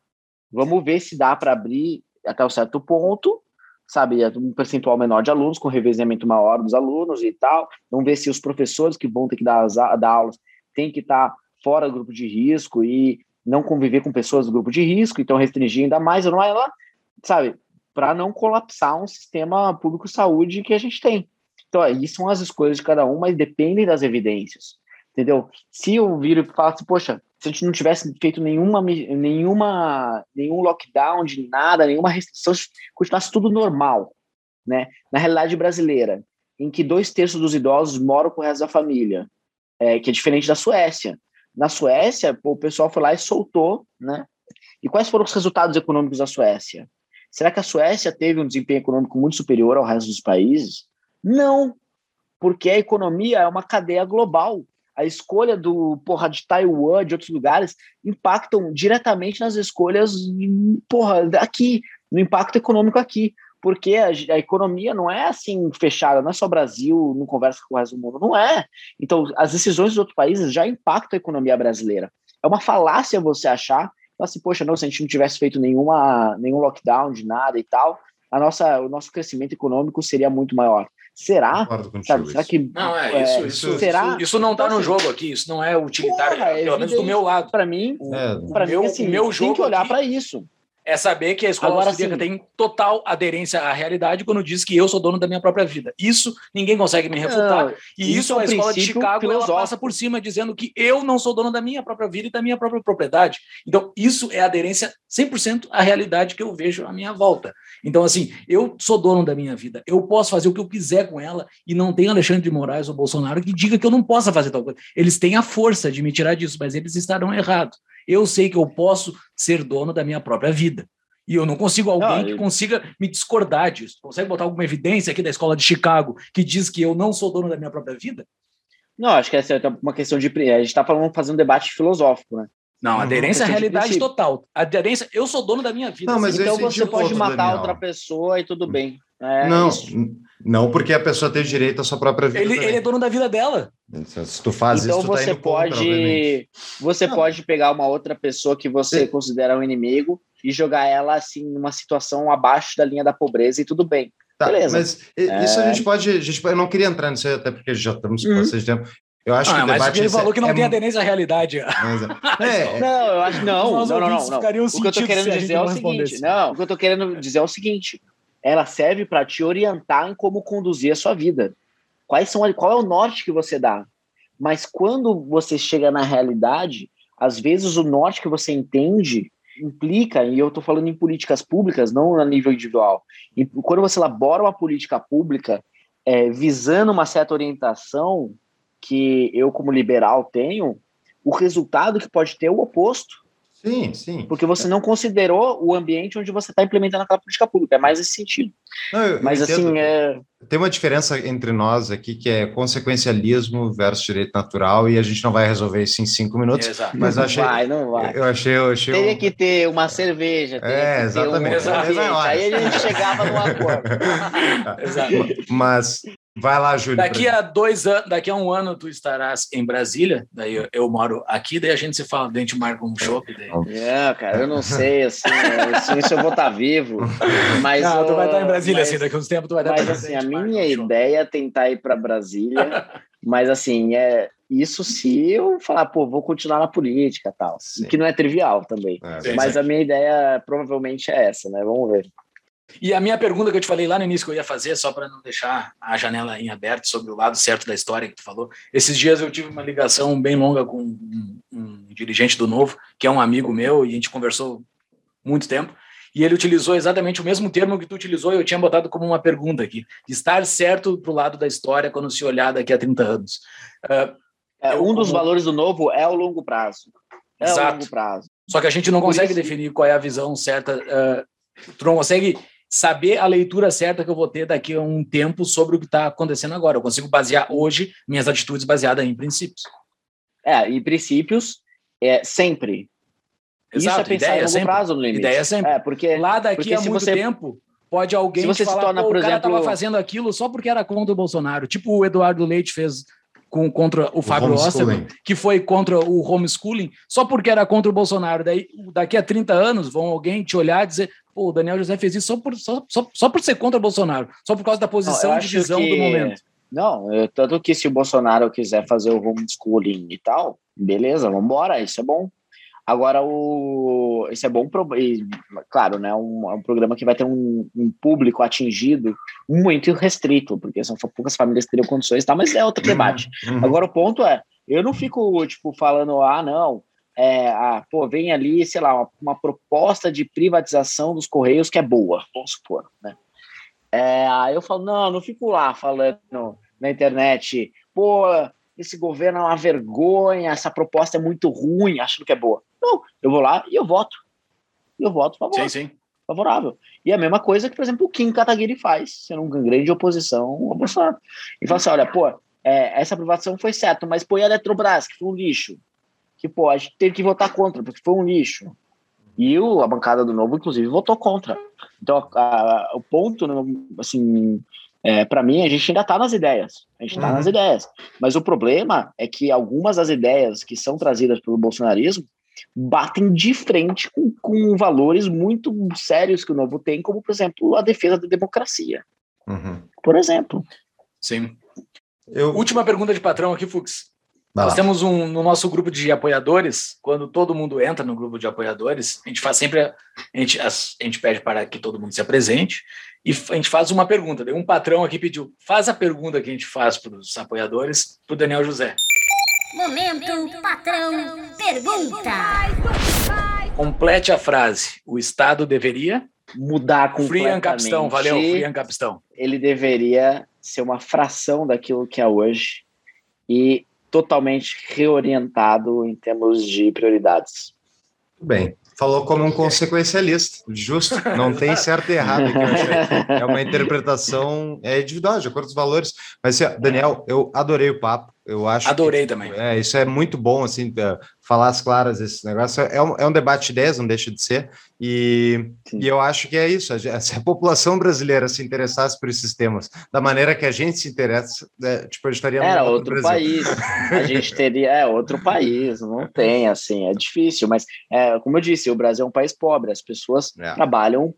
vamos ver se dá para abrir até um certo ponto, sabe, um percentual menor de alunos, com revezamento maior dos alunos e tal, vamos ver se os professores que vão ter que dar, as, dar aulas têm que estar fora do grupo de risco e não conviver com pessoas do grupo de risco, então restringir ainda mais, não é lá, sabe, para não colapsar um sistema público de saúde que a gente tem. Então, aí são as escolhas de cada um, mas dependem das evidências, entendeu? Se eu viro e falo assim, poxa, se a gente não tivesse feito nenhuma, nenhuma, nenhum lockdown de nada, nenhuma restrição, se continuasse tudo normal, né? Na realidade brasileira, em que dois terços dos idosos moram com o resto da família, é, que é diferente da Suécia. Na Suécia, pô, o pessoal foi lá e soltou, né? E quais foram os resultados econômicos da Suécia? Será que a Suécia teve um desempenho econômico muito superior ao resto dos países? Não, porque a economia é uma cadeia global. A escolha do porra de Taiwan, de outros lugares, impactam diretamente nas escolhas, porra, aqui, no impacto econômico aqui. Porque a, a economia não é assim fechada, não é só Brasil, não conversa com o resto do mundo, não é. Então, as decisões dos outros países já impactam a economia brasileira. É uma falácia você achar, assim, poxa, não, se a gente não tivesse feito nenhuma, nenhum lockdown de nada e tal, a nossa, o nosso crescimento econômico seria muito maior. Será? Sabe, será isso. que Não, é isso. isso, será? isso, isso não tá Então, no assim, jogo aqui. Isso não é utilitário, porra, é pelo menos do meu lado. Para mim, É, para mim assim, o meu tem jogo que olhar para isso. É saber que a escola Agora, austríaca assim- tem total aderência à realidade quando diz que eu sou dono da minha própria vida. Isso ninguém consegue me refutar. Não, E isso, é um a escola de Chicago ela passa por cima dizendo que eu não sou dono da minha própria vida e da minha própria propriedade. Então, isso é aderência 100% à realidade que eu vejo à minha volta. Então, assim, eu sou dono da minha vida. Eu posso fazer o que eu quiser com ela e não tem Alexandre de Moraes ou Bolsonaro que diga que eu não possa fazer tal coisa. Eles têm a força de me tirar disso, mas eles estarão errados. Eu sei que eu posso ser dono da minha própria vida. E eu não consigo alguém Não, que e- consiga me discordar disso. Consegue botar alguma evidência aqui da escola de Chicago que diz que eu não sou dono da minha própria vida? Não, acho que essa é uma questão de. A gente está falando fazendo um debate filosófico, né? Não, Uhum. aderência à realidade total. Aderência, eu sou dono da minha vida. Não, mas assim. então entendi você o pode matar Daniel. outra pessoa e tudo bem. É não, isso. não porque a pessoa tem direito à sua própria vida. ele, ele é dono da vida dela. Se tu faz então isso, tu tá você indo contra, obviamente. pode. você Não. pode pegar uma outra pessoa que você Sim. considera um inimigo e jogar ela assim numa situação abaixo da linha da pobreza e tudo bem. Tá, Beleza. mas i- isso a gente pode. a gente- eu não queria entrar nisso até porque já estamos com Uhum. bastante tempo. Eu acho Ah, que o mas debate. ele esse falou que não é tem aderência à realidade. mas é- é, Não, eu acho não, não, não, não, não. O que eu tô querendo dizer é o seguinte, não, o que eu tô querendo dizer é o seguinte, ela serve para te orientar em como conduzir a sua vida. Quais são, qual é o norte que você dá? Mas quando você chega na realidade, às vezes o norte que você entende implica, e eu estou falando em políticas públicas, não a nível individual. E quando você elabora uma política pública é, visando uma certa orientação que eu, como liberal, tenho, o resultado que pode ter é o oposto, sim, sim. porque você não considerou o ambiente onde você está implementando aquela política pública. É mais esse sentido. Não, eu- eu Mas entendo. assim, é, Tem uma diferença entre nós aqui que é consequencialismo versus direito natural, e a gente não vai resolver isso em cinco minutos. Exato. Mas eu não achei. vai, não vai. Eu achei. Eu achei Teria um- que ter uma cerveja, teria É, que ter exatamente. um aí a gente chegava num acordo. Exato. Mas vai lá, Júlio. Daqui a dois anos, daqui a um ano tu estarás em Brasília, daí eu, eu moro aqui, daí a gente se fala, daí a gente marca um chopp. daí- É, cara, eu não sei, assim, assim, se eu vou estar vivo, mas... Ah, tu vai estar em ó, Brasília, mas- assim, daqui a uns tempos tu vai estar Mas presente, assim, a minha um ideia é tentar ir para Brasília, mas assim, é isso se eu falar, pô, vou continuar na política e tal, Sim. que não é trivial também. É, Mas sim. a minha ideia provavelmente é essa, né? Vamos ver. E a minha pergunta que eu te falei lá no início que eu ia fazer, só para não deixar a janela em aberto sobre o lado certo da história que tu falou. Esses dias eu tive uma ligação bem longa com um, um dirigente do Novo, que é um amigo meu, e a gente conversou muito tempo. E ele utilizou exatamente o mesmo termo que tu utilizou, e eu tinha botado como uma pergunta aqui: estar certo pro lado da história quando se olhar daqui a 30 anos. Ah, É, um dos como- valores do novo é o longo prazo. É o Exato. longo prazo. Só que a gente não Por consegue isso- definir qual é a visão certa. ah, tu não consegue saber a leitura certa que eu vou ter daqui a um tempo sobre o que está acontecendo agora. Eu consigo basear hoje minhas atitudes baseadas em princípios. É, e princípios é sempre. Isso é Exato, pensar ideia em longo sempre. prazo no limite. Ideia sempre. É, porque Lá daqui porque a muito você- tempo, pode alguém se você te se falar, torna, "Pô, por o cara exemplo- estava fazendo aquilo só porque era contra o Bolsonaro. Tipo o Eduardo Leite fez com, contra o Fábio homeschooling. Osterman, que foi contra o homeschooling, só porque era contra o Bolsonaro. Daí, daqui a 30 anos, vão alguém te olhar e dizer, pô, o Daniel José fez isso só por, só, só, só por ser contra o Bolsonaro, só por causa da Não, posição de visão que- do momento. Não, eu- tanto que se o Bolsonaro quiser fazer o homeschooling e tal, beleza, vamos embora, isso é bom. Agora, o, isso é bom, pro, e, claro, né, um, é um programa que vai ter um, um público atingido muito restrito, porque são poucas famílias que teriam condições e tal, mas é outro debate. Uhum. Agora, o ponto é, eu não fico, tipo, falando, ah, não, é, ah, pô, vem ali, sei lá, uma, uma proposta de privatização dos Correios que é boa, vamos supor, né? É, aí eu falo, não, não fico lá falando na internet, pô, esse governo é uma vergonha, essa proposta é muito ruim, achando que é boa. Não, eu vou lá e eu voto. Eu voto favor, Sim, sim. favorável. E a mesma coisa que, por exemplo, o Kim Kataguiri faz, sendo uma grande oposição ao Bolsonaro. E fala assim, olha, pô, é, essa aprovação foi certa, mas pô, e a Eletrobras, que foi um lixo. Que, pô, a gente teve que votar contra, porque foi um lixo. E o, a bancada do Novo, inclusive, votou contra. Então, a- a- o ponto, não- assim, é, para mim, a gente ainda está nas ideias. A gente está Uhum. nas ideias. Mas o problema é que algumas das ideias que são trazidas pelo bolsonarismo batem de frente com, com valores muito sérios que o Novo tem, como, por exemplo, a defesa da democracia. Uhum. Por exemplo. sim. Eu, Última pergunta de patrão aqui, Fux. Vai Nós lá. temos um no nosso grupo de apoiadores, quando todo mundo entra no grupo de apoiadores, a gente faz sempre, a gente, as- a gente pede para que todo mundo se apresente e a gente faz uma pergunta. Um patrão aqui pediu, faz a pergunta que a gente faz para os apoiadores, para o Daniel José. Momento patrão pergunta. Complete a frase. O Estado deveria. Mudar completamente. Frian Capistão, valeu, Frian Capistão. ele deveria ser uma fração daquilo que é hoje e totalmente reorientado em termos de prioridades. Bem. Falou como um consequencialista. Justo. Não tem certo e errado aqui. É uma interpretação é individual, de acordo com os valores. Mas, assim, Daniel, eu adorei o papo. Eu acho que, Adorei tipo, também. É, isso é muito bom, assim, é, falar as claras esse negócio. É um, é um debate de ideias, não deixa de ser. E, Sim. e eu acho que é isso. a Se a população brasileira se interessasse por esses temas da maneira que a gente se interessa, é, tipo, a gente estaria Era outro país. A gente teria é outro país, não tem assim, é difícil, mas é, como eu disse, o Brasil é um país pobre, as pessoas É. trabalham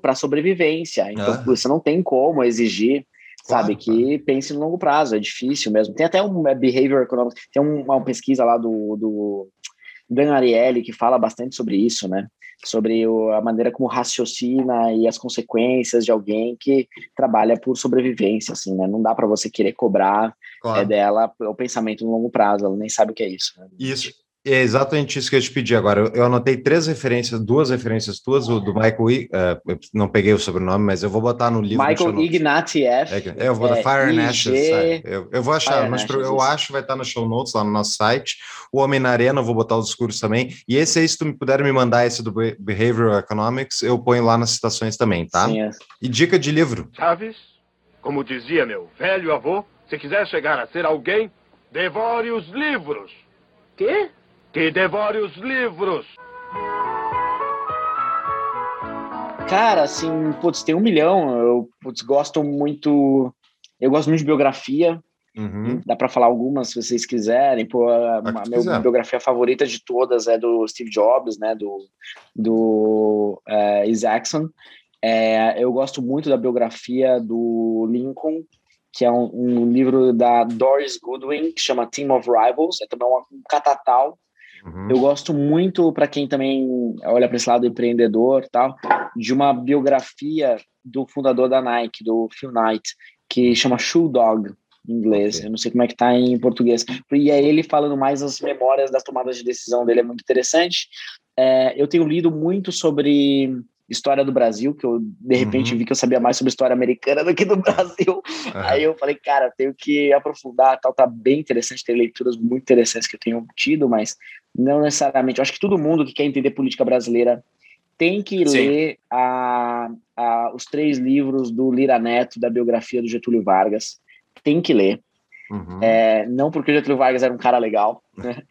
para sobrevivência, então Ah. você não tem como exigir, sabe, Claro, que pense no longo prazo, é difícil mesmo. Tem até um é, behavior economics, tem um- uma pesquisa lá do, do Dan Ariely que fala bastante sobre isso, né? Sobre o- a maneira como raciocina e as consequências de alguém que trabalha por sobrevivência, assim, né? Não dá para você querer cobrar Claro. é dela o pensamento no longo prazo, ela nem sabe o que é isso. né? Isso. É exatamente isso que eu te pedi agora. Eu, eu anotei três referências, duas referências tuas, o do Michael, I, eu não peguei o sobrenome, mas eu vou botar no livro. Michael. Ignatieff. É, eu vou dar é, Fire and Ashes? Eu, eu vou achar, Fire mas Ashes, eu isso. acho que vai estar no show notes lá no nosso site. O Homem na Arena, eu vou botar os discursos também. E esse aí, se tu me puder me mandar esse do Be- Behavioral Economics, eu ponho lá nas citações também, tá? Sim, é. E dica de livro. Chaves, como dizia meu velho avô, se quiser chegar a ser alguém, devore os livros. Quê? Que devore os livros. Cara, assim, putz, tem um milhão. Eu putz, gosto muito. Eu gosto muito de biografia. Uhum. Dá pra falar algumas se vocês quiserem. Pô, a, a minha quiser. biografia favorita de todas é do Steve Jobs, né? Do, do é, Isaacson. É, eu gosto muito da biografia do Lincoln, que é um, um livro da Doris Goodwin, que chama Team of Rivals. É também um catatal. Uhum. Eu gosto muito, para quem também olha para esse lado empreendedor tal, de uma biografia do fundador da Nike, do Phil Knight, que chama Shoe Dog, em inglês. Ok. Eu não sei como é que tá em português. E é ele falando mais as memórias das tomadas de decisão dele, é muito interessante. É, eu tenho lido muito sobre história do Brasil, que eu de repente Uhum. vi que eu sabia mais sobre história americana do que do Brasil. Aham. Aí eu falei, cara, tenho que aprofundar, tal, tá bem interessante, tem leituras muito interessantes que eu tenho tido, mas não necessariamente. Eu acho que todo mundo que quer entender política brasileira tem que Sim. ler a, a- os três livros do Lira Neto, da biografia do Getúlio Vargas. Tem que ler. Uhum. É, não porque o Getúlio Vargas era um cara legal, né?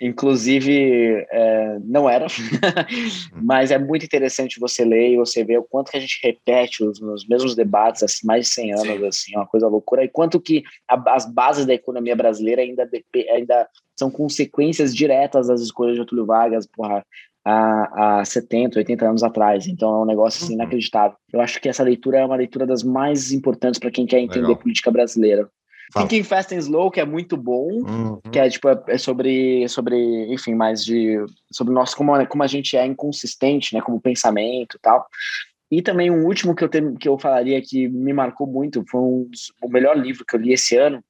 Inclusive, é, não era, mas é muito interessante você ler e você ver o quanto que a gente repete os, os mesmos debates há mais de 100 anos, Sim. assim, é uma coisa loucura, e quanto que a- as bases da economia brasileira ainda, ainda são consequências diretas das escolhas de Getúlio Vargas, porra, há, há 70, 80 anos atrás, então é um negócio assim, Uhum. inacreditável. Eu acho que essa leitura é uma leitura das mais importantes para quem quer entender Legal. política brasileira. Fala. Thinking Fast and Slow, que é muito bom, Uhum. que é tipo é é sobre sobre enfim mais de sobre nós como como a gente é inconsistente né como pensamento e tal e também um último que eu tenho, que eu falaria que me marcou muito foi um dos- o melhor livro que eu li esse ano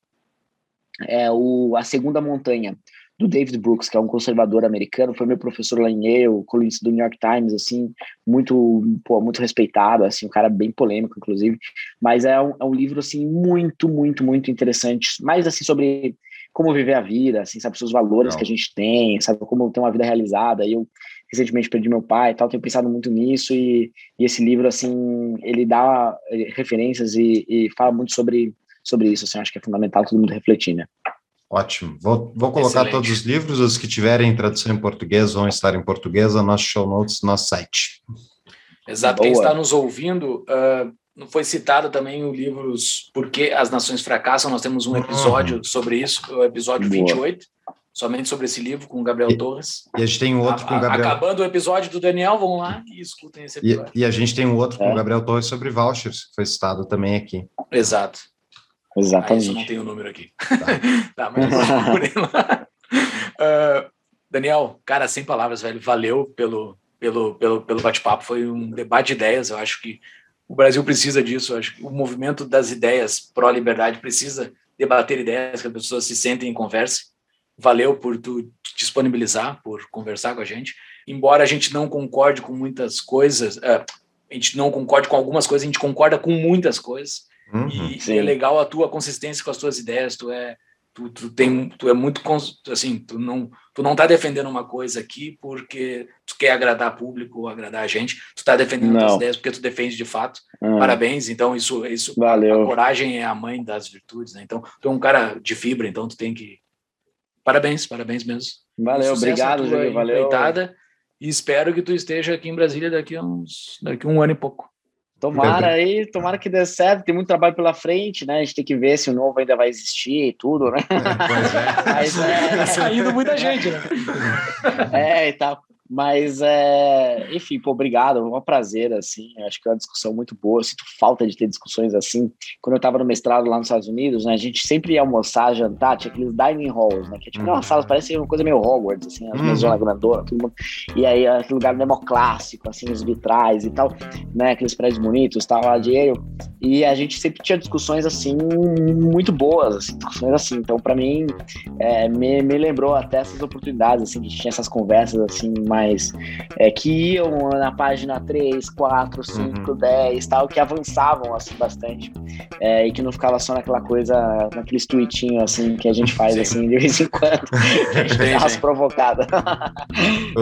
é o A Segunda Montanha do David Brooks que é um conservador americano foi meu professor lá em Yale colunista do New York Times assim muito pô, muito respeitado assim um cara bem polêmico inclusive mas é um, é um livro assim muito muito muito interessante mais assim sobre como viver a vida, assim, sabe, os valores Legal. que a gente tem, sabe, como ter uma vida realizada. Eu recentemente perdi meu pai e tal, tenho pensado muito nisso e, e esse livro, assim, ele dá eh, referências e, e fala muito sobre, sobre isso, assim, acho que é fundamental todo mundo refletir, né? Ótimo. Vou, vou colocar Excelente. todos os livros, os que tiverem tradução em português vão estar em português, no nosso show notes, no nosso site. Exato. Quem Boa. está nos ouvindo, não foi citado também o livro Por que as Nações Fracassam. Nós temos um episódio sobre isso, o episódio Boa. 28, somente sobre esse livro, com o Gabriel E- Torres. E a gente tem um outro A- com o Gabriel. Acabando o episódio do Daniel, vão lá e escutem esse E, episódio. e a gente tem um outro com É. o Gabriel Torres sobre vouchers, que foi citado também aqui. Exato. Ah, isso Exatamente. não tem o número aqui. tá, mas vocês procurem lá. Ah, Daniel, cara, sem palavras, velho. Valeu pelo, pelo, pelo, pelo bate-papo. Foi um debate de ideias. Eu acho que o Brasil precisa disso. Eu acho que o movimento das ideias pró-liberdade precisa debater ideias, que as pessoas se sentem em conversa. Valeu por tu disponibilizar, por conversar com a gente. Embora a gente não concorde com muitas coisas, ah, a gente não concorde com algumas coisas, a gente concorda com muitas coisas. Uhum. E, Sim. é legal a tua consistência com as tuas ideias. Tu é, tu, tu tem, tu é muito assim, tu não, tu não tá defendendo uma coisa aqui porque tu quer agradar público ou agradar a gente, tu tá defendendo Não. tuas ideias porque tu defende de fato. Hum, Parabéns, então isso, isso, a Valeu. coragem é a mãe das virtudes, né? Então, tu é um cara de fibra, então tu tem que Parabéns, parabéns mesmo. Valeu, Sucesso obrigado, Júlio. Valeu. empreitada, E espero que tu esteja aqui em Brasília daqui a uns daqui a um ano e pouco. Tomara aí, tomara que dê certo. Tem muito trabalho pela frente, né? A gente tem que ver se o novo ainda vai existir e tudo, né? Pois é. Mas Tá é, saindo muita gente, né? é e tal. Mas, é, enfim, pô, obrigado. É um prazer, assim. Acho que é uma discussão muito boa. Eu sinto falta de ter discussões assim. Quando eu estava no mestrado lá nos Estados Unidos, né, a gente sempre ia almoçar, jantar, tinha aqueles dining halls, né? Que é tipo uma Uhum. sala, parece uma coisa meio Hogwarts, assim, as Uhum. mesonas grandonas, todo mundo. E aí, aquele lugar democlássico, assim, os vitrais e tal, né? Aqueles prédios bonitos, tal, lá de Yale. E a gente sempre tinha discussões, assim, muito boas, assim, discussões assim. Então, para mim, é, me, me lembrou até essas oportunidades, assim, que tinha essas conversas, assim, mais é, que iam na página 3, 4, 5, 10, tal, que avançavam, assim, bastante. É, e que não ficava só naquela coisa, naqueles tweetinhos, assim, que a gente faz, Sim. assim, de vez em quando. a gente dá umas provocadas.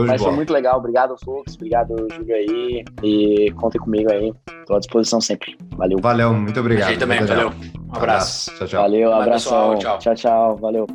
Mas foi muito legal. Obrigado, Fux. Obrigado, Júlio aí. E contem comigo aí. Tô à disposição sempre. Valeu. Valeu, muito A obrigado. gente também, valeu. legal. Um abraço. Tchau, tchau. Valeu. Tchau. tchau, tchau. Valeu.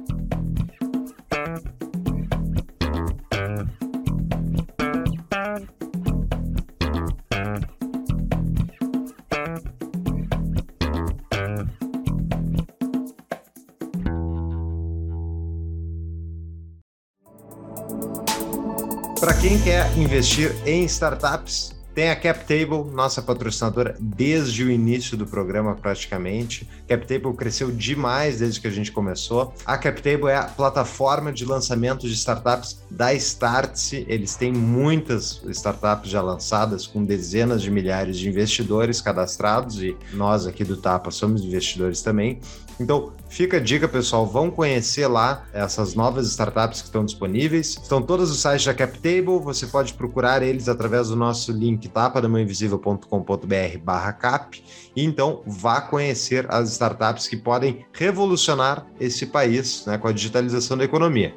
Quem quer investir em startups, tem a CapTable, nossa patrocinadora desde o início do programa praticamente. CapTable cresceu demais desde que a gente começou. A CapTable é a plataforma de lançamento de startups da Startse. Eles têm muitas startups já lançadas com dezenas de milhares de investidores cadastrados e nós aqui do Tapa somos investidores também. Então, fica a dica, pessoal, vão conhecer lá essas novas startups que estão disponíveis. Estão todos os sites da CapTable, você pode procurar eles através do nosso link tapadamainvisível.com.br barra cap. E então, vá conhecer as startups que podem revolucionar esse país né, com a digitalização da economia.